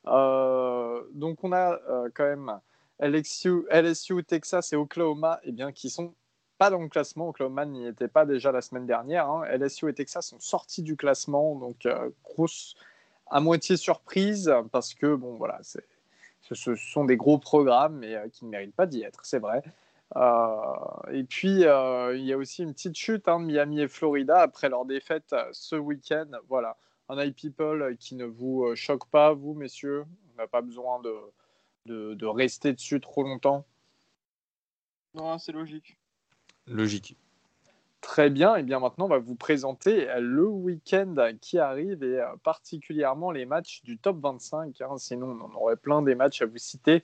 A: Euh, donc on a euh, quand même LSU, LSU, Texas et Oklahoma eh bien, qui sont pas dans le classement. Oklahoma n'y était pas déjà la semaine dernière. hein. LSU et Texas sont sortis du classement, donc grosse à moitié surprise parce que bon voilà, ce, ce sont des gros programmes mais qui ne méritent pas d'y être, c'est vrai. Euh, et puis euh, il y a aussi une petite chute hein, de Miami et Florida après leur défaite euh, ce week-end. Voilà, un high people qui ne vous choque pas, vous messieurs. On n'a pas besoin de, de, de rester dessus trop longtemps.
E: Non, c'est logique.
C: Logique.
A: Très bien, et bien maintenant on va vous présenter le week-end qui arrive et particulièrement les matchs du top 25, hein, sinon on en aurait plein des matchs à vous citer.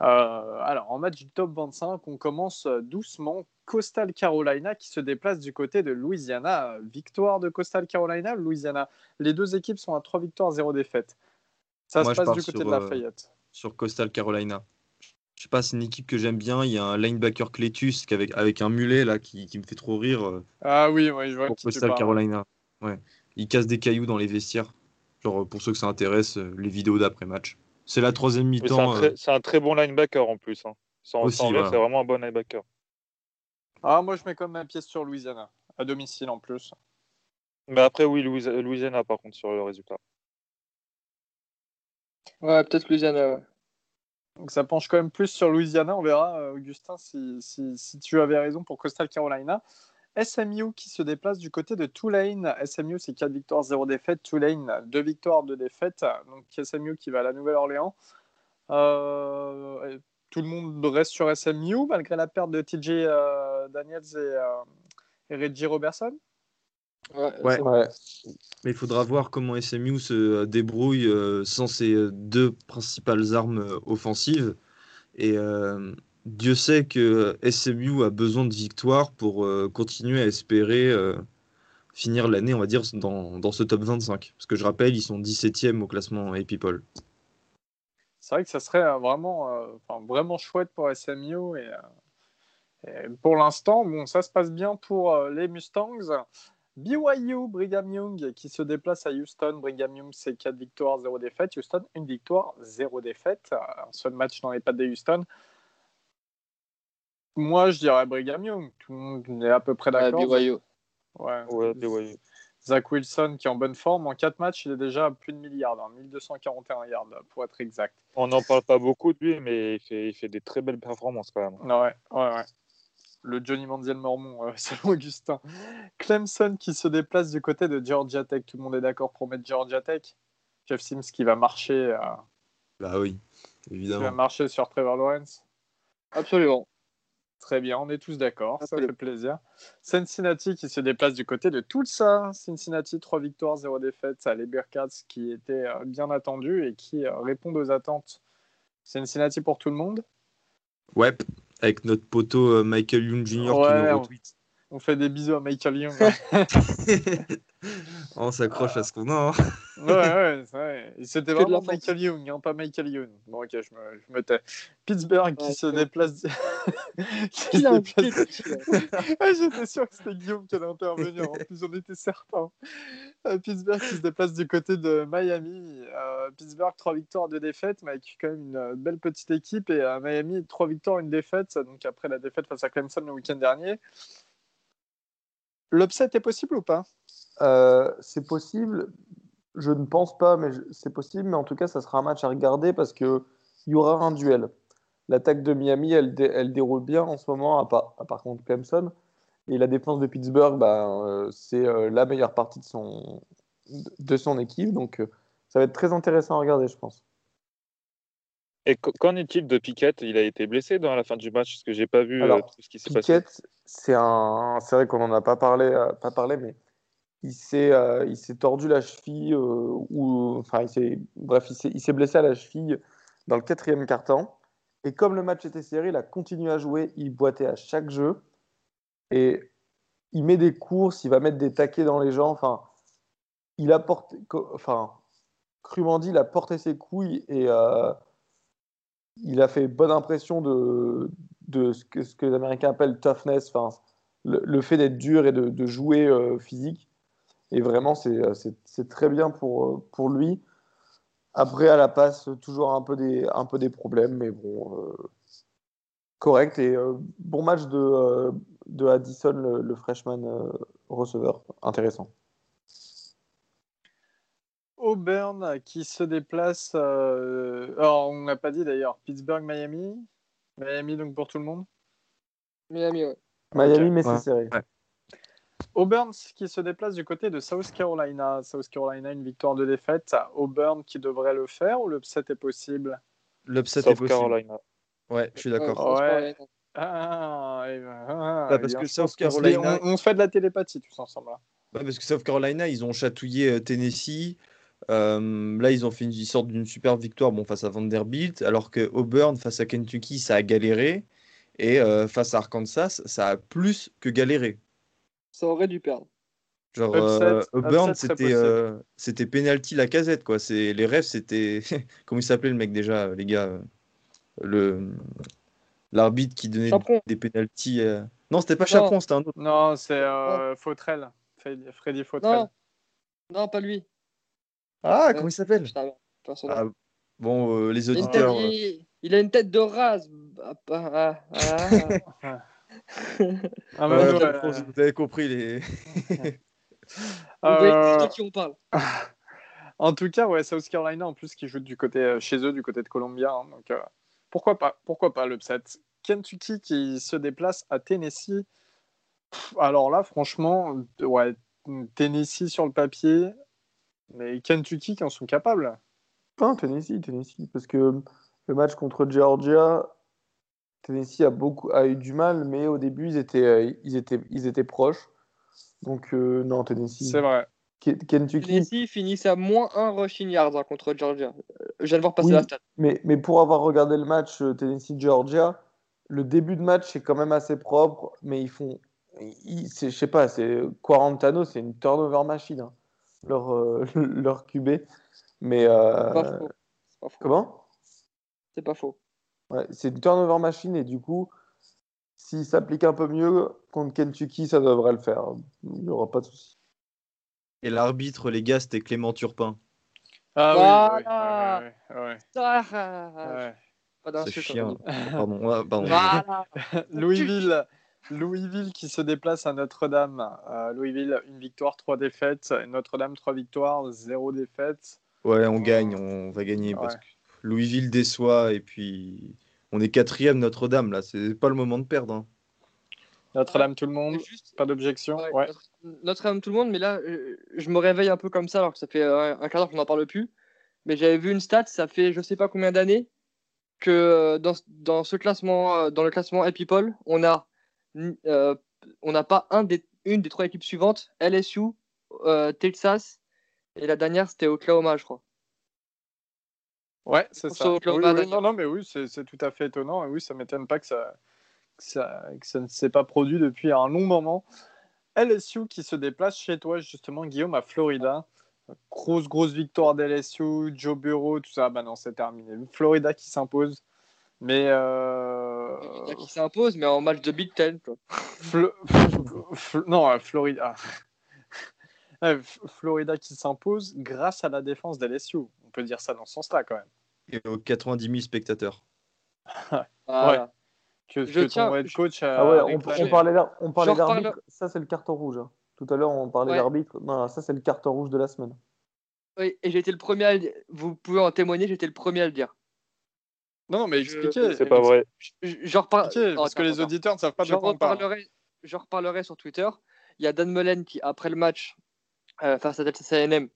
A: Euh, alors en match du top 25, on commence euh, doucement. Coastal Carolina qui se déplace du côté de Louisiana. Victoire de Coastal Carolina, Louisiana. Les deux équipes sont à 3 victoires, 0 défaites. Ça
C: Moi,
A: se passe du côté
C: sur,
A: de
C: euh,
A: Lafayette.
C: sur Coastal Carolina. Je sais pas, c'est une équipe que j'aime bien. Il y a un linebacker Cletus avec, avec un mulet là qui, qui me fait trop rire euh,
A: Ah oui, oui, je vois
C: pour Coastal. Carolina. Ouais. Il casse des cailloux dans les vestiaires. Genre euh, pour ceux que ça intéresse, euh, les vidéos d'après match. C'est la troisième
D: Mais c'est un,
C: mi-temps. euh,
D: c'est un très bon linebacker en plus. Hein. Sans,
C: Aussi,
D: sans rire,
C: voilà.
D: c'est vraiment un bon linebacker.
A: Ah, moi je mets quand même ma pièce sur Louisiana, à domicile en plus.
D: Mais après, oui, Louis- Louisiana, par contre, sur le résultat.
E: Ouais, peut-être Louisiana. ouais.
A: Donc ça penche quand même plus sur Louisiana. On verra, euh, Augustin, si, si, si tu avais raison pour Coastal Carolina. SMU qui se déplace du côté de Tulane. SMU, c'est 4 victoires, 0 défaite. Tulane, 2 victoires, 2 défaites. Donc SMU qui va à la Nouvelle-Orléans. Euh, tout le monde reste sur SMU malgré la perte de TJ euh, Daniels et, euh, et Reggie Robertson.
E: Ouais,
C: Ouais. Mais il faudra voir comment SMU se débrouille euh, sans ses deux principales armes offensives. Et euh, Dieu sait que SMU a besoin de victoires pour euh, continuer à espérer euh, finir l'année, on va dire, dans, dans ce top 25. Parce que je rappelle, ils sont 17e au classement A-People.
A: C'est vrai que ça serait euh, vraiment, euh, vraiment chouette pour SMU. Et, euh, pour l'instant, bon, ça se passe bien pour euh, les Mustangs. BYU, Brigham Young qui se déplace à Houston. Brigham Young, c'est 4 victoires, 0 défaite. Houston, une victoire, 0 défaite. Euh, Un seul match dans les pattes de Houston. Moi, je dirais Brigham Young. Tout le monde est à peu près
E: ouais,
A: d'accord.
E: BYU.
A: Ouais.
D: Ouais, BYU.
A: Zach Wilson qui est en bonne forme. En 4 matchs, il est déjà à plus de milliards, hein, 1241 yards pour être exact.
D: On n'en parle pas beaucoup de lui, mais il fait, il fait des très belles performances quand même.
A: Ouais, ouais, ouais. Le Johnny Manziel Mormon, euh, selon Augustin. Clemson qui se déplace du côté de Georgia Tech. Tout le monde est d'accord pour mettre Georgia Tech. Jeff Sims qui va marcher, euh,
C: Bah oui,
A: qui va
C: évidemment.
A: marcher sur Trevor Lawrence.
E: Absolument.
A: Très bien, on est tous d'accord, ça fait plaisir. Cincinnati qui se déplace du côté de Tulsa. Cincinnati, 3 victoires, 0 défaite. Ça, les Bearcats qui étaient euh, bien attendus et qui euh, répondent aux attentes. Cincinnati pour tout le monde.
C: Ouais, avec notre poteau euh, Michael Young Jr. qui nous
A: on-
C: retweet.
A: On fait des bisous à Michael Young. hein.
C: on s'accroche à ce qu'on a. hein.
A: ouais, ouais, c'est vrai. Ouais, c'était vraiment Michael Young, hein, pas Michael Young. Bon, ok, je me, je me tais. Pittsburgh qui
E: Ouais,
A: se déplace. qui se déplace- J'étais sûr que c'était Guillaume qui allait intervenir. En plus, on était certain. Euh, Pittsburgh qui se déplace du côté de Miami. Euh, Pittsburgh, trois victoires, deux défaites, mais avec quand même une euh, belle petite équipe. Et à Miami, trois victoires, une défaite. Donc après la défaite face à Clemson le week-end dernier. L'upset est possible ou pas?
B: Euh, c'est possible. Je ne pense pas, mais c'est possible. Mais en tout cas, ça sera un match à regarder parce que il y aura un duel. L'attaque de Miami, elle, elle déroule bien en ce moment, à part, à contre Clemson. Et la défense de Pittsburgh, euh, c'est euh, la meilleure partie de son, de son équipe. Donc, ça va être très intéressant à regarder, je pense.
D: Et qu- qu'en est-il de Pickett Il a été blessé dans la fin du match parce que j'ai pas vu euh,
B: Alors,
D: tout ce qui s'est passé.
B: Pickett, c'est un, c'est vrai qu'on n'en a pas parlé, euh, pas parlé, mais il s'est, euh, il s'est tordu la cheville euh, ou, enfin, il s'est, bref, il s'est, blessé à la cheville dans le quatrième quart-temps. Et comme le match était serré, il a continué à jouer, il boitait à chaque jeu et il met des courses, il va mettre des taquets dans les gens. Enfin, il a porté, enfin, crûment dit, il a porté ses couilles et euh, il a fait bonne impression de, ce, que, les Américains appellent toughness, le, le fait d'être dur et de, jouer euh, physique. Et vraiment, c'est euh, très bien pour, euh, pour lui. Après, à la passe, toujours un peu des, problèmes, mais bon, correct. Et bon match de, Addison, le, freshman receveur. Intéressant.
A: Auburn qui se déplace. euh, Alors, on n'a pas dit d'ailleurs. Pittsburgh, Miami. Miami, donc pour tout le monde.
E: Miami, ouais.
B: Miami, mais
C: Ouais.
B: c'est serré.
A: Auburn qui se déplace du côté de South Carolina. South Carolina, une victoire de défaite. Auburn qui devrait le faire ou l'upset est possible?
C: L'upset est
D: South
C: possible.
D: Carolina.
C: Ouais, je suis d'accord.
A: Ouais. Ah, eh ben, ah,
C: Bah, parce que South Carolina-
A: On, on se fait de la télépathie tous ensemble. là.
C: Ouais, parce que South Carolina, ils ont chatouillé euh, Tennessee. Euh, là, ils ont fait une sorte d'une super victoire bon, face à Vanderbilt, alors que Auburn, face à Kentucky, ça a galéré. Et euh, face à Arkansas, ça a plus que galéré.
E: Ça aurait dû perdre.
C: Genre,
A: Upset-
C: euh, Auburn, c'était euh, c'était penalty la casette, quoi. C'est, les rêves, c'était. Comment il s'appelait le mec déjà, les gars le L'arbitre qui donnait
E: Chaperon.
C: des penalties. euh, Non, c'était pas
E: Non.
C: Chaperon, c'était un autre.
A: Non, c'est euh, Fautrel. Freddy Freddy Fautrel.
E: Non, non, pas lui.
C: Ah,
E: Euh,
C: comment il s'appelle? Ah, Bon, euh, les
E: il, a une tête,
C: auditeurs. euh,
E: il- il a une tête de rase. Ah, ah, ah.
A: Ah, mais
C: ouais,
A: ouais,
C: bon, vous avez compris les.
A: Euh,
E: de qui on parle.
A: En tout cas, ouais, South Carolina en plus qui joue du côté euh, chez eux, du côté de Columbia. hein, donc euh, pourquoi pas, pourquoi pas l'upset. Kentucky qui se déplace à Tennessee. Pff, alors là, franchement, euh, ouais, Tennessee sur le papier, mais Kentucky qui en sont capables.
B: Pas Tennessee, Tennessee, parce que le match contre Georgia, Tennessee a beaucoup a eu du mal, mais au début ils étaient euh, ils étaient ils étaient proches. Donc euh, non Tennessee.
A: C'est vrai.
B: Ke- Kentucky,
E: Tennessee finissent à moins 1 rushing yards hein, contre Georgia. Euh, Je viens de voir passer
B: Oui.
E: la stat.
B: mais mais pour avoir regardé le match euh, Tennessee Georgia, le début de match c'est quand même assez propre, mais ils font ils- c'est- je sais pas, c'est Quarantano, c'est une turnover machine hein, leur euh, leur QB. Mais euh,
E: pas faux. C'est pas faux.
B: comment?
E: C'est pas faux.
B: Ouais, c'est une turnover machine et du coup, s'il s'applique un peu mieux contre Kentucky, ça devrait le faire. Il n'y aura pas de souci.
C: Et l'arbitre, les gars, c'était Clément Turpin.
A: Ah
E: Voilà.
A: oui, oui,
E: Ah,
A: ouais, ouais.
E: Pas
C: Ce
E: d'insulte.
C: Pardon. ouais, pardon.
E: Voilà.
A: Louisville, Louisville qui se déplace à Notre-Dame. Euh, Louisville, une victoire, trois défaites. Notre-Dame, trois victoires, zéro défaite.
C: Ouais, on gagne, on va gagner parce que Louisville déçoit et puis on est quatrième Notre-Dame là. C'est pas le moment de perdre. hein.
A: Notre-Dame, tout le monde?
E: C'est juste-
A: Pas d'objection?
E: Ouais,
A: Ouais.
E: Notre- Notre-Dame, tout le monde, mais là, euh, je me réveille un peu comme ça, alors que ça fait euh, un quart d'heure qu'on n'en parle plus. Mais j'avais vu une stat, ça fait je sais pas combien d'années que euh, dans, dans ce classement, euh, dans le classement Happy on a, euh, on n'a pas un des, une des trois équipes suivantes, LSU, euh, Texas, et la dernière c'était Oklahoma, je crois.
A: Ouais, c'est ça. Oui, oui, non, non, mais oui, c'est c'est tout à fait étonnant. Et oui, ça m'étonne pas que ça, que ça, que ça ne s'est pas produit depuis un long moment. LSU qui se déplace chez toi, justement, Guillaume, à Florida. Grosse, grosse victoire d'LSU, Joe Bureau, tout ça. Bah non, c'est terminé. Florida qui s'impose. Mais. Euh...
E: Florida qui s'impose, mais en match de Big Ten. Quoi.
A: Flo- Fl- non, euh, Florida. Ouais, Florida qui s'impose grâce à la défense d'LSU. On peut dire ça dans ce sens-là quand même.
C: Et aux 90 000 spectateurs.
E: Voilà.
A: Que,
E: Je
A: que
E: tiens-
A: ton head coach a
B: Ah ouais, on, parlait, on d'arbitre. Ça, c'est le carton rouge. hein. Tout à l'heure, on parlait
E: Ouais.
B: d'arbitre. Non, ça, c'est le carton rouge de la semaine.
E: Oui, et j'ai été le premier à le dire. Vous pouvez en témoigner, j'étais le premier à le dire.
A: Non, non, mais expliquez.
D: C'est pas vrai.
E: Je- J'en reparle.
A: expliquez,
E: Non,
A: parce que les auditeurs ne savent pas de
E: J'en
A: quoi on parle.
E: reparlerai, j'en reparlerai sur Twitter. Il y a Dan Mullen qui, après le match euh, face à Texas A&M,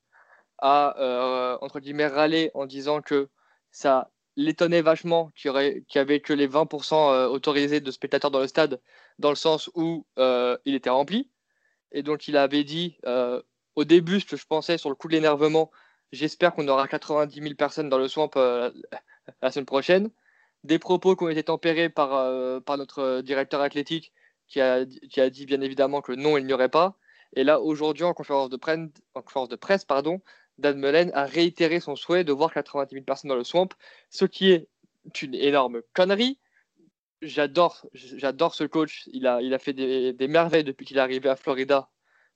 E: a euh, entre guillemets râlé en disant que ça l'étonnait vachement qu'il y, aurait, qu'il y avait que les 20% euh, autorisés de spectateurs dans le stade, dans le sens où euh, il était rempli. Et donc il avait dit euh, au début ce que je pensais sur le coup de l'énervement, j'espère qu'on aura 90 000 personnes dans le swamp euh, la semaine prochaine des propos qui ont été tempérés par, euh, par notre directeur athlétique qui a, qui a dit bien évidemment que non, il n'y aurait pas. Et là, aujourd'hui, en conférence de presse, pardon, Dan Mullen a réitéré son souhait de voir 90 000 personnes dans le swamp, ce qui est une énorme connerie. J'adore, j'adore ce coach. Il a, il a fait des, des merveilles depuis qu'il est arrivé à Florida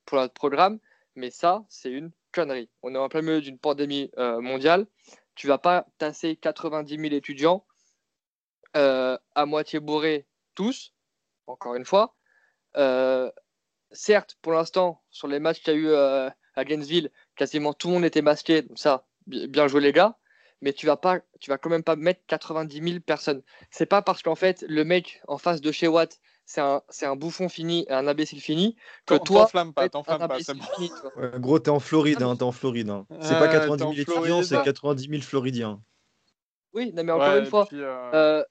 E: pour notre programme. Mais ça, c'est une On est en plein milieu d'une pandémie euh, mondiale. Tu vas pas tasser 90 000 étudiants euh, à moitié bourrés tous, encore une fois. Euh, certes, pour l'instant, sur les matchs qu'il y a eu à Gainesville, quasiment tout le monde était masqué, ça, bi- bien joué les gars. Mais tu vas pas, tu vas quand même pas mettre 90 000 personnes. C'est pas parce qu'en fait le mec en face de chez Watt, c'est un, c'est un bouffon fini, un imbécile fini, que toi,
A: T'enflamme pas, t'enflamme pas, c'est bon.
E: fini.
C: Ouais, gros, t'es en Floride, hein, t'es en Floride. hein. C'est pas
A: Ouais,
C: 90
A: t'es en
C: 000 étudiants, c'est 90 000 Floridiens.
E: Oui, non, mais encore
A: Ouais,
E: une fois,
A: puis, euh,
E: Euh,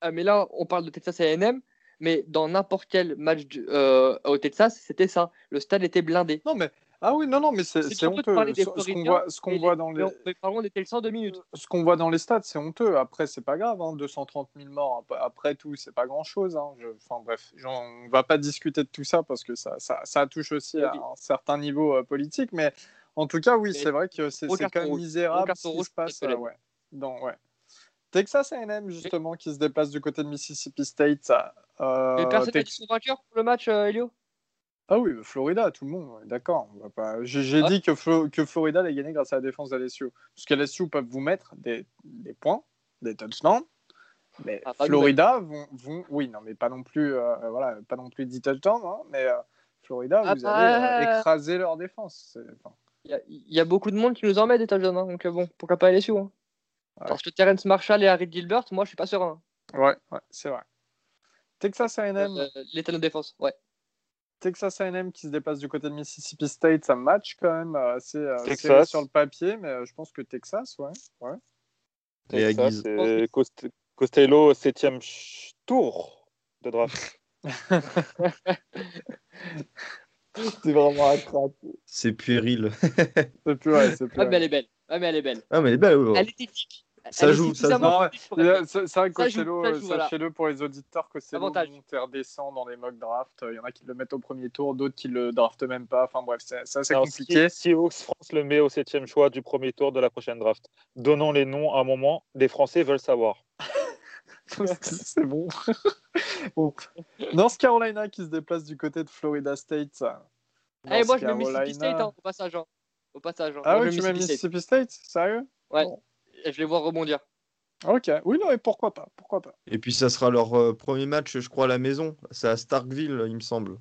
E: ah, mais là, on parle de Texas A&M, mais dans n'importe quel match du- euh, au Texas, c'était ça. Le stade était blindé.
A: Non, mais. Ah oui, non, non, mais c'est honteux. Ce ce qu'on voit, ce qu'on voit dans les.
E: on- était le 102 minutes.
A: Ce qu'on voit dans les stades, c'est honteux. Après, c'est pas grave. Hein. 230 000 morts, ap- après tout, c'est pas grand chose. Hein. Je- Enfin bref, on va pas discuter de tout ça parce que ça, ça, ça touche aussi à un certain niveau euh, politique. Mais en tout cas, oui,
E: Mais
A: c'est vrai que c'est quand même
E: rouge.
A: Misérable ce qui se passe. Euh, ouais. Dans, ouais. Texas A&M justement qui se déplace du côté de Mississippi State. euh,
E: mais personne
A: Tex-
E: vainqueur pour le match, euh, Elio?
A: Ah oui, Florida, tout le monde, d'accord. pas- J'ai
E: Ouais.
A: dit que, Flo- que Florida allait gagner grâce à la défense d'LSU. Parce LSU peuvent vous mettre des, des points, des touchdowns, mais
E: Ah,
A: Florida vont, vont- Oui, non, mais pas non plus, euh, voilà, pas non plus 10 touchdowns, hein, mais euh, Florida,
E: Ah
A: vous
E: bah,
A: allez euh, écraser leur défense. Enfin,
E: Il y, a- il y a beaucoup de monde qui nous en met des touchdowns, hein, donc euh, bon, pourquoi pas LSU hein.
A: Ouais.
E: Parce que Terrence Marshall et Harry Gilbert, moi je suis pas serein.
A: ouais, ouais, c'est vrai. Texas A&M,
E: L'état de défense, ouais.
A: Texas A&M qui se déplace du côté de Mississippi State, ça match quand même assez euh, serré
D: Texas.
A: sur le papier, mais euh, je pense que Texas, ouais. ouais.
D: Et Cost- Costello, septième ch- tour de draft.
B: C'est vraiment crack.
C: C'est puéril.
A: C'est plus, ouais, c'est plus.
E: Ah, mais elle est belle. Ah, mais elle est belle.
C: Ah, mais elle est belle, ouais.
E: Elle est éthique.
C: Ça joue, ça
A: joue. euh. C'est vrai que Costello, euh, sachez-le pour les auditeurs, Costello redescend dans les mock drafts. Il y en a qui le mettent au premier tour, d'autres qui le draftent même pas. Enfin bref, c'est assez compliqué.
D: Si, France le met au septième choix du premier tour de la prochaine draft. Donnons les noms à un moment. Les Français veulent savoir.
A: c'est bon. bon. North Carolina qui se déplace du côté de Florida State. ça.
E: Eh, moi je mets Mississippi. State hein, au passage. hein. Au passage. hein.
A: Ah
E: Moi,
A: oui,
E: je
A: tu
E: mets Mississippi State.
A: Mississippi State Sérieux?
E: Ouais.
A: Bon.
E: Et je les vois rebondir.
A: Ok. Oui, non, et pourquoi pas Pourquoi pas
C: Et puis ça sera leur euh, premier match, je crois, à la maison. C'est à Starkville, il me semble.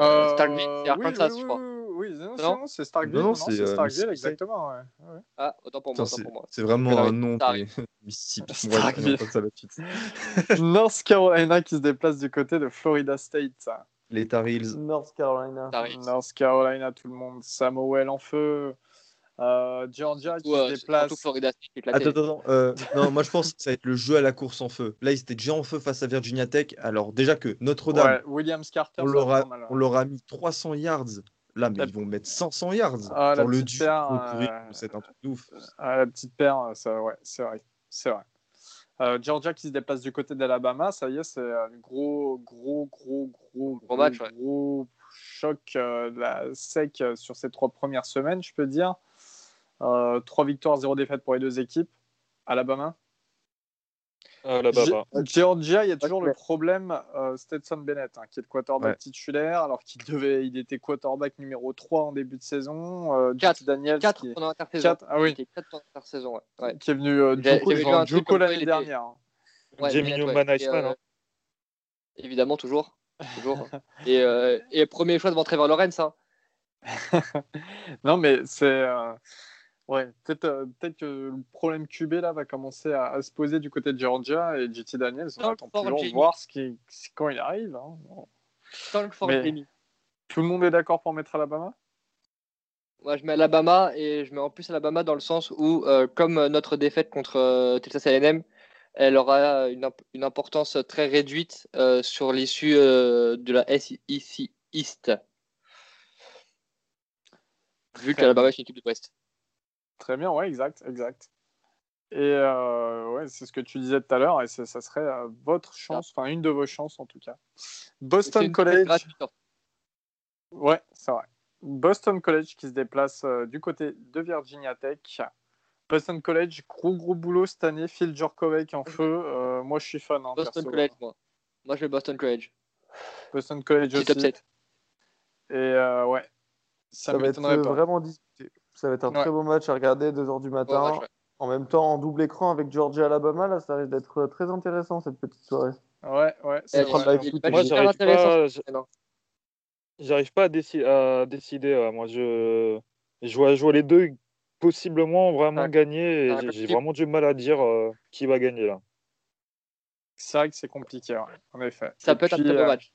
E: Euh, Starkville, c'est
A: oui,
E: Arkansas,
A: oui,
E: je crois.
A: Oui, oui, oui, non, c'est Starkville.
C: Non, c'est, euh,
A: Starkville, exactement. ouais. Ouais.
E: Ah, autant pour moi,
C: C'est
E: pour moi.
C: c'est vraiment un nom. Mississippi.
A: Starkville. North Carolina qui se déplace du côté de Florida State. ça.
C: Les Tar Heels.
B: North Carolina.
A: North Carolina, tout le monde. Samuel en feu. Euh, Georgia qui
E: euh,
A: se déplace.
E: Florida.
C: Attends, attends, attends. euh, non, moi je pense que ça va être le jeu à la course en feu. Là, ils étaient déjà en feu face à Virginia Tech. Alors, déjà que Notre-Dame,
A: Ouais, Williams Carter.
C: on, leur a,
A: ouais.
C: on leur a mis 300 yards. Là, mais
A: La-
C: ils vont mettre 500 yards.
A: Ah,
C: Genre, le
A: petite
C: duo
A: paire,
C: pour courir,
A: euh,
C: c'est un truc de ouf.
A: Ah, la petite paire, ça, ouais, c'est vrai. C'est vrai. Euh, Georgia qui se déplace du côté d'Alabama, ça y est, c'est un gros, gros, gros, gros,
E: Gros match, ouais.
A: gros- choc euh, de la sec euh, sur ces trois premières semaines, je peux dire. Euh, trois victoires, zéro défaite pour les deux équipes. Alabama.
D: Alabama.
A: Ge- Georgia, il y a toujours
E: Ouais.
A: le problème euh, Stetson Bennett, hein, qui est le quarterback
C: Ouais.
A: titulaire, alors qu'il devait, il était quarterback numéro 3 en début de saison. Euh,
E: Quatre.
A: JT Daniels,
E: 4
A: qui, est-
E: pendant l'intersaison.
A: Quatre, ah oui.
E: 4 ouais. ouais.
A: qui est venu euh,
E: J'ai-
A: Juco, l'année dernière. hein.
E: Ouais,
D: Jamie
E: Bennett,
D: Newman
E: ouais.
D: Iceman,
E: euh,
D: hein.
E: Évidemment, toujours. toujours. et, euh, et premier choix devant Trevor Lawrence. Hein.
A: Non, mais c'est. Ouais, peut-être euh, peut-être que le problème QB là va commencer à, à se poser du côté de Georgia et JT Daniels. On attend toujours voir ce qui, quand il arrive. hein.
E: Stanford
A: Mais-
E: Jamie.
A: Tout le monde est d'accord pour mettre Alabama?
E: Moi, je mets Alabama et je mets en plus Alabama dans le sens où, euh, comme euh, notre défaite contre euh, Texas A&M, elle aura une, imp- une importance très réduite sur l'issue de la SEC East. Vu qu'Alabama est une équipe de l'Ouest.
A: Très bien, ouais, exact, exact. Et euh, ouais, c'est ce que tu disais tout à l'heure, et c'est- ça serait euh, votre chance, enfin une de vos chances en tout cas. Boston
E: une
A: College,
E: gratuite.
A: ouais, c'est vrai. Boston College qui se déplace euh, du côté de Virginia Tech. Boston College, gros gros boulot cette année. Phil Jurkovec en feu. Euh, moi, je suis fan. hein,
E: Boston
A: perso.
E: College, moi. Moi, je mets Boston College.
A: Boston College aussi. Et euh, ouais, ça,
B: Ça va être
A: m'étonnerait pas.
B: vraiment disputé. Ça va être un
A: Ouais.
B: très beau match à regarder 2h du matin.
E: ouais.
B: En même temps, en double écran avec Georgia Alabama, là, ça risque d'être euh, très intéressant cette petite soirée.
A: Ouais, ouais. C'est
E: il-
D: Moi, j'arrive pas-. J'arrive pas à, déci- à décider. Moi, je, je, vois, je vois les deux possiblement vraiment
E: Ah,
D: gagner.
E: ah,
D: j'ai- vraiment du mal à dire euh, qui va gagner là.
A: C'est vrai que c'est compliqué, ouais, en effet.
E: Ça
A: Et
E: peut être un très beau
A: euh,
E: match.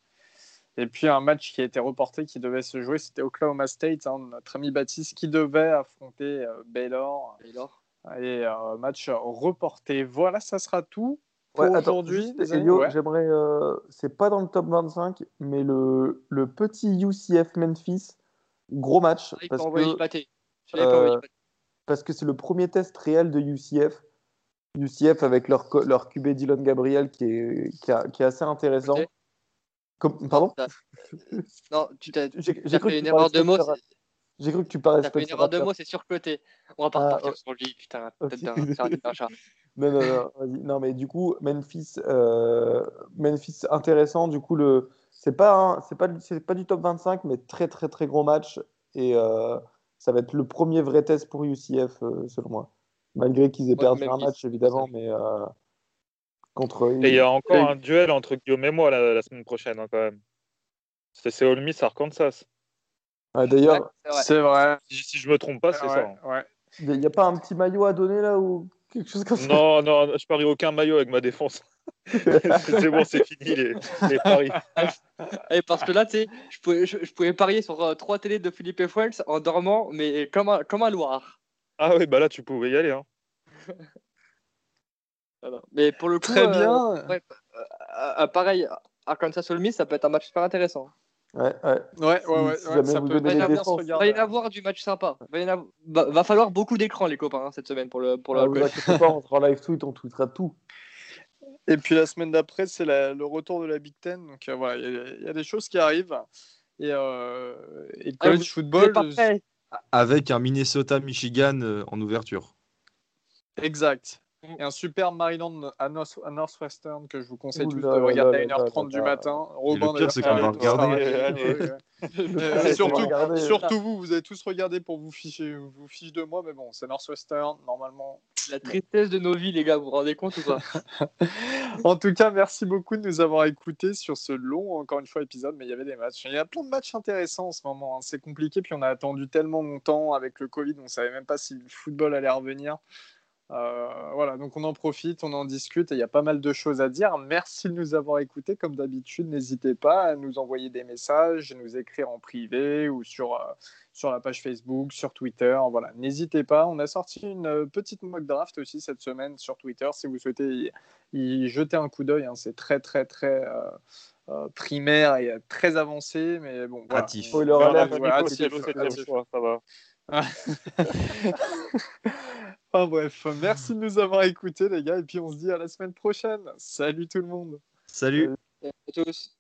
A: Et puis un match qui a été reporté, qui devait se jouer, c'était Oklahoma State, hein, notre ami Baptiste, qui devait affronter euh, Baylor.
E: Baylor.
A: Et euh, match reporté. Voilà, ça sera tout pour
B: Ouais,
A: aujourd'hui.
B: Elio,
A: Ouais.
B: j'aimerais. euh, c'est pas dans le top 25, mais le, le petit UCF Memphis, gros match.
E: Il peut
B: parce que
E: envoyer
B: euh, parce que c'est le premier test réel de UCF. UCF avec leur, leur QB Dylan Gabriel qui est, qui, a- qui est assez intéressant. Comme, pardon
E: Non, tu t'as
B: J'ai cru,
E: fait
B: que
E: une
B: tu
E: erreur de
B: j'ai cru que tu parlais
E: T'as fait une erreur de mots, c'est surcoté. On va pas
B: Ah,
E: repartir
B: ouais.
E: sur lui, putain. D'un chat.
B: Non, non, non, vas-y. non, mais du coup, Memphis, euh, Memphis intéressant. Du coup, le, c'est pas, un- c'est pas, c'est pas du top 25, mais très, très, très gros match. Et euh, ça va être le premier vrai test pour UCF, euh, selon moi. Malgré qu'ils aient
E: Ouais,
B: perdu un match, évidemment, mais contre.
D: Et il y a encore
A: Et-
D: un duel entre Guillaume et moi la, la semaine prochaine hein, quand même. C'est Ole Miss Arkansas.
B: Ah, D'ailleurs,
E: c'est vrai.
D: Si, si je me trompe pas, c'est
A: Ouais,
D: ça. hein.
A: ouais.
B: il n'y a pas un petit maillot à donner là ou quelque chose comme ça?
D: Non, non, je parie aucun maillot avec ma défense. c'est bon, c'est fini les, les paris.
E: Et parce que là, tu sais, je pouvais, je, je pouvais parier sur euh, trois télés de Philippe Fuentes en dormant, mais comme un, comme un Loire.
D: Ah oui, bah là, tu pouvais y aller. Hein.
E: Voilà. Mais pour le coup,
A: Très
E: euh,
A: bien.
E: ouais, euh, euh, pareil, Arkansas Ole Miss, ça peut être un match super intéressant.
B: Ouais, ouais.
A: Ouais, ouais, ouais.
B: Si
A: ouais, ça
B: vous
A: peut
E: va y en avoir du match sympa. Il va, y en avoir- va, va falloir beaucoup d'écrans, les copains, hein, cette semaine pour le, pour le
B: Ah, vous inquiétez pas, on sera en live tweet, on tweetera tout.
A: Et puis la semaine d'après, c'est la- le retour de la Big Ten. Donc euh, voilà, il y, a- il y a des choses qui arrivent. Et, euh, et le
E: Ah,
A: college
E: vous- vous
A: football,
C: Avec un Minnesota-Michigan en ouverture.
A: exact. Et un super Maryland à, North- à Northwestern que je vous conseille tous de
B: là
A: regarder
B: là
A: à
B: là
A: 1h30
B: là
A: du
B: là.
A: matin. Robin,
C: pire, c'est qu'on va
A: a-
C: regarder.
A: Euh, surtout, surtout vous, vous avez tous regardé pour vous ficher, vous fiche de moi, mais bon, c'est Northwestern, normalement.
E: La tristesse de nos vies, les gars, vous vous rendez compte ou pas?
A: En tout cas, merci beaucoup de nous avoir écoutés sur ce long, encore une fois, épisode, mais il y avait des matchs. Il y a plein de matchs intéressants en ce moment. hein. C'est compliqué, puis on a attendu tellement longtemps avec le Covid, on ne savait même pas si le football allait revenir. Euh, voilà, donc on en profite, on en discute et il y a pas mal de choses à dire. Merci de nous avoir écoutés. Comme d'habitude, n'hésitez pas à nous envoyer des messages, nous écrire en privé ou sur, euh, sur la page Facebook, sur Twitter. Voilà, n'hésitez pas. On a sorti une euh, petite mock draft aussi cette semaine sur Twitter si vous souhaitez y, y jeter un coup d'œil. hein. C'est très, très, très. euh, euh, primaire et très avancé, mais bon. Voilà.
D: Ça va.
A: Enfin bref, merci de nous avoir écoutés, les gars, et puis on se dit à la semaine prochaine. Salut tout le monde. Salut.
C: Salut
E: à tous.